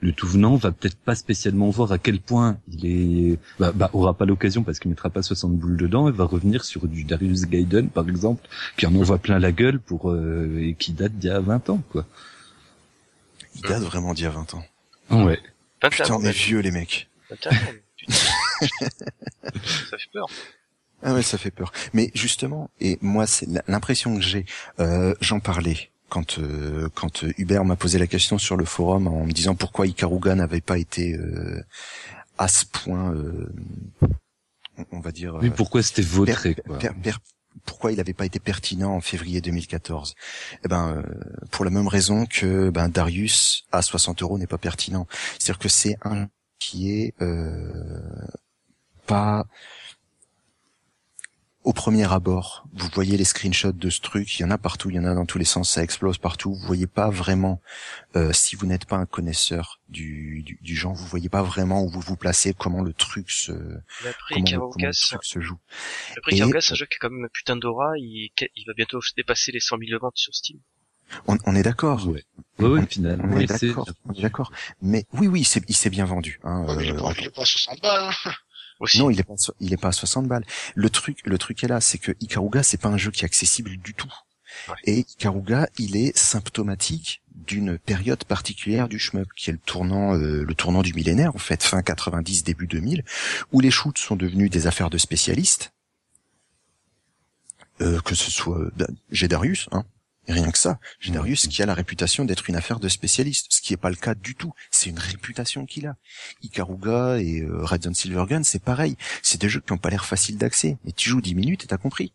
le tout venant va peut-être pas spécialement voir à quel point il est bah, bah aura pas l'occasion parce qu'il mettra pas 60 boules dedans et va revenir sur du Darius Gaiden par exemple qui en envoie plein la gueule pour euh, et qui date d'il y a 20 ans quoi. Il date vraiment d'il y a 20 ans. Ouais. Pas Putain, on est mais- vieux les mecs. putain. ça fait peur. Ah ouais, ça fait peur. Mais justement, et moi, c'est l'impression que j'ai. Euh, J'en parlais quand euh, quand euh, Hubert m'a posé la question sur le forum en me disant pourquoi Ikaruga n'avait pas été euh, à ce point, euh, on- va dire. Oui, euh, pourquoi c'était vautré per- quoi. per- per- pourquoi il n'avait pas été pertinent en février 2014 Eh ben, euh, pour la même raison que ben Darius à 60 euros n'est pas pertinent. C'est-à-dire que c'est un qui est euh, pas au premier abord. Vous voyez les screenshots de ce truc, il y en a partout, il y en a dans tous les sens, ça explose partout. Vous voyez pas vraiment, euh, si vous n'êtes pas un connaisseur du, du, du genre, vous voyez pas vraiment où vous vous placez, comment le truc se, comment, le- comment truc se joue. après, Et- Ikaruga, c'est un jeu qui a quand même un putain d'aura, il, il va bientôt dépasser les 100 000 ventes sur Steam. On, on est d'accord. Ouais. Ouais, ouais, On- finalement. On est on est d'accord. Mais oui, oui, il s'est, il s'est bien vendu. Hein, Ouais, mais il est euh, pas, il est pas à 60 balles. Hein. Aussi. non, il est pas, il est pas à 60 balles. Le truc, le truc est là, c'est que Ikaruga, c'est pas un jeu qui est accessible du tout. Ouais. Et Ikaruga, il est symptomatique d'une période particulière du shmup, qui est le tournant, euh, le tournant du millénaire, en fait, fin 90, début 2000, où les shoots sont devenus des affaires de spécialistes. Euh, que ce soit euh, Gédarius, hein, rien que ça. Gédarius qui a la réputation d'être une affaire de spécialiste, ce qui est pas le cas du tout. C'est une réputation qu'il a. Ikaruga et euh, Red c'est pareil. C'est des jeux qui ont pas l'air faciles d'accès. Et tu joues 10 minutes et t'as compris.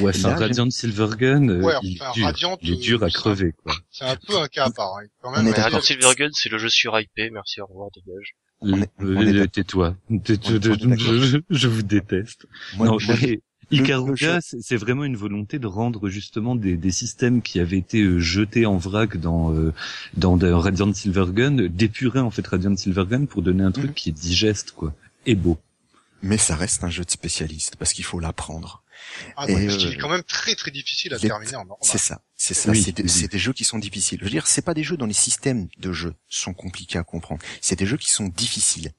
Ouais, là, Radiant Silvergun, euh, Ouais, il est enfin, dur. Radiant, il est dur euh, à crever, quoi. C'est un peu un cas à part. hein. Quand même, Mais. Radiant Silvergun, c'est le jeu sur IP, merci, au revoir, dégage. Euh. Tais-toi. Je, vous déteste. Moi, non, moi, mais le- le Ikaruga, c'est vraiment une volonté de rendre justement des, des systèmes qui avaient été euh, jetés en vrac dans euh, dans de Radiant Silvergun, d'épurer en fait Radiant Silvergun pour donner un truc Mhm. qui est digeste quoi, et beau. mais ça reste un jeu de spécialiste parce qu'il faut l'apprendre. Ah, Et, qu'il euh, est quand même très très difficile à il terminer en normal. C'est ça, c'est ça. Oui, c'est des, oui. c'est des jeux qui sont difficiles. Je veux dire, c'est pas des jeux dont les systèmes de jeu sont compliqués à comprendre. C'est des jeux qui sont difficiles.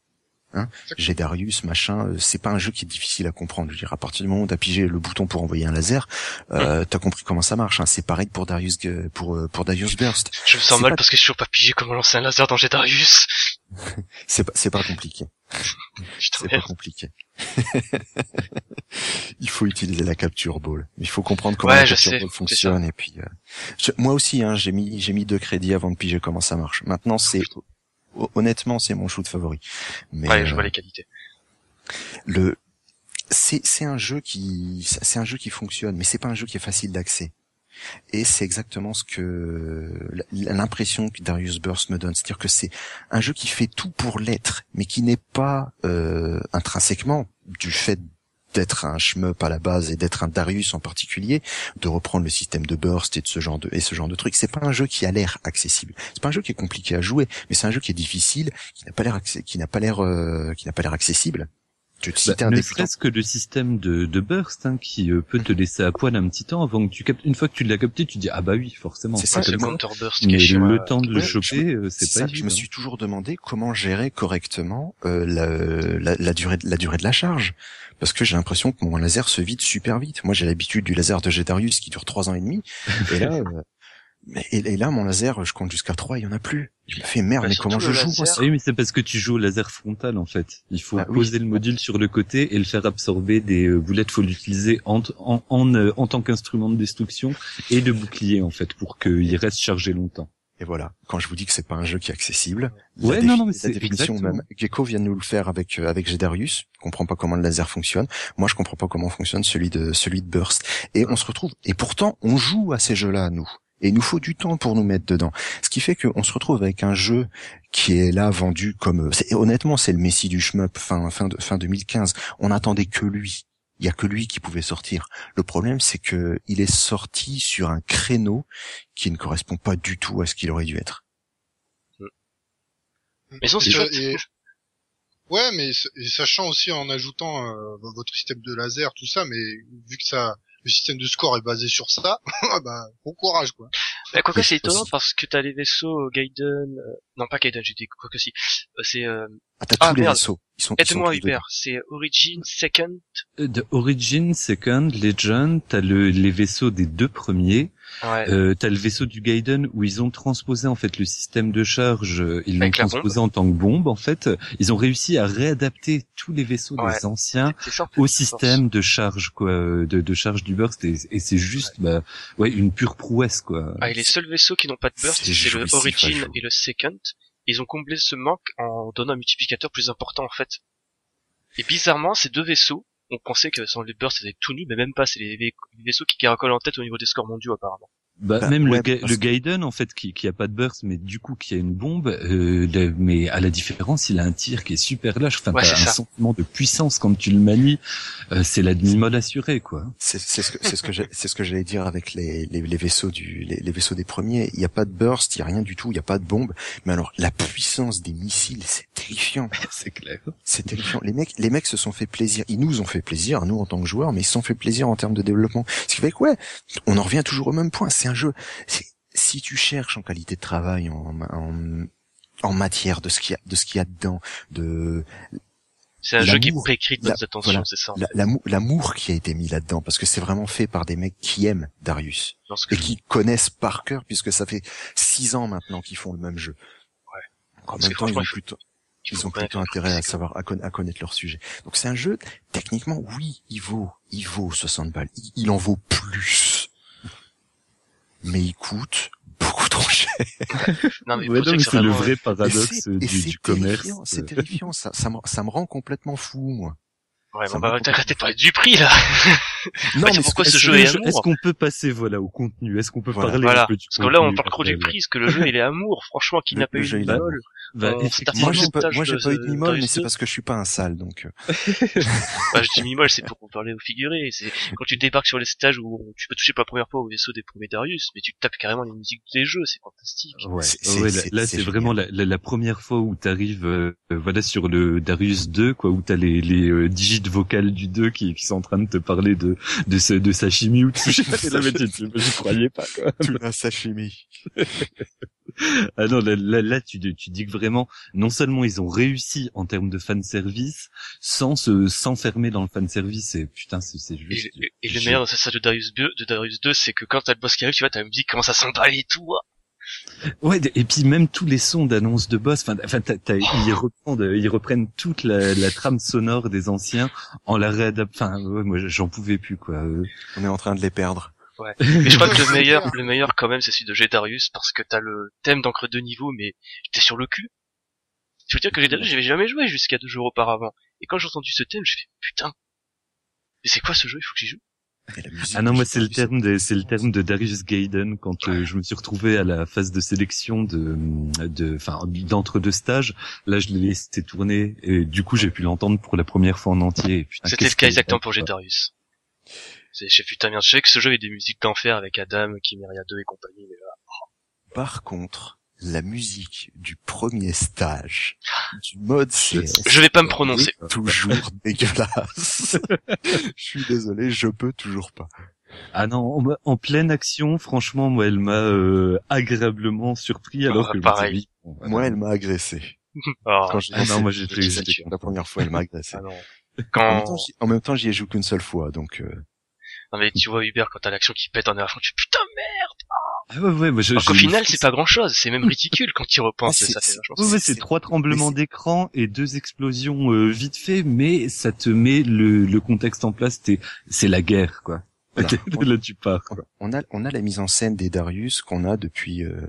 Hein J'ai Darius, machin. euh, C'est pas un jeu qui est difficile à comprendre. Je veux dire, à partir du moment où t'as pigé le bouton pour envoyer un laser, euh, t'as compris comment ça marche. Hein. C'est pareil pour Darius, pour euh, pour Darius Burst. Je me sens mal pas- parce que je suis pas pigé comment lancer un laser dans Darius. C'est pas, c'est pas compliqué. C'est pas compliqué. il faut utiliser la capture ball. Il faut comprendre comment Ouais, la capture sais, ball fonctionne et puis euh, je- moi aussi hein, j'ai mis j'ai mis deux crédits avant de piger comment ça marche. Maintenant c'est honnêtement c'est mon shoot favori. Mais Ouais, je euh, vois les qualités. le c'est c'est un jeu qui c'est un jeu qui fonctionne mais c'est pas un jeu qui est facile d'accès. Et c'est exactement ce que l'impression que Darius Burst me donne, c'est-à-dire que c'est un jeu qui fait tout pour l'être, mais qui n'est pas euh, intrinsèquement du fait d'être un shmup à la base et d'être un Darius en particulier, de reprendre le système de burst et de ce genre de et ce genre de trucs. C'est pas un jeu qui a l'air accessible. C'est pas un jeu qui est compliqué à jouer, mais c'est un jeu qui est difficile, qui n'a pas l'air qui n'a pas l'air euh, qui n'a pas l'air accessible. Tu si Bah, un ne serait-ce que le système de, de burst hein, qui euh, peut te laisser à poil un petit temps avant que tu captes. Une fois que tu l'as capté, tu dis ah bah oui forcément. C'est ça, C'est le counter burst qui est Mais le temps de le Ouais, choper, euh, c'est ça pas que je me suis toujours demandé comment gérer correctement euh, la, la, la durée de, la durée de la charge parce que j'ai l'impression que mon laser se vide super vite. Moi j'ai l'habitude du laser de Gédarius qui dure trois ans et demi et là euh, et, et là mon laser je compte jusqu'à trois il y en a plus. Je me fais merde Bah, mais comment je joue ça Ah oui, mais c'est parce que tu joues au laser frontal en fait. Il faut Ah oui. poser le module sur le côté et le faire absorber des euh, boulettes. Faut l'utiliser en, en, en, euh, en tant qu'instrument de destruction et de bouclier en fait pour qu'il reste chargé longtemps. Et voilà. Quand je vous dis que c'est pas un jeu qui est accessible, Ouais, la non, non, mais la définition exactement. même. Gecko vient de nous le faire avec euh, avec Gedarius. Je comprends pas comment le laser fonctionne. Moi, je comprends pas comment fonctionne celui de celui de Burst. Et on se retrouve. Et pourtant, on joue à ces jeux-là, nous. Et il nous faut du temps pour nous mettre dedans. Ce qui fait qu'on se retrouve avec un jeu qui est là vendu comme, euh, c'est- honnêtement, c'est le messie du shmup fin fin de, fin 2015. On attendait que lui. Il y a que lui qui pouvait sortir. Le problème, c'est que il est sorti sur un créneau qui ne correspond pas du tout à ce qu'il aurait dû être. Mais c'est Et- chouette. et- Ouais, mais sachant aussi en ajoutant euh, votre système de laser, tout ça, mais vu que ça, le système de score est basé sur ça, bah bon courage quoi. Bah, quoique Oui, c'est étonnant parce que t'as les vaisseaux euh, Gaiden, euh, non pas Gaiden, j'ai dit quoique si, Euh, c'est euh, Ah, t'as Ah, tous les vaisseaux. Ils sont, aide-moi Hubert, c'est Origin Second, Euh, De Origin, Second, Legend, t'as le, les vaisseaux des deux premiers, ouais, euh, t'as le vaisseau du Gaiden où ils ont transposé en fait le système de charge, euh, ils l'ont transposé en tant que bombe en fait. Ils ont réussi à réadapter tous les vaisseaux Ouais. des anciens au système de charge quoi, euh, de, de charge du burst et, et c'est juste bah ouais une pure prouesse quoi. Ah, et les seuls vaisseaux qui n'ont pas de burst, C'est le Origin et le Second. Ils ont comblé ce manque en donnant un multiplicateur plus important en fait. Et bizarrement, ces deux vaisseaux, on pensait que sans les bursts c'était tout nu, mais même pas, c'est les, les vaisseaux qui caracolent en tête au niveau des scores mondiaux apparemment. Bah, Bah, même ouais, le, parce le Gaiden en fait qui qui a pas de burst mais du coup qui a une bombe euh, le- mais à la différence il a un tir qui est super lâche enfin Ouais, t'as un ça. sentiment de puissance quand tu le manies euh, c'est la demi-molle assurée quoi. C'est c'est ce que c'est ce que c'est ce que j'allais dire avec les, les, les vaisseaux du les, les vaisseaux des premiers. Il n'y a pas de burst, il y a rien du tout, il n'y a pas de bombe. Mais alors la puissance des missiles, c'est terrifiant. c'est clair. C'est terrifiant. Les mecs, les mecs se sont fait plaisir. Ils nous ont fait plaisir, nous en tant que joueurs, mais ils se sont fait plaisir en termes de développement. Ce qui fait que ouais, on en revient toujours au même point. C'est un jeu. c'est- Si tu cherches en qualité de travail, en, en, en matière de ce qu'il y a, de ce qu'il y a dedans, de C'est un jeu qui précrit la- notre attention, voilà. c'est ça. la- l'amour l'amour qui a été mis là-dedans, parce que c'est vraiment fait par des mecs qui aiment Darius et qui connaissent par cœur, puisque ça fait six ans maintenant qu'ils font le même jeu. Ouais. En même temps, ils ont plutôt, ils ont plutôt intérêt à savoir à, conna- à connaître leur sujet. Donc c'est un jeu techniquement oui, il vaut il vaut 60 balles, il, il en vaut plus. Mais il coûte beaucoup trop cher. Non, mais Ouais, mais c'est le vrai paradoxe euh, du, commerce. terrifiant, C'est euh. terrifiant, ça, ça, me, ça me rend complètement fou, moi. Ouais, Ça bon, m'a bah, t'as complètement t'as parlé du prix, là. Non, c'est mais pourquoi ce jeu est Est-ce amour. qu'on peut passer voilà au contenu? Est-ce qu'on peut Voilà. parler Voilà. un peu du Parce que là, on parle trop du prix, parce que le jeu, il est amour. Franchement, qui n'a pas eu de. Bah, effectivement, Moi, j'ai pas, moi, j'ai pas eu de mimole, mais c'est 2. parce que je suis pas un sale, donc. Bah, je dis mimole, c'est pour parler au figuré. C'est quand tu débarques sur les stages où tu peux toucher pour la première fois au vaisseau des premiers Darius, mais tu tapes carrément les musiques des jeux, c'est fantastique. Ouais, là, c'est- vraiment la, première fois où t'arrives, euh, euh, voilà, sur le Darius 2, quoi, où t'as les, les digits vocales du 2 qui, qui sont en train de te parler de de, ce, de sashimi ou de sushi. J'y croyais pas, quoi. Tout la sashimi. Ah non, là, là, là, tu, tu dis que vraiment, non seulement ils ont réussi en termes de fanservice, sans se s'enfermer dans le fanservice, et putain, c'est Et, juste... et- et le meilleur de ça de Darius 2, de Darius 2, c'est que quand t'as le boss qui arrive, tu vois, ta musique commence à s'emballer et tout. Ouais, et puis même tous les sons d'annonce de boss, enfin, t'as- ils reprennent, ils reprennent toute la, la trame sonore des anciens en la réadaptant. Enfin, ouais, moi, j'en pouvais plus, quoi. Euh, On est en train de les perdre. Mais je crois que le meilleur, le meilleur quand même, c'est celui de G-Darius, parce que t'as le thème d'encre de niveau, mais j'étais sur le cul. Je veux dire que G-Darius, j'avais jamais joué jusqu'à deux jours auparavant. Et quand j'ai entendu ce thème, je fais, putain. Mais c'est quoi ce jeu? Il faut que j'y joue. Musique Ah non, moi c'est le Darius, terme de c'est le terme de Darius Gaiden quand euh, je me suis retrouvé à la phase de sélection de de enfin d'entre deux stages. Là, je l'ai laissé tourner et du coup j'ai pu l'entendre pour la première fois en entier. C'était le cas exactement pour. G-Darius. C'est, je putain merde, je sais que ce jeu est des musiques d'enfer avec Adam, Chimera 2 et compagnie, mais là, Par contre, la musique du premier stage du mode CS je vais pas me prononcer. est toujours dégueulasse. je suis désolé, je peux toujours pas. Ah non, en, en pleine action, franchement, moi elle m'a euh, agréablement surpris alors Ah, que je me pareil. suis dit, bon, voilà. Moi, elle m'a agressé. Ah, Quand j'ai Ah non, moi, j'étais- La première fois, elle m'a agressé. ah non. En même Quand, temps, j'y- en même temps, j'y ai joué qu'une seule fois, donc euh, non mais tu vois Hubert, quand t'as l'action qui pète en arrière, tu putain merde! Ah ouais, ouais, moi, je, Alors qu'au je- final, c'est pas grand chose, c'est même ridicule quand tu repenses, Ah, ça Ouais, C'est- trois tremblements d'écran et deux explosions euh, vite fait, mais ça te met le, le contexte en place. t'es- C'est la guerre, quoi. Là, tu pars. On a, on a la mise en scène des Darius qu'on a depuis euh,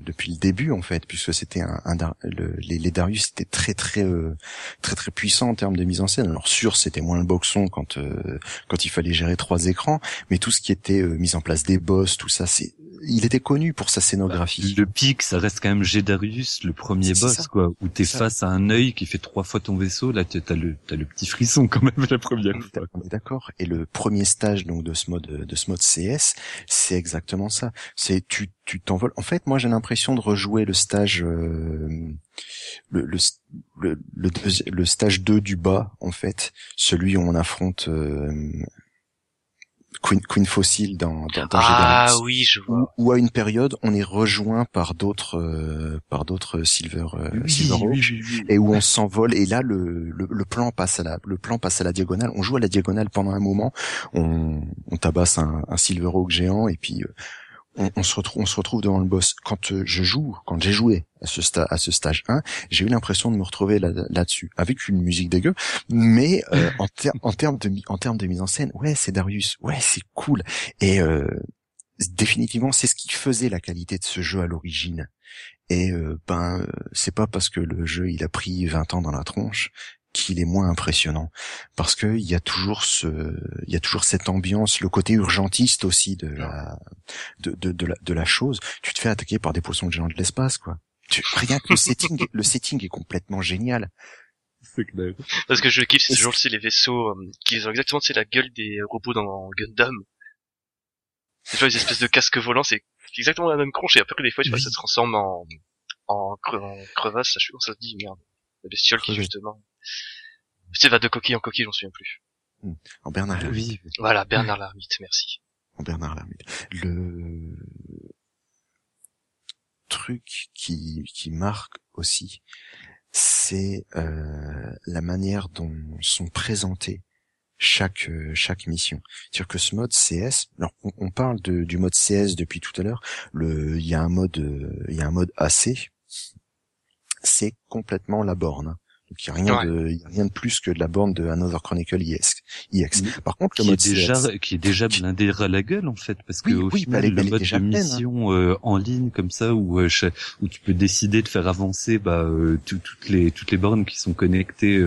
depuis le début en fait, puisque c'était un, un le, les, les, Darius étaient très très euh, très très puissants en termes de mise en scène. Alors sûr, c'était moins le boxon quand euh, quand il fallait gérer trois écrans, mais tout ce qui était mise en place des boss, tout ça, c'est il était connu pour sa scénographie. le pic, ça reste quand même Gédarius, le premier boss, quoi, où t'es face à un œil qui fait trois fois ton vaisseau. Là, t'as le, t'as le petit frisson quand même la première fois. On est d'accord. Et le premier stage donc de ce mode, de ce mode CS, c'est exactement ça. C'est tu, tu t'envoles. En fait, moi, j'ai l'impression de rejouer le stage, euh, le, le, le, le, stage 2 du bas, en fait, celui où on affronte euh, Queen, Queen Fossil dans, dans, dans Ah oui, je vois. Ou, à une période, on est rejoint par d'autres euh, par d'autres Silver euh, Silver et où on s'envole et là le, le, le, plan passe à la le plan passe à la diagonale. On joue à la diagonale pendant un moment, on, on tabasse un, un Silver Oak géant et puis euh, on, se retrouve, on se retrouve devant le boss. Quand euh, je joue, quand j'ai joué à ce, à ce stage 1, j'ai eu l'impression de me retrouver là-dessus, avec une musique dégueu, mais euh, en, en termes de, en termes de mise en scène, ouais, c'est Darius, ouais, c'est cool, et euh, définitivement, c'est ce qui faisait la qualité de ce jeu à l'origine. Et ben, c'est pas parce que le jeu il a pris 20 ans dans la tronche qu'il est moins impressionnant. Parce que il y a toujours ce il y a toujours cette ambiance le côté urgentiste aussi de la de, de, de la de la chose. Tu te fais attaquer par des poissons géants de l'espace quoi. Tu, rien que le setting le setting est complètement génial. Parce que je kiffe c'est toujours les vaisseaux euh, qui ont exactement c'est la gueule des robots dans Gundam. C'est vois les espèces de casques volants c'est exactement la même cronche et après des fois tu vois, ça se transforme en en, crevasse ça, ça se dit merde. La bestiole qui justement c'est va de coquille en coquille, j'en souviens plus. Hmm. En Bernard Lermite. Voilà, Bernard Lermite, merci. En Bernard Lermite. Le truc qui, qui marque aussi, c'est euh, la manière dont sont présentées chaque chaque mission. C'est-à-dire que ce mode CS, alors on, parle de, du mode CS depuis tout à l'heure. Le, il y a un mode, il y a un mode AC. C'est complètement la borne. Donc il n'y a rien de, y a rien de plus que de la borne de Another Chronicle EX. EX. Par contre, le qui mode est déjà, qui est déjà blindé à la gueule en fait, parce que au final, le mode de hein. mission euh, en ligne comme ça, où euh, où tu peux décider de faire avancer bah, euh, toutes les toutes les bornes qui sont connectées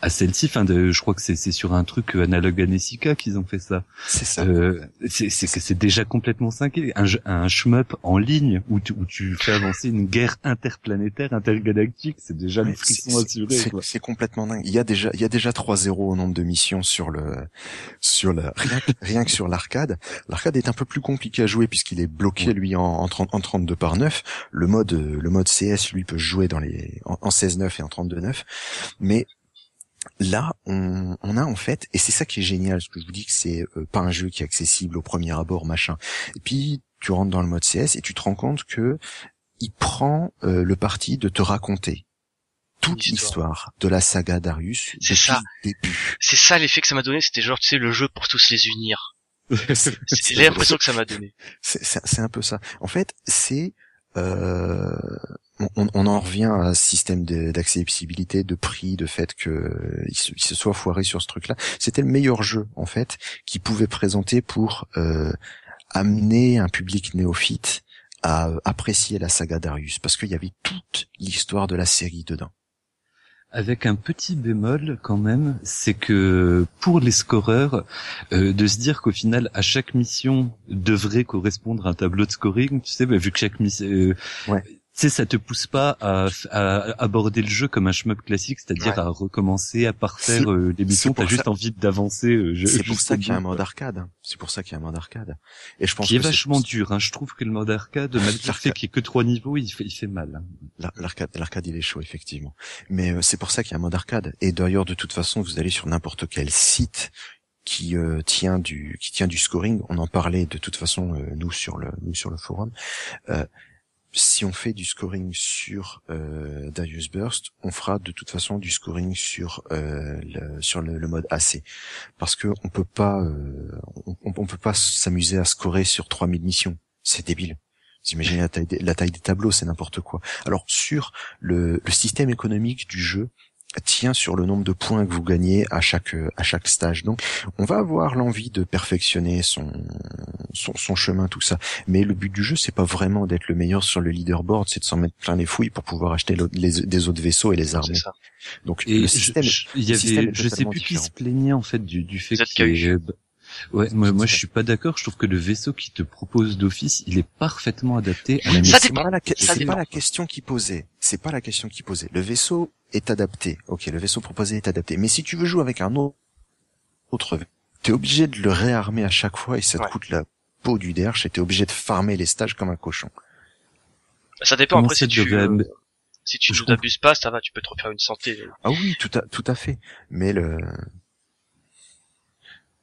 à celle-ci. Enfin, je crois que c'est c'est sur un truc analogue à Nessica qu'ils ont fait ça. C'est ça. c'est c'est que c'est déjà complètement cinqué. Un un shmup en ligne où tu, où tu fais avancer une guerre interplanétaire intergalactique, c'est déjà le frisson assuré c'est complètement dingue. Il y a déjà, il y a déjà 3 zéros au nombre de missions sur le, sur la, rien, que sur l'arcade. L'arcade est un peu plus compliqué à jouer puisqu'il est bloqué, lui, en, en, 30, en 32 par 9. Le mode, le mode CS, lui, peut jouer dans les, en, en 16-9 et en 32-9. Mais là, on, on, a en fait, et c'est ça qui est génial, ce que je vous dis que c'est euh, pas un jeu qui est accessible au premier abord, machin. Et puis tu rentres dans le mode CS et tu te rends compte que il prend euh, le parti de te raconter toute l'histoire. de la saga Darius c'est ça. c'est ça l'effet que ça m'a donné c'était genre tu sais le jeu pour tous les unir. C'est l'impression que ça m'a donné. C'est un peu ça. En fait c'est euh, on, on, en revient à ce système d'accessibilité, de prix, de fait que il se, se, soit foiré sur ce truc-là. C'était le meilleur jeu en fait qui pouvait présenter pour euh, amener un public néophyte à apprécier la saga Darius. Parce qu'il y avait toute l'histoire de la série dedans. Avec un petit bémol quand même, c'est que pour les scoreurs, euh, de se dire qu'au final, à chaque mission devrait correspondre un tableau de scoring, tu sais, bah, vu que chaque mission, euh, sais, ça te pousse pas à, à, aborder le jeu comme un shmup classique, c'est-à-dire à recommencer, à parfaire euh, les missions. T'as juste envie d'avancer. Euh, c'est pour ça qu'il y a un mode arcade. C'est pour ça qu'il y a un mode arcade. Et je pense qui est vachement dur. Hein. Je trouve que le mode arcade, malgré le fait qu'il y ait que trois niveaux, il fait, il fait mal. Hein. L'arcade, l'arcade, il est chaud effectivement. Mais euh, c'est pour ça qu'il y a un mode arcade. Et d'ailleurs, de toute façon, vous allez sur n'importe quel site qui euh, tient du qui tient du scoring. On en parlait de toute façon euh, nous sur le nous sur le forum. Euh, si on fait du scoring sur euh, Darius Burst, on fera de toute façon du scoring sur euh, le, sur le, mode AC, parce que on peut pas euh, on, peut pas s'amuser à scorer sur 3000 missions, c'est débile. Vous imaginez la taille des, tableaux, c'est n'importe quoi. Alors sur le système économique du jeu, tient sur le nombre de points que vous gagnez à chaque à chaque stage. Donc, on va avoir l'envie de perfectionner son, son son chemin, tout ça. Mais le but du jeu, c'est pas vraiment d'être le meilleur sur le leaderboard, c'est de s'en mettre plein les fouilles pour pouvoir acheter les, des autres vaisseaux et les ça. Donc, Et le je- système, je- il y le système avait, est je sais plus qui se plaignait en fait du, du fait Vous Ouais, moi, moi je suis pas d'accord. Je trouve que le vaisseau qui te propose d'office, il est parfaitement adapté à la mission. c'est dépend. pas la, que- Ça pas la question qui posait. C'est pas la question qui posait. Le vaisseau est adapté. Ok, le vaisseau proposé est adapté. Mais si tu veux jouer avec un autre, autre t'es obligé de le réarmer à chaque fois et ça te Ouais. coûte la peau du derche et t'es obligé de farmer les stages comme un cochon. Ça dépend Comment après si tu, euh, si tu ne t'abuses pas, ça va, tu peux te refaire une santé. Ah oui, tout à, tout à fait. Mais le,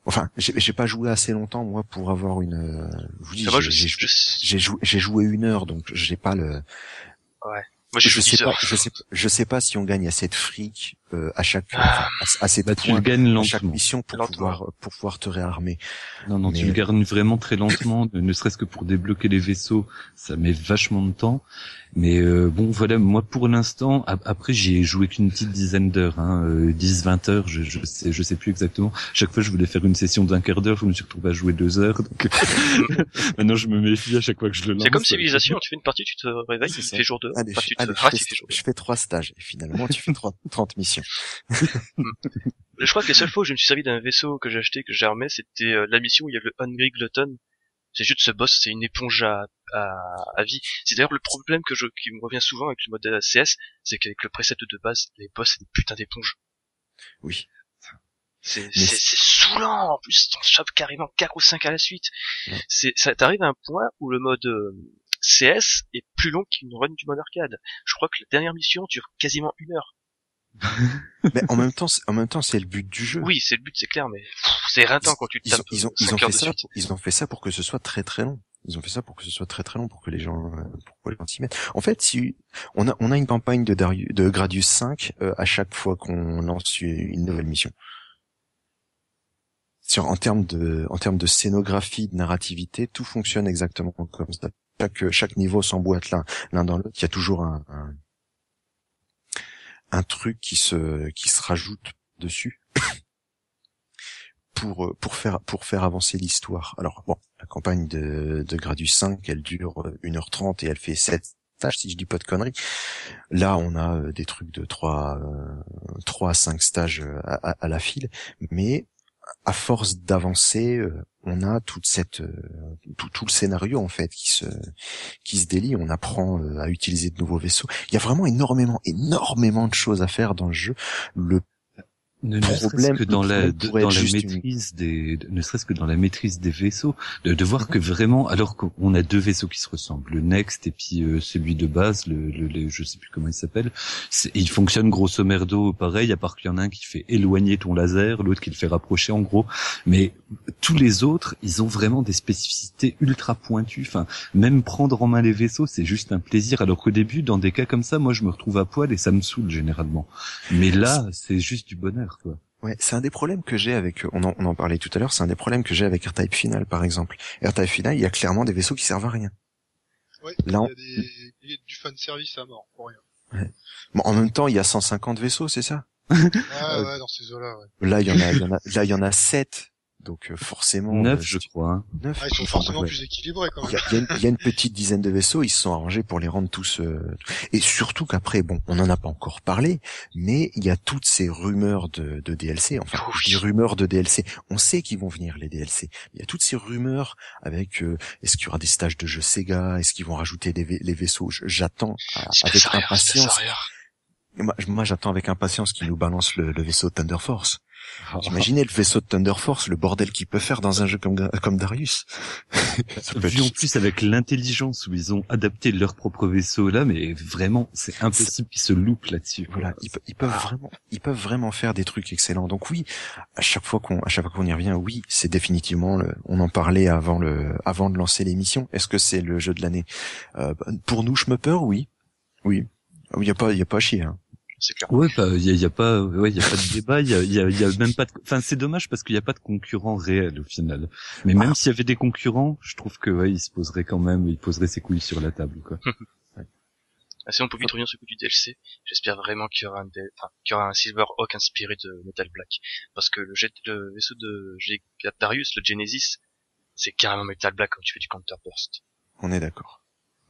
enfin, j'ai j'ai pas joué assez longtemps moi pour avoir une. euh, j'ai- joué, j'ai joué une heure, donc j'ai pas le. moi j'ai je joué sais 10 pas, je sais, je sais pas si on gagne assez de fric euh, à chaque, Ah. enfin, assez de Bah, tu le points gagnes à chaque lentement. mission pour Lentement. pouvoir pour pouvoir te réarmer. Non, non, tu le gagnes vraiment très lentement, ne ne serait-ce que pour débloquer les vaisseaux, ça met vachement de temps. Mais euh, bon, voilà, moi pour l'instant, ap- après j'y ai joué qu'une petite dizaine d'heures, hein, euh, 10-20 heures, je, je sais, je sais plus exactement. Chaque fois, je voulais faire une session d'un quart d'heure, je me suis retrouvé à jouer deux heures. Donc maintenant, je me méfie à chaque fois que je le lance. C'est comme civilisation, tu fais une partie, tu te réveilles, ça. fait jour 2, Allez, enfin, je, tu te allez, je ah, fais, il fait jour je fais trois stages et finalement tu fais trois- 30 missions. Je crois que les seules fois où je me suis servi d'un vaisseau que j'ai acheté, que j'ai armé, c'était euh, la mission où il y a le Hungry Glutton. C'est juste ce boss, c'est une éponge à, à, à vie. C'est d'ailleurs le problème que je, qui me revient souvent avec le mode CS, c'est qu'avec le preset de base, les boss c'est des putains d'éponges. Oui. C'est, saoulant, en plus, t'en chopes carrément 4 ou 5 à la suite. Ouais. C'est, ça t'arrive à un point où le mode euh, CS est plus long qu'une run du mode arcade. Je crois que la dernière mission dure quasiment une heure. Mais en même temps, c'est- en même temps, c'est le but du jeu. Oui, c'est le but, c'est clair, mais c'est rintant quand tu te Ils tapes ils ont, euh, ils ont fait ça, pour, ils ont fait ça pour que ce soit très très long. Ils ont fait ça pour que ce soit très très long pour que les gens, euh, pour que les gens s'y mettent. En fait, si on a on a une campagne de Darius, de Gradius 5 euh, à chaque fois qu'on lance une nouvelle mission. Sur en termes de en termes de scénographie, de narrativité, tout fonctionne exactement comme ça. Chaque chaque niveau s'emboîte l'un l'un dans l'autre. Il y a toujours un, un un truc qui se qui se rajoute dessus pour euh, pour faire pour faire avancer l'histoire. Alors bon, la campagne de de Gradius 5, elle dure euh, 1h30 et elle fait 7 stages si je dis pas de conneries. Là, on a euh, des trucs de 3 euh, 3 à 5 stages euh, à, à- à la file, mais à force d'avancer, euh, on a toute cette euh, tout, tout le scénario en fait qui se qui se délie. On apprend euh, à utiliser de nouveaux vaisseaux. Il y a vraiment énormément énormément de choses à faire dans le jeu. Ne, ne serait-ce que dans la, de- dans une- maîtrise des, de- ne serait-ce que dans la maîtrise des vaisseaux, de, de voir que vraiment, alors qu'on a deux vaisseaux qui se ressemblent, le Next et puis euh, celui de base, le, le, le- je sais plus comment il s'appelle, ils fonctionnent grosso merdo pareil, à part qu'il y en a un qui fait éloigner ton laser, l'autre qui le fait rapprocher en gros, mais tous les autres, ils ont vraiment des spécificités ultra pointues. Enfin, même prendre en main les vaisseaux, c'est juste un plaisir. Alors qu'au début, dans des cas comme ça, moi, je me retrouve à poil et ça me saoule généralement. Mais là, c'est juste du bonheur, quoi. Ouais, c'est un des problèmes que j'ai avec, on en, on en parlait tout à l'heure, c'est un des problèmes que j'ai avec R-Type Final, par exemple. R-Type Final, il y a clairement des vaisseaux qui servent à rien. Ouais, Là, on- il y a des, il y a du fan service à mort, pour rien. Bon, en même temps, il y a 150 vaisseaux, c'est ça? Ah Euh, ouais, dans ces eaux-là, ouais. Là, il y en a, il y en a, là, il y en a 7. Donc, euh, forcément. Neuf, euh, je crois. hein. neuf. Ah, ils sont forcément ouais. plus équilibrés, quand Il y, même. a, il y a une, il y a une petite dizaine de vaisseaux, ils se sont arrangés pour les rendre tous. euh, et surtout qu'après, bon, on n'en a pas encore parlé, mais il y a toutes ces rumeurs de, de DLC. Enfin, Oh je oui. dis rumeurs de DLC. On sait qu'ils vont venir les DLC. Il y a toutes ces rumeurs avec euh, est-ce qu'il y aura des stages de jeux Sega, est-ce qu'ils vont rajouter des les vaisseaux? J'attends C'est avec impatience. Moi, j'attends avec impatience qu'ils nous balancent le, le vaisseau Thunder Force. Ah. Imaginez le vaisseau de Thunder Force, le bordel qu'il peut faire dans un jeu comme, comme Darius. Vu en plus avec l'intelligence où ils ont adapté leur propre vaisseau là, mais vraiment, c'est impossible qu'ils se loupent là-dessus. Voilà, ils, pe- ils peuvent vraiment, ils peuvent vraiment faire des trucs excellents. Donc oui, à chaque fois qu'on, à chaque fois qu'on y revient, oui, c'est définitivement. Le, on en parlait avant le, avant de lancer l'émission. Est-ce que c'est le jeu de l'année? Euh, Pour nous, Schmupper, oui, oui. Il y a pas, il y a pas à chier. Hein. C'est clair. Ouais, bah, il y a, y a pas, ouais, y a pas de débat, il y a, y a- y a même pas de, enfin, c'est dommage parce qu'il y a pas de concurrent réel au final. Mais même s'il y avait des concurrents, je trouve que, ouais, il se poserait quand même, il poserait ses couilles sur la table, quoi. Ah, sinon, pour vite revenir sur le coup du DLC, j'espère vraiment qu'il y aura un, D- enfin, qu'il y aura un Silverhawk inspiré de Metal Black. Parce que le, jet, le vaisseau de G- Darius, le Genesis, c'est carrément Metal Black quand tu fais du counter burst. On est d'accord.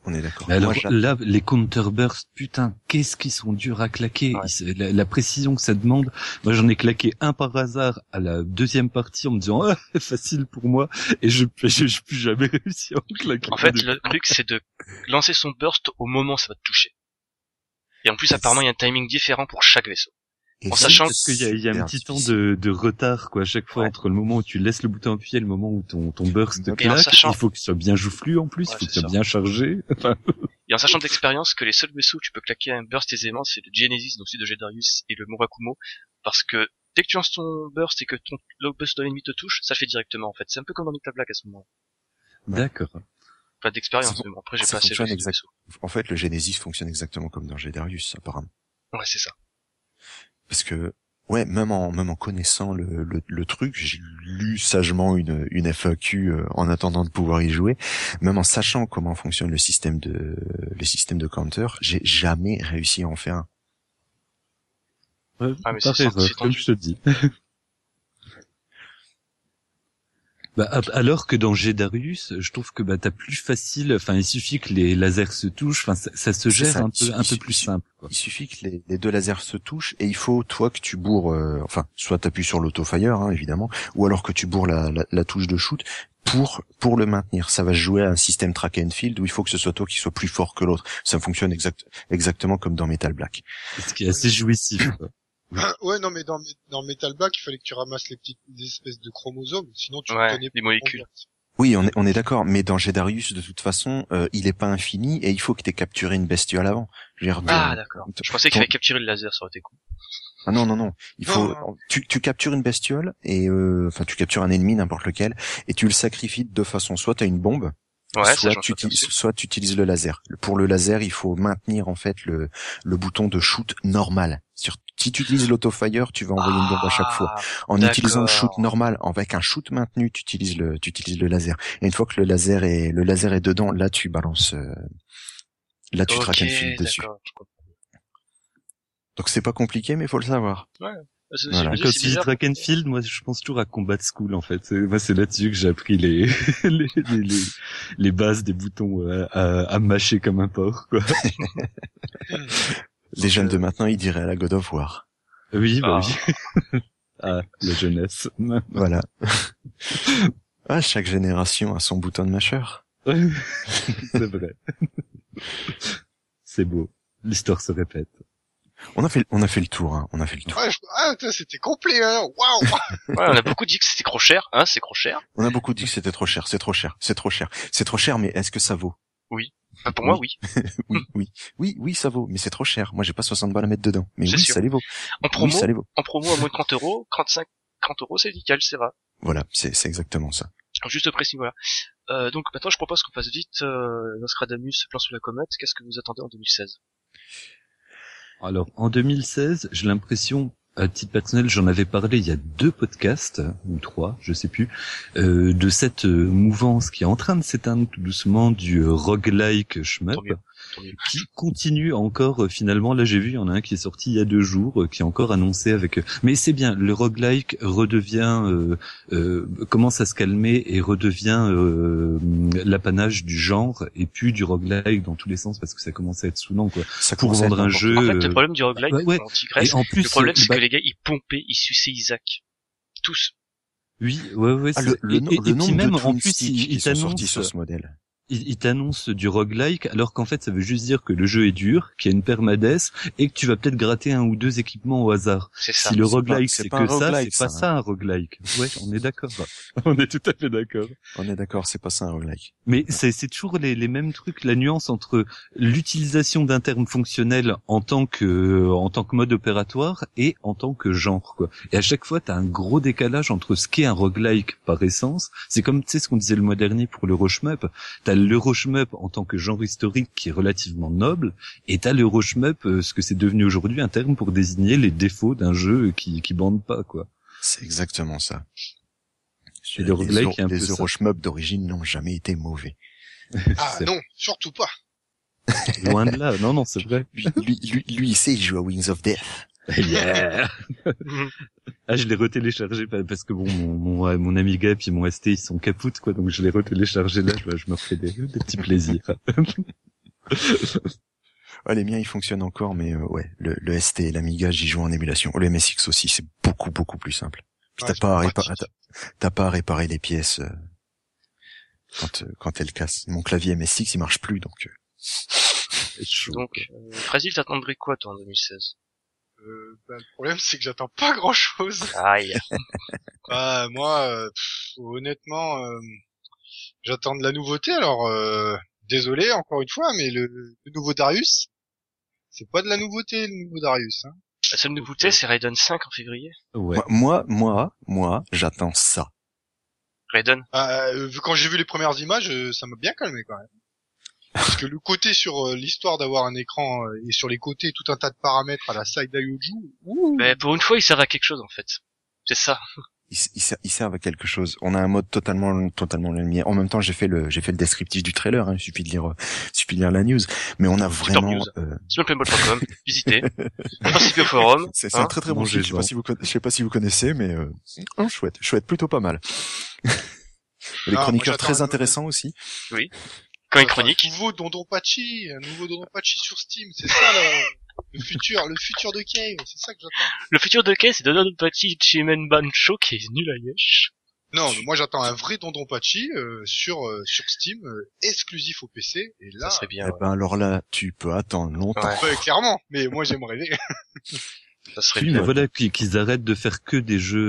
On est d'accord. Mais alors Moi, là, les counterbursts, putain, qu'est-ce qu'ils sont durs à claquer. Ouais. La, la précision que ça demande. Moi, j'en ai claqué un par hasard à la deuxième partie en me disant ah, facile pour moi, et je je, je plus jamais réussi à en claquer. En fait, le truc, c'est de lancer son burst au moment où ça va te toucher. Et en plus, apparemment, il y a un timing différent pour chaque vaisseau. Et en sachant Parce qu'il y a, il y a un petit temps de, de retard quoi à chaque fois Ouais. entre le moment où tu laisses le bouton appuyé et le moment où ton, ton burst Et claque. sachant- Il faut que ce soit bien joufflu en plus, Ouais, il faut que ce soit ça. bien chargé. Et en sachant d'expérience que les seuls vaisseaux où tu peux claquer un burst aisément, c'est le Genesis, donc celui de Jedarius, et le Murakumo, parce que dès que tu lances ton burst et que ton le burst de l'ennemi te touche, ça le fait directement en fait. C'est un peu comme dans Metal Black à ce moment. D'accord. Enfin, d'expérience, bon, après j'ai pas assez joué exact-. En fait, le Genesis fonctionne exactement comme dans Gedarius, apparemment. Ouais, c'est ça. Parce que, ouais, même en, même en connaissant le, le, le truc, j'ai lu sagement une, une FAQ euh, en attendant de pouvoir y jouer. Même en sachant comment fonctionne le système de, le système de counter, j'ai jamais réussi à en faire un. Ouais, Ah, mais c'est- c'est comme je te dis. Bah, alors que dans Gedarius, je trouve que bah t'as plus facile. Enfin, il suffit que les lasers se touchent. Enfin, ça, ça se gère ça, un peu, un suffit- peu plus simple. Quoi. Il suffit que les, les deux lasers se touchent et il faut toi que tu bourres, euh, enfin, soit t'appuies sur l'auto-fire, hein, évidemment, ou alors que tu bourres la, la, la touche de shoot pour pour le maintenir. Ça va jouer à un système track and field où il faut que ce soit toi qui soit plus fort que l'autre. Ça fonctionne exact, exactement comme dans Metal Black. Ce qui est assez jouissif. Ouais, non, mais dans, dans Metal Black, il fallait que tu ramasses les petites des espèces de chromosomes, sinon tu Ouais, connais les molécules. Oui, on est, on est d'accord, mais dans Gedarius, de toute façon, euh, il est pas infini et il faut que tu aies capturé une bestiole avant. Je veux dire, Ah, de- d'accord. Je pensais qu'il fallait capturer le laser, ça aurait été cool. Ah non, non, non. Il faut, non, tu, tu captures une bestiole et, euh, enfin, tu captures un ennemi, n'importe lequel, et tu le sacrifies de deux façons. Soit tu as une bombe, Ouais, soit, tu utilises, perso. soit tu utilises le laser. Pour le laser, il faut maintenir en fait le, le bouton de shoot normal. Sur, si tu utilises l'autofire, tu vas envoyer une bombe à chaque fois. Ah, En utilisant le shoot normal, avec un shoot maintenu, tu utilises le, tu utilises le laser. Et une fois que le laser est, le laser est dedans, là tu balances, euh, là tu Ok, traques un fil dessus. Donc c'est pas compliqué, mais faut le savoir. Voilà. c'est- Quand tu dis track and field, moi je pense toujours à Combat School en fait. C'est- Moi c'est là-dessus que j'ai appris les, les, les, les, les bases des boutons euh, à, à mâcher comme un porc. Quoi. Les jeunes de maintenant, ils diraient à la God of War. Oui, bah Ah. oui. ah, la jeunesse. Voilà. ah, chaque génération a son bouton de mâcheur. C'est vrai. C'est beau. L'histoire se répète. On a fait, on a fait le tour, hein. On a fait le tour. Ouais, je- ah, putain, c'était complet, hein. Waouh! Ouais, on a beaucoup dit que c'était trop cher, hein, c'est trop cher. On a beaucoup dit que c'était trop cher, c'est trop cher, c'est trop cher, c'est trop cher, mais est-ce que ça vaut? Enfin, pour moi, oui. Oui, oui, oui, oui, ça vaut, mais c'est trop cher. Moi, j'ai pas 60 balles à mettre dedans. Mais oui, sûr. ça les vaut. En promo, Oui, ça les vaut. en promo à moins de 30 euros, 35, 30 euros, c'est nickel, c'est vrai. Voilà, c'est, c'est exactement ça. Juste précis, voilà. Euh, donc maintenant, je propose qu'on passe vite euh, Nostradamus, plan sous la comète. Qu'est-ce que vous attendez en 2016 Alors, en 2016, j'ai l'impression, à titre personnel, j'en avais parlé il y a deux podcasts, ou trois, je sais plus, euh, de cette euh, mouvance qui est en train de s'éteindre tout doucement du euh, roguelike shmup, Qui continue encore, euh, finalement, là j'ai vu, il y en a un qui est sorti il y a deux jours, euh, qui est encore annoncé avec... euh, Mais c'est bien, le roguelike redevient, euh, euh, commence à se calmer et redevient euh, l'apanage du genre, et plus du roguelike dans tous les sens, parce que ça commence à être saoulant, quoi. Ça Pour vendre un jeu... En fait, le problème du roguelike, ouais, ouais. et en plus, le problème, c'est bah, que les gars, ils pompaient, ils suçaient Isaac. Tous. Oui, ouais, ouais. Ah, c'est- le, le, et, et- le et nombre puis même de en plus, Stick il, qui il sont sortis sur ce modèle. Il, il t'annonce du roguelike, alors qu'en fait, ça veut juste dire que le jeu est dur, qu'il y a une permadesse et que tu vas peut-être gratter un ou deux équipements au hasard. C'est ça. si le roguelike c'est que ça, c'est pas ça, ça un roguelike. Ouais, on est d'accord. on est tout à fait d'accord. On est d'accord, c'est pas ça un roguelike. Mais c'est c'est toujours les, les mêmes trucs, la nuance entre l'utilisation d'un terme fonctionnel en tant que en tant que mode opératoire et en tant que genre quoi. Et à chaque fois, t'as un gros décalage entre ce qu'est un roguelike par essence. C'est comme tu sais ce qu'on disait le mois dernier pour l'Euroshmup. T'as l'Euroshmup en tant que genre historique qui est relativement noble, et t'as l'Euroshmup, euh, ce que c'est devenu aujourd'hui un terme pour désigner les défauts d'un jeu qui qui bande pas quoi. C'est exactement ça. Et le les roguelike est un peu les. Euroshmup d'origine n'ont jamais été mauvais. Ah, non, surtout pas. Loin de là. Non, non, c'est vrai. Lui, lui, lui, lui, il sait, il joue à Wings of Death. Yeah. ah, je l'ai retéléchargé pa- parce que bon, mon, mon, mon Amiga et puis mon ST, ils sont capoutes, quoi. Donc je l'ai retéléchargé là. Je, je me refais des, des petits plaisirs. Ouais, les miens, ils fonctionnent encore, mais euh, ouais, le, le ST et l'Amiga, j'y joue en émulation. Le MSX aussi, c'est beaucoup, beaucoup plus simple. Puis Ouais, t'as pas à pratique. t'as- pas à réparer les pièces euh, quand euh, quand elles cassent. Mon clavier MSX, il marche plus, donc. euh, C'est chaud, Donc, quoi. euh, Fragile, t'attendrais quoi, toi, en 2016 Euh, bah, le problème, c'est que j'attends pas grand chose. Aïe. Ah, moi, euh, pff, honnêtement, euh, j'attends de la nouveauté. Alors, euh, désolé encore une fois, mais le, le nouveau Darius, c'est pas de la nouveauté, le nouveau Darius. Hein. La seule nouveauté, c'est Raiden 5 en février. Ouais. Moi, moi, moi, moi, j'attends ça. Raiden Ah, euh, vu- quand j'ai vu les premières images, euh, ça m'a bien calmé quand même. Parce que le côté sur euh, l'histoire d'avoir un écran euh, et sur les côtés tout un tas de paramètres à la side Yoju, ouh, Mais pour une fois, ils servent à quelque chose, en fait. C'est ça. Ils, ils, ils servent à quelque chose. On a un mode totalement, totalement la lumière. En même temps, j'ai fait le, j'ai fait le descriptif du trailer. Hein, il suffit de lire, euh, il suffit de lire la news. Mais on a vraiment. news. euh, visitez. Participez au forum. c'est c'est hein. un très très bon site. Je sais pas si vous, je sais pas si vous connaissez, mais euh, oh, chouette, chouette, plutôt pas mal. les moi, chroniqueurs très intéressants aussi. Quand chronique. Un nouveau Dondonpachi, un nouveau Dondonpachi sur Steam, c'est ça le, le futur, le futur de Cave, c'est ça que j'attends. Le futur de Kay, c'est Donald Pachi Chimen Bancho qui est nul à yesh. Non, mais moi j'attends un vrai Dondonpachi euh, sur euh, sur Steam, euh, exclusif au PC, et là, Ça serait bien. Eh ben alors là, tu peux attendre longtemps. Ouais, ouais, clairement, mais moi j'aime rêver. ça serait Oui, bien. mais voilà, qu'ils arrêtent de faire que des jeux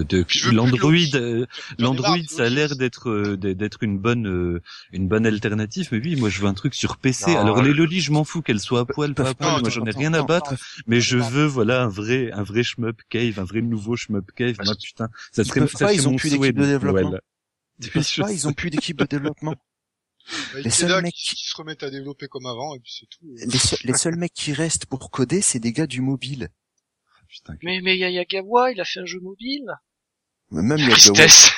euh, de Je l'Android. Euh, L'Android, ça a l'air Loki. d'être euh, d'être une bonne euh, une bonne alternative. Mais oui, moi je veux un truc sur PC. Non, Alors euh, les lolis, je m'en fous qu'elles soient à poil, pas à poil. non, moi j'en ai rien à battre. Mais je veux voilà un vrai un vrai shmup cave, un vrai nouveau shmup cave. Bah, Moi putain, ça serait ça ils ont mon plus souhait d'équipe de développement. Ils ont plus d'équipe de développement. Bah, Les seuls mecs qui, qui se remettent à développer comme avant, et puis c'est tout. Les, seuls- les seuls mecs qui restent pour coder, c'est des gars du mobile. Putain, Mais, mais Yayagawa, il a fait un jeu mobile. Même Yagawa. Tristesse.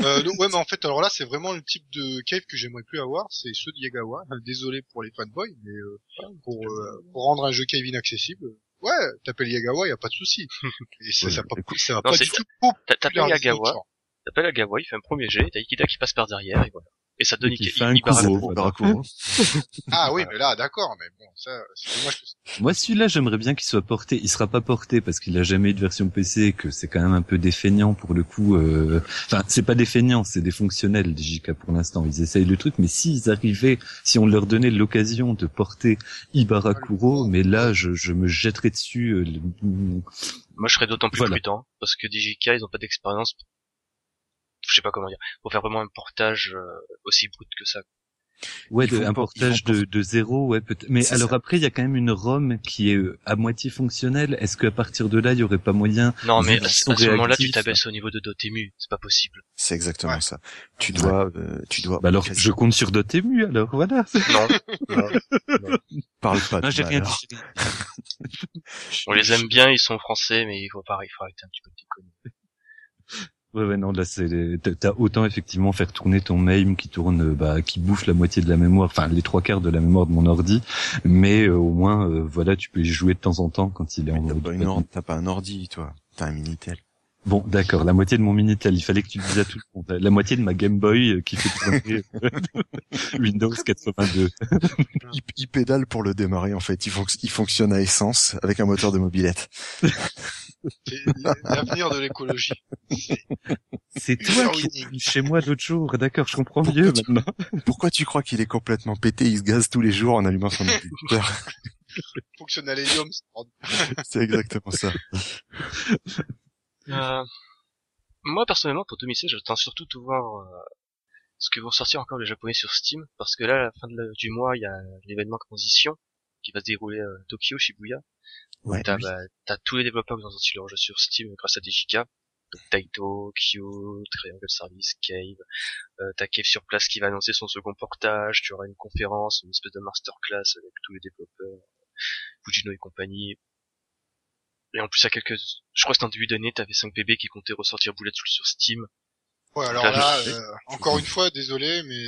Euh, le- ouais, mais en fait, alors là, c'est vraiment le type de cave que j'aimerais plus avoir, c'est ceux de Yagawa. Désolé pour les fanboys, mais euh, pour, euh, pour rendre un jeu cave inaccessible, ouais, t'appelles Yagawa, y a pas de souci. Et ça, Ouais, ça, pas- écoute, ça va non, pas c'est du tout T'appelles Yagawa, t'appelles Yagawa, il fait un premier jet, t'as Ikida qui passe par derrière, et voilà. Et ça donne Ike- fait un. Barakuro. Ah oui, mais là, d'accord, mais bon, ça, que ça- Moi, celui-là, j'aimerais bien qu'il soit porté. Il sera pas porté parce qu'il a jamais eu de version PC, et que c'est quand même un peu défeignant pour le coup. euh, Enfin, c'est pas défeignant, c'est des fonctionnels DJK pour l'instant. Ils essayent le truc, mais s'ils arrivaient, si on leur donnait l'occasion de porter Ibarakuro, mais là, je, je me jetterais dessus. euh, le- Moi, je serais d'autant plus Voilà. prudent, parce que DJK, ils ont pas d'expérience, je sais pas comment dire, pour faire vraiment un portage euh, aussi brut que ça. Ouais, de- un portage de, de zéro, ouais, peut-être. Mais alors ça. après, il y a quand même une ROM qui est euh, à moitié fonctionnelle. Est-ce qu'à partir de là, il y aurait pas moyen Non, mais à, ce moment-là, tu t'abaisses au niveau de Dotemu, c'est pas possible. C'est exactement Ouais. ça. Tu dois, euh, tu dois. Bah alors, je compte sur Dotemu, alors voilà. Non, parle pas. Non, de j'ai rien dit. on les aime bien, ils sont français, mais il faut pas, il faut arrêter un petit peu de déconner. Ouais, ouais, non, là, c'est, t'as- autant effectivement faire tourner ton MAME qui tourne, euh, bah, qui bouffe la moitié de la mémoire, enfin, les trois quarts de la mémoire de mon ordi, mais euh, au moins, euh, voilà, tu peux y jouer de temps en temps quand il est en Mais T'as mode pas, une or- t'as pas un ordi, toi. T'as un Minitel. Bon, d'accord, la moitié de mon Minitel, il fallait que tu le dises à tout le monde. La moitié de ma Game Boy euh, qui fait tourner Windows 82. Il, il pédale pour le démarrer, en fait. Il, fonc- il fonctionne à essence avec un moteur de mobilette. c'est l'avenir de l'écologie. C'est toi qui chez moi l'autre jour, d'accord, je comprends Pourquoi mieux tu- maintenant. Pourquoi tu crois qu'il est complètement pété Il se gaze tous les jours en allumant son ordinateur. Fonctionne à l'hélium, C'est exactement ça. Euh, moi, personnellement, pour 2016, j'attends surtout de voir euh, ce que vont sortir encore les japonais sur Steam, parce que là, à la fin de la- du mois, il y a l'événement Transition qui va se dérouler à Tokyo, Shibuya. Ouais. T'as oui. bah, t'as tous les développeurs qui ont sorti leur jeu sur Steam grâce à DJK. Donc Taito, Kyo, Triangle Service, Cave. Euh, t'as Cave sur place qui va annoncer son second portage. Tu auras une conférence, une espèce de masterclass avec tous les développeurs, Fujino et compagnie. Et en plus, à quelques, je crois que c'était en début d'année, t'avais 5PB qui comptait ressortir Bullet sur Steam. Ouais, alors Là, euh, encore une fois, désolé, mais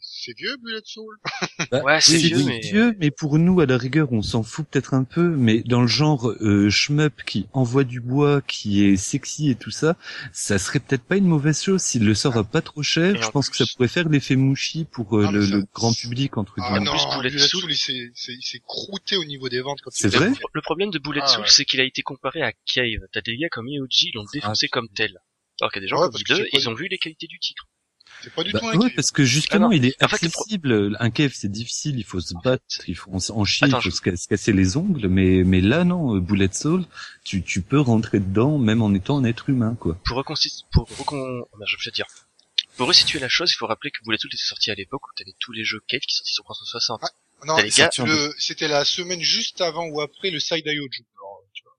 c'est vieux Bullet Soul. Bah, Ouais, c'est oui, vieux, mais- vieux, mais pour nous, à la rigueur, on s'en fout peut-être un peu, mais dans le genre euh, shmup qui envoie du bois, qui est sexy et tout ça, ça serait peut-être pas une mauvaise chose s'il le sort à pas trop cher. Et Je en pense que ça pourrait faire l'effet mouchi pour euh, Non, mais le, ça- le grand public entre Ah guillemets. non, plus, Bullet Bullet Soul- Soul, il s'est, c'est- il s'est croûté au niveau des ventes quand C'est vrai? Le problème de Bullet Ah, Soul, ouais. c'est qu'il a été comparé à Cave. T'as des gars comme Yoji, ils l'ont défoncé comme tel. Alors qu'il y a des gens Ouais, comme ils ont vu les qualités du titre. C'est pas du Bah, tout un ouais, parce que justement, Ah non. il est accessible. Un cave, c'est difficile, il faut se battre, il faut en- chier, Attends, il faut je- se, ca- se casser les ongles, mais mais là non, euh, Bullet Soul, tu tu peux rentrer dedans même en étant un être humain quoi. Pour reconstituer, pour recon... oh je vais te dire. Pour resituer la chose, il faut rappeler que Bullet Soul était sorti à l'époque où t'avais tous les jeux Cave qui sortaient sur 360. Non, T'as les gars- c'est le- c'était la semaine juste avant ou après le Side Ayoju. Alors, tu vois.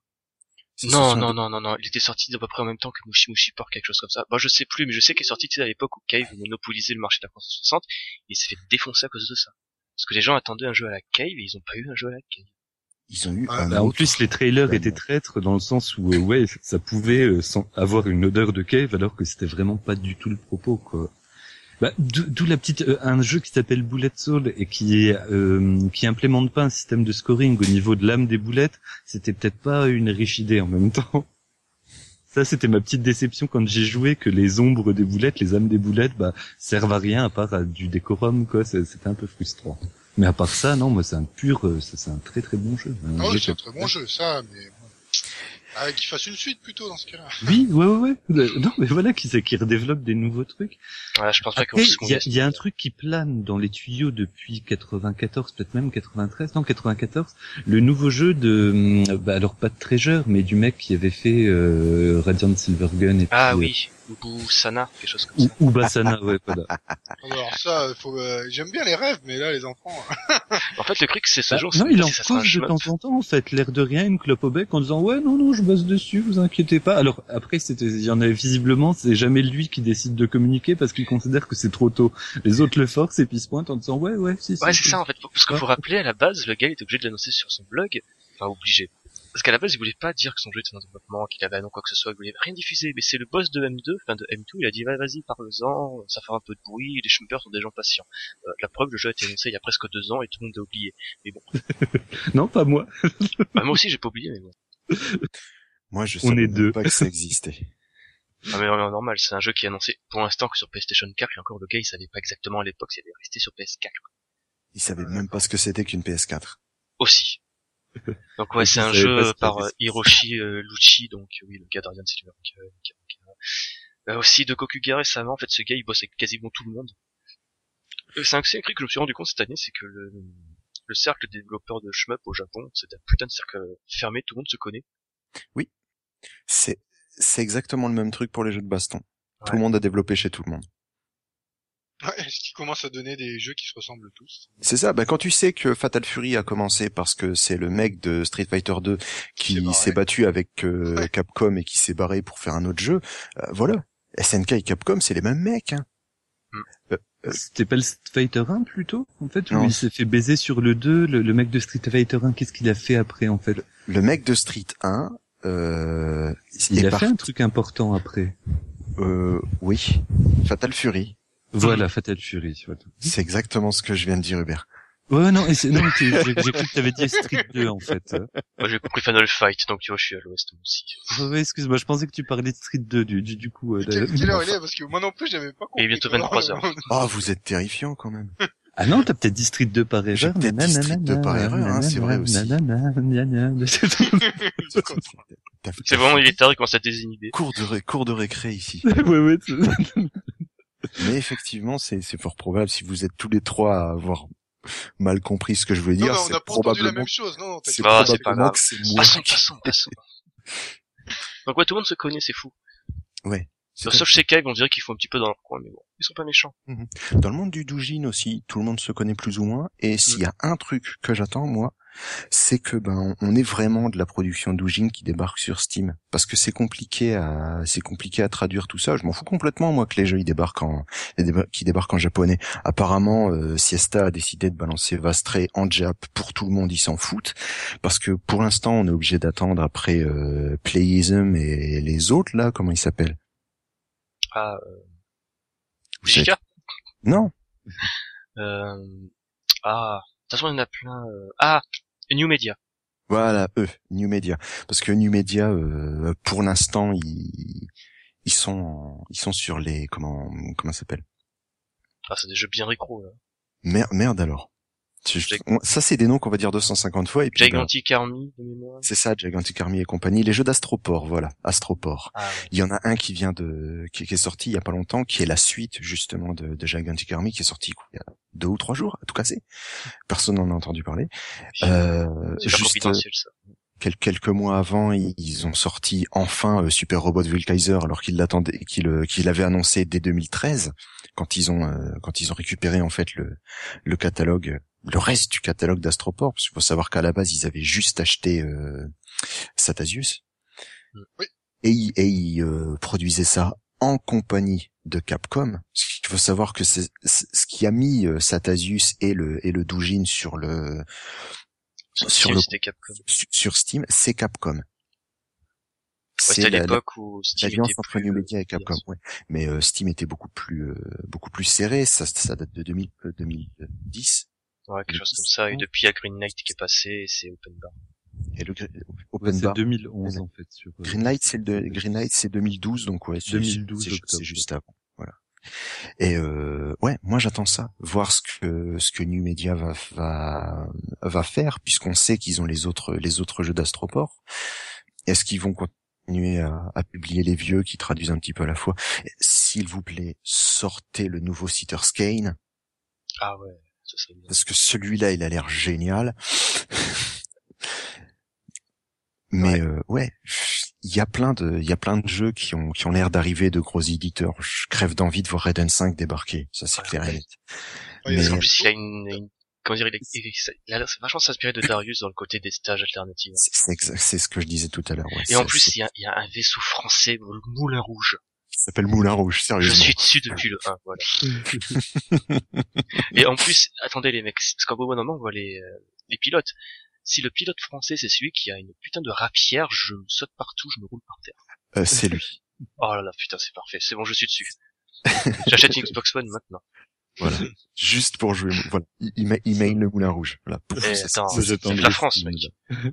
Ce Non, non, non, non, non, il était sorti à peu près en même temps que Mushi Mushi Pork, quelque chose comme ça. Bon, je sais plus, mais je sais qu'il est sorti tu sais, à l'époque où Cave monopolisait le marché de la 360, et il s'est fait défoncer à cause de ça. Parce que les gens attendaient un jeu à la Cave, et ils ont pas eu un jeu à la Cave. Ils ont eu Ah, un Bah, en plus, les trailers étaient traîtres dans le sens où, euh, ouais, ça pouvait euh, sans- avoir une odeur de cave alors que c'était vraiment pas du tout le propos, quoi. Bah, d'où la petite, euh, un jeu qui s'appelle Bullet Soul et qui est, euh, qui implémente pas un système de scoring au niveau de l'âme des boulettes, c'était peut-être pas une riche idée en même temps. Ça, c'était ma petite déception quand j'ai joué que les ombres des boulettes, les âmes des boulettes, bah, servent à rien à part à du décorum, quoi. C'est- C'était un peu frustrant. Mais à part ça, non, moi, c'est un pur, euh, c'est un très très bon jeu. Un Ah oui, c'est un très bon jeu, ça, mais. Ah, qu'il fasse une suite plutôt dans ce cas-là. Oui, ouais, ouais, ouais. Euh, Non, mais voilà, qui, qui redéveloppe des nouveaux trucs. Ouais, je pense pas qu'on Après, se il y a, il y a un truc qui plane dans les tuyaux depuis 94, peut-être même 93, non 94. Le nouveau jeu de, hum, bah alors pas de Treasure, mais du mec qui avait fait euh, Radiant Silvergun et Ah puis, oui, Sana, quelque chose comme ça. ou Ubasana, ouais, voilà. Alors ça, faut, euh, j'aime bien les rêves, mais là, les enfants, hein. En fait, le truc, c'est ce Bah, jour, non, c'est il en cause de temps en temps, en fait, l'air de rien, une clope au bec, en disant ouais, non, non, je bosse dessus, vous inquiétez pas. Alors après, c'était, il y en avait visiblement, c'est jamais lui qui décide de communiquer parce qu'il considère que c'est trop tôt. Les autres le forcent et puis se pointent en disant ouais, ouais, si, si. Ouais, c'est ça, en fait. Parce qu'il faut rappeler, à la base, le gars, il était obligé de l'annoncer sur son blog. Enfin, obligé. Parce qu'à la base, il voulait pas dire que son jeu était en développement, qu'il avait un nom, quoi que ce soit, il voulait rien diffuser. Mais c'est le boss de M2, enfin de M2, il a dit, va, vas-y, parle-en, ça fera un peu de bruit, les schmuppers sont des gens patients. Euh, la preuve, le jeu a été annoncé il y a presque deux ans et tout le monde a oublié. Mais bon. Non, pas moi. Bah, moi aussi, j'ai pas oublié, mais bon. Moi, je On savais deux. pas que ça existait. Ah, mais euh, normal, c'est un jeu qui est annoncé pour l'instant que sur PlayStation 4, et encore le gars, il savait pas exactement à l'époque s'il allait rester sur PS4. Ils savaient même pas ce que c'était qu'une PS4. Aussi. Donc ouais, c'est un jeu par euh, Hiroshi euh, Lucci, donc oui, le gars d'Ardian Silver. Euh, aussi de Kokuga récemment, en fait, ce gars, il bosse avec quasiment tout le monde. C'est un, c'est un truc que je me suis rendu compte cette année, c'est que le, le cercle des développeurs de shmup au Japon, c'est un putain de cercle fermé, tout le monde se connaît. C'est, c'est exactement le même truc pour les jeux de baston. Tout le monde a développé chez tout le monde. Ouais, ce qui commence à donner des jeux qui se ressemblent tous. C'est ça, bah quand tu sais que Fatal Fury a commencé parce que c'est le mec de Street Fighter 2 s'est qui s'est battu avec euh, Ouais. Capcom et qui s'est barré pour faire un autre jeu, euh, voilà. SNK et Capcom, c'est les mêmes mecs. Hein. C'était pas le Street Fighter 1 plutôt, en fait, où Non. il s'est fait baiser sur le 2, le, le mec de Street Fighter 1, qu'est-ce qu'il a fait après, en fait? Le mec de Street 1, euh, Il est a fait un truc important après. euh, oui, Fatal Fury. Voilà, Fatal Fury, voilà. C'est exactement ce que je viens de dire, Hubert. Ouais, non, et c'est- non, j'ai j'ai cru que t'avais dit Street 2, en fait. Moi, j'ai compris Final Fight, donc tu vois, je suis à l'ouest aussi. Ouais, excuse-moi, je pensais que tu parlais de Street 2, du, du, du coup. euh, Quelle, heure il est? Parce que moi non plus, j'avais pas compris. Et bientôt quoi. 23 heures. Ah, vous êtes terrifiant quand même. Ah non, t'as peut-être dit Street 2 par J'ai erreur. peut-être dit Street 2 par erreur, hein, c'est vrai aussi. C'est vraiment, il est tard, il commence à désinhiber. Cours de, ré- cours de récré ici. ouais, ouais. Mais effectivement, c'est, c'est fort probable si vous êtes tous les trois à avoir mal compris ce que je voulais Non, dire. mais on c'est n'a pas entendu la probablement, même chose, non, non, c'est t'inquiète. Ah, c'est pas probablement grave. que c'est moi. Passons, passons, passons. Donc ouais, tout le monde se connaît, c'est fou. Ouais. C'est Sauf chez Cave, on dirait qu'ils font un petit peu dans leur coin, mais bon, ils sont pas méchants. Dans le monde du doujin aussi, tout le monde se connaît plus ou moins. Et s'il y a un truc que j'attends, moi, c'est que ben on est vraiment de la production doujin qui débarque sur Steam, parce que c'est compliqué à c'est compliqué à traduire tout ça. Je m'en fous complètement moi que les jeux ils débarquent en qui débarquent en japonais. Apparemment, euh, Siesta a décidé de balancer Vastray en Jap pour tout le monde, ils s'en foutent, parce que pour l'instant on est obligé d'attendre après euh, Playism et les autres là, comment ils s'appellent? Ah, euh, Non, euh... Ah, de toute façon, il y en a plein. euh, Ah, New Media. voilà, eux, New Media. Parce que New Media, euh, pour l'instant, ils, ils sont, ils sont sur les, comment, comment ça s'appelle? Ah, c'est des jeux bien récro, là. Merde, merde alors. Ça, c'est des noms qu'on va dire 250 fois et puis. ben, Gigantic Army, de mémoire. c'est ça, Gigantic Army et compagnie. Les jeux d'Astroport, voilà, Astroport. Ah, ouais. Il y en a un qui vient de, qui, qui est sorti il y a pas longtemps, qui est la suite justement de, de Gigantic Army, qui est sorti il y a deux ou trois jours, à tout casser. Personne n'en a entendu parler. Euh, pas juste quelques mois avant, ils, ont sorti enfin euh, Super Robot Kaiser, alors qu'ils l'attendaient, qu'ils euh, qu'ils l'avaient annoncé dès 2013, quand ils ont, euh, quand ils ont récupéré en fait le, le catalogue, le reste du catalogue d'Astroport, parce qu'il faut savoir qu'à la base ils avaient juste acheté euh, Satasius, Oui. et ils, et ils euh, produisaient ça en compagnie de Capcom. Il faut savoir que c'est c'est- ce qui a mis euh, Satasius et le et le Doujin sur le sur Steam, le- Capcom. Ouais, sur sur Steam, c'est Capcom. c'était à la- l'époque où Steam était entre plus, New euh, Media et Capcom, ouais. Mais euh, Steam était beaucoup plus euh, beaucoup plus serré, ça, ça date de 2000, euh, 2010. Ouais, quelque chose comme ça. Et depuis, il y a Green Knight qui est passé, et c'est Open Bar. Et le Ouais, Open c'est Bar, 2011 en fait. Sur, euh, Greenlight c'est le de, Greenlight c'est 2012 donc ouais, c'est 2012 c'est c'est juste avant. Voilà. Et euh, ouais, moi j'attends ça, voir ce que ce que New Media va va va faire puisqu'on sait qu'ils ont les autres les autres jeux d'Astroport. Est-ce qu'ils vont continuer à, à publier les vieux qui traduisent un petit peu à la fois S'il vous plaît, sortez le nouveau Citter's Kane Ah ouais. Parce que celui-là il a l'air génial. Mais euh, ouais, il y a plein de il y a plein de jeux qui ont qui ont l'air d'arriver de gros éditeurs. Je crève d'envie de voir Raiden 5 débarquer, ça c'est clair et ouais. Mais- En plus, il a une, une- comment dire, il, est- il, a l'air vachement s'inspirer de Darius dans le côté des stages alternatifs. C'est ce que je disais tout à l'heure. Ouais, Et en plus, il y a, il y a un vaisseau français, le Moulin Rouge. Ça s'appelle Moulin Rouge, Je sérieusement. suis dessus depuis le 1, voilà. Et en plus, attendez les mecs, parce qu'au bout d'un moment, on voit les, euh, les pilotes. Si le pilote français, c'est celui qui a une putain de rapière, je me saute partout, je me roule par terre. Euh, c'est lui. Oh là là, putain, c'est parfait. C'est bon, je suis dessus. J'achète une Xbox One maintenant. Voilà. Juste pour jouer. Voilà. Il, il, met- il mail le Moulin Rouge. Voilà. Pouf, Eh, ça, attends, ça, Ça, c'est j'attendrai la France, mec.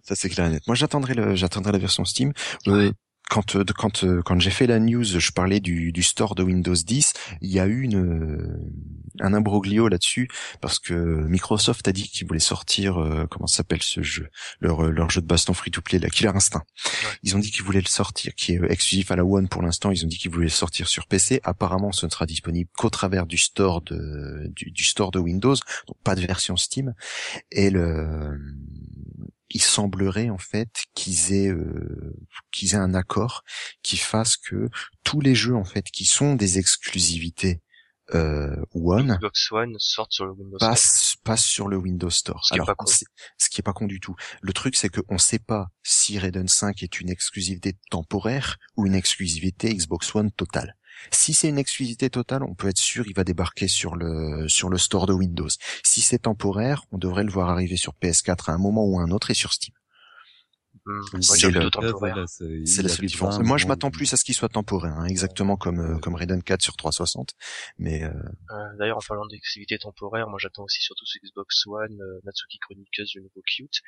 Ça c'est clair et net. Moi j'attendrai le j'attendrai la version Steam. Euh, quand euh, quand euh, quand j'ai fait la news, je parlais du du store de Windows 10. Il y a eu une euh, un imbroglio là-dessus parce que Microsoft a dit qu'ils voulaient sortir euh, comment s'appelle ce jeu leur leur jeu de baston free to play, la Killer Instinct. Ouais. Ils ont dit qu'ils voulaient le sortir, qui est exclusif à la One pour l'instant. Ils ont dit qu'ils voulaient le sortir sur PC. Apparemment, ce ne sera disponible qu'au travers du store de du, du store de Windows, donc pas de version Steam. Et le il semblerait en fait qu'ils aient euh, qu'ils aient un accord qui fasse que tous les jeux en fait qui sont des exclusivités euh, One Xbox One sortent sur le Windows Store. passent passent sur le Windows Store. Ce qui est pas con. sait- ce qui est pas con du tout. Le truc c'est que on sait pas si Raiden 5 est une exclusivité temporaire ou une exclusivité Xbox One totale. Si c'est une exclusivité totale, on peut être sûr il va débarquer sur le sur le store de Windows. Si c'est temporaire, on devrait le voir arriver sur PS4 à un moment ou à un autre et sur Steam. Hmm, va C'est le- voilà, la seule différence. Moi, je m'attends plus à ce qu'il soit temporaire, hein, exactement comme euh, comme Raiden 4 sur 360. Mais euh, Euh, D'ailleurs, en parlant d'exclusivité temporaire, moi j'attends aussi surtout sur Xbox One, euh, Natsuki Chronicles du nouveau Cute,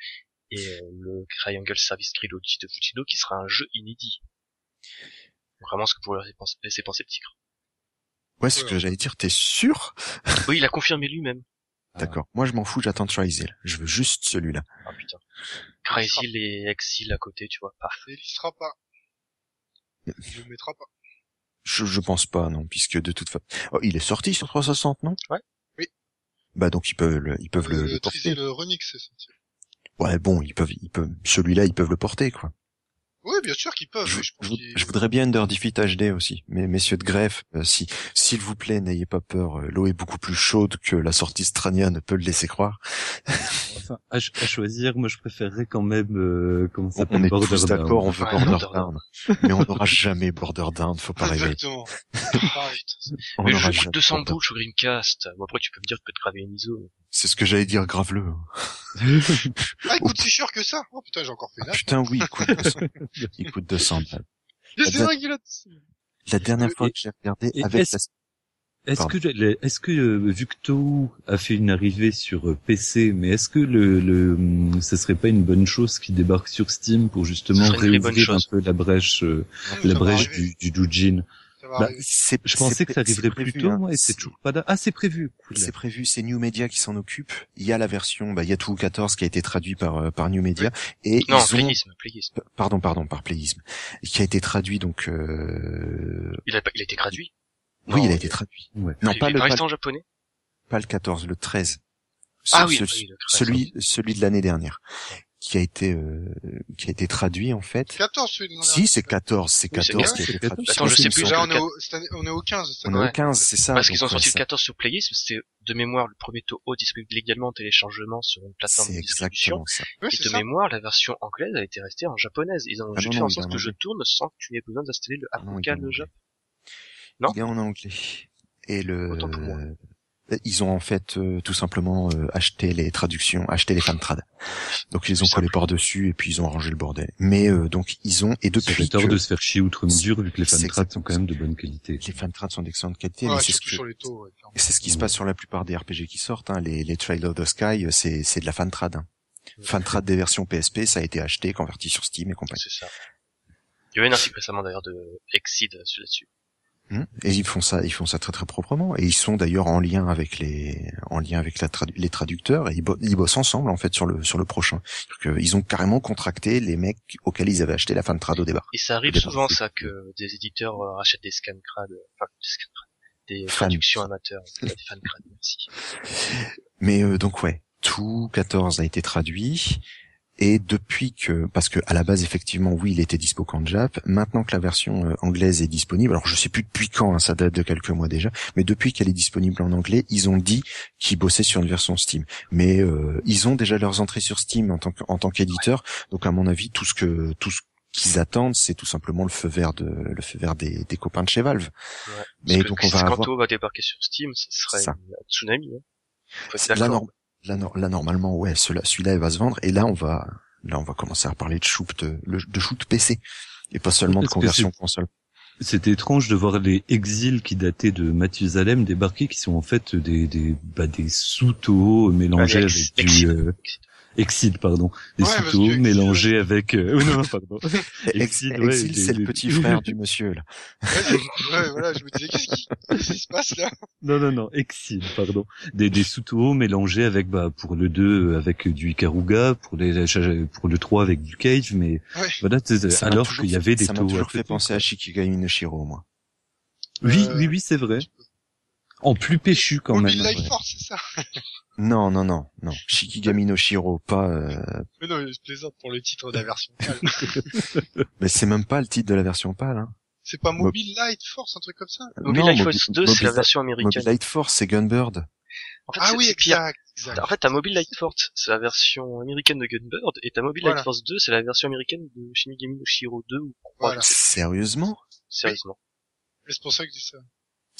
et euh, le Triangle Service Trilogy de Fujino qui sera un jeu inédit. Vraiment ce que vous laisser penser, tigre. ouais, ce Ouais, que j'allais dire, t'es sûr? Oui, il a confirmé lui-même. Ah. D'accord. Moi, je m'en fous, j'attends Trizel. Je veux juste celui-là. Ah putain. Crazy et Exil à côté, tu vois, paf. Et il sera pas. Il le mettra pas. Je, je pense pas, non, puisque de toute façon, oh, il est sorti sur 360, non? Ouais. Oui. Bah donc ils peuvent le, ils peuvent le, le porter. le Renix, c'est sorti. Ouais, bon, ils peuvent, ils peuvent, celui-là, ils peuvent le porter, quoi. Oui, bien sûr qu'ils peuvent. Je, je pense je- je voudrais bien Under Defeat HD aussi, mais messieurs de greffe, euh, si, s'il vous plaît, n'ayez pas peur. euh, L'eau est beaucoup plus chaude que la sortie Strania ne peut le laisser croire. Enfin, à, ch- à choisir, moi je préférerais quand même euh, comment ça On, on est tous d'accord, on veut Ouais, Border Borderlands. Down, mais on n'aura jamais Border Down, faut pas rêver. Exactement. Ah. On Mais jamais 200 Border- boules sur Dreamcast. Bon après tu peux me dire que tu peux te graver une ISO. C'est ce que j'allais dire, grave-le. Ah, il coûte si cher que ça. Oh putain, j'ai encore fait Ah, putain, oui, il coûte 200, il coûte 200 balles. C'est vrai qu'il a. La dernière Et- fois que j'ai regardé et avec est-ce- la... Est-ce que, est-ce que euh, vu que Touhou a fait une arrivée sur euh, PC, mais est-ce que le, le, hum, ce serait pas une bonne chose qui débarque sur Steam pour justement réouvrir un peu la brèche, euh, la ça brèche du, du doujin? ça bah, Je c'est pensais que ça arriverait plus tôt, hein. moi, et c'est C'est- toujours pas là. Ah, c'est prévu. Cool. C'est prévu, c'est New Media qui s'en occupe. Il y a la version, bah, il y a tout 14 qui a été traduit par euh, par New Media et Non, ils ont, playisme, playisme. pardon, pardon, par Playism, qui a été traduit donc. Euh... Il a, il a été traduit? Oui, Non, il a été traduit. Ouais. Non, pas le, pas en japonais? pas le 14, le 13. Ah Ce- oui, ce- oui, le 13, celui, celui de l'année dernière, qui a été, euh, qui a été traduit en fait. 14 celui de Si, c'est 14, c'est Oui, c'est 14 qui a c'est été 14. traduit. Attends, je sais plus. Là, on est au, on est au 15 cette On est au 15, c'est ça. Parce qu'ils ont sorti ouais, le 14 sur Playism, c'était de mémoire le premier Toho disponible légalement en téléchargement sur une plateforme C'est de distribution. exactement ça. Et c'est de ça. mémoire, la version anglaise a été restée en japonaise. Ils ont Ah juste non, fait en sorte que je tourne sans que tu aies besoin d'installer le Ah Apocal anglais. Jap. Non Il est en anglais. Et le, Autant pour moi. Ils ont en fait euh, tout simplement euh, acheté les traductions, acheté les fantrad. Donc ils ont collé par dessus et puis ils ont arrangé le bordel. Mais euh, donc ils ont et depuis tort que de se faire chier outre mesure vu que les C'est fantrats sont quand même de bonne qualité. les fantrad sont d'excellente qualité, Ouais, mais c'est ce que ouais, c'est ce qui se passe sur la plupart des RPG qui sortent. Hein. Les, les Trail of the Sky, euh, c'est c'est de la fantrad. Hein. Fantrad des versions PSP, ça a été acheté, converti sur Steam et compagnie. C'est ça. Il y avait un article récemment d'ailleurs de Exceed là-dessus. Hmm. Et ils font ça, ils font ça très très proprement. Et ils sont d'ailleurs en lien avec les, en lien avec la tradu- les traducteurs et ils, bo- ils bossent ensemble en fait sur le sur le prochain. Euh, ils ont carrément contracté les mecs auxquels ils avaient acheté la fan trad au départ. Et ça arrive souvent ça que des éditeurs euh, rachètent des scan crades, enfin des scan crades, des traductions amateurs, des fan crades, merci. Mais euh, donc ouais, tout 14 a été traduit. Et depuis que, parce que à la base effectivement oui il était dispo qu'en Jap, maintenant que la version euh, anglaise est disponible, alors je sais plus depuis quand, hein, ça date de quelques mois déjà, mais depuis qu'elle est disponible en anglais, ils ont dit qu'ils bossaient sur une version Steam. Mais euh, ils ont déjà leurs entrées sur Steam en tant que- en tant qu'éditeur, donc à mon avis tout ce que tout ce qu'ils attendent, c'est tout simplement le feu vert de le feu vert des, des copains de chez Valve. Ouais. Mais donc on va si avoir Kanto va débarquer sur Steam, ce serait Ça. un tsunami. Hein. Là, norm- là, nor- là, normalement, ouais, celui-là, il va se vendre. Et là, on va, là, on va commencer à parler de shoot, le- de shoot PC. Et pas seulement de conversion console. C'était étrange de voir les exils qui dataient de Mathusalem débarquer, qui sont en fait des des bah, des sous-toho mélangés avec du euh, exil pardon, des Ouais, exil, mélangés avec euh, oh non pardon. Ex- Exil, ouais, Exil, c'est le petit frère du monsieur, là. Ouais, voilà, je me disais, qu'est-ce qui, qui se passe là? Non non non, exil pardon, des des sous-toho mélangés avec bah pour le 2 avec du Ikaruga, pour les pour le 3 avec du Cage, mais voilà Ça m'a alors qu'il y avait des Ça m'a toho à toujours fait penser à Shikigami no Shiro, moi. Oui Euh, oui oui c'est vrai, en plus péchu quand Mobile même. Light Force, c'est ça Non, non, non, non. Shikigami no Shiro, pas, euh, Mais non, je plaisante pour le titre de la version pâle. mais c'est même pas le titre de la version pâle, hein. C'est pas Mobile Light Force, un truc comme ça Mobile Non, Light Mobi- Force 2, c'est la Mobile- version américaine. Mobile Light Force, c'est Gunbird. En fait, Ah oui, exact, exact. En fait, t'as Mobile Light Force, c'est la version américaine de Gunbird, et t'as Mobile Voilà. Light Force 2, c'est la version américaine de Shinigami no Shiro 2 ou 3, Voilà. Sérieusement? sérieusement. Mais C'est pour ça que je dis ça.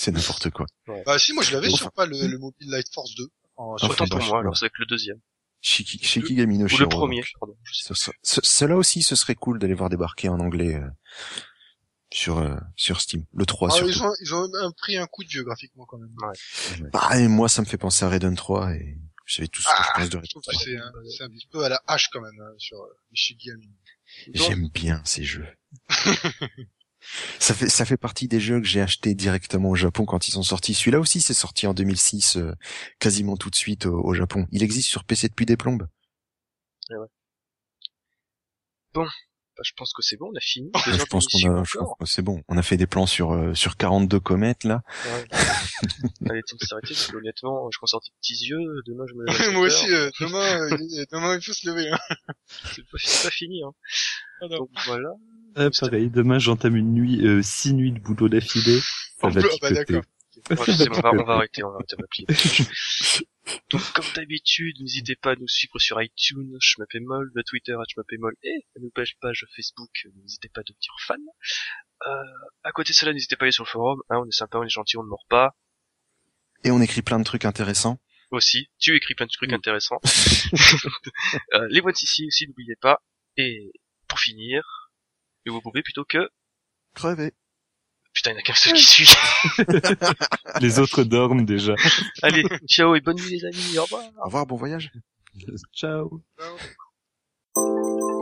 C'est n'importe quoi. Bah si, moi je l'avais Enfin. sur pas le, le Mobile Light Force 2. En, Enfin, Autant pour moi, alors c'est avec le deuxième. Shiki, Shikigami no Ou Shiro. le premier, donc. pardon. Cela aussi, ce serait cool d'aller voir débarquer en anglais euh, sur euh, sur Steam. Le 3 Ah, surtout. ils ont, ils ont un- pris un coup de vieux graphiquement quand même. Bah, et moi, ça me fait penser à Raiden 3 et vous savez tout ce que Ah, je pense de Je Raiden trouve que 3. c'est un, c'est un petit peu à la hache quand même hein, sur euh. Donc, J'aime bien ces jeux. ça fait ça fait partie des jeux que j'ai achetés directement au Japon quand ils sont sortis. Celui-là aussi, c'est sorti en 2006, euh, quasiment tout de suite au, au Japon. Il existe sur PC depuis des plombes. bah, je pense que c'est bon, on a fini. Je pense qu'on a, c'est bon. On a fait des plans sur euh, sur 42 comètes là. Ouais. Allez, temps de s'arrêter, parce que honnêtement, je avoir des petits yeux, demain je me lève Moi aussi, euh, demain, euh, il- demain il faut se lever. Hein. C'est pas, fini, hein. Ah. Donc voilà. Ah, pareil, demain j'entame une nuit, euh, six nuits de boulot d'affilée. Ça va ah bah, d'accord. On va, on picoter. va arrêter, on va arrêter m'appeler. Donc, comme d'habitude, n'hésitez pas à nous suivre sur iTunes, je m'appelle Moll, le Twitter, je m'appelle Moll, et nos pages, page Facebook, n'hésitez pas à devenir fan. Euh, à côté de cela, n'hésitez pas à aller sur le forum, hein, on est sympa, on est gentil, on ne mord pas. Et on écrit plein de trucs intéressants. Aussi, tu écris plein de trucs Mm. intéressants. euh, les voix ici aussi, n'oubliez pas. Et pour finir, ne vous pouvez plutôt que Crevé. putain, il y en a qu'un seul qui suit. Les autres dorment déjà. Allez, ciao et bonne nuit les amis, au revoir. Au revoir, bon voyage. Ciao. Ciao.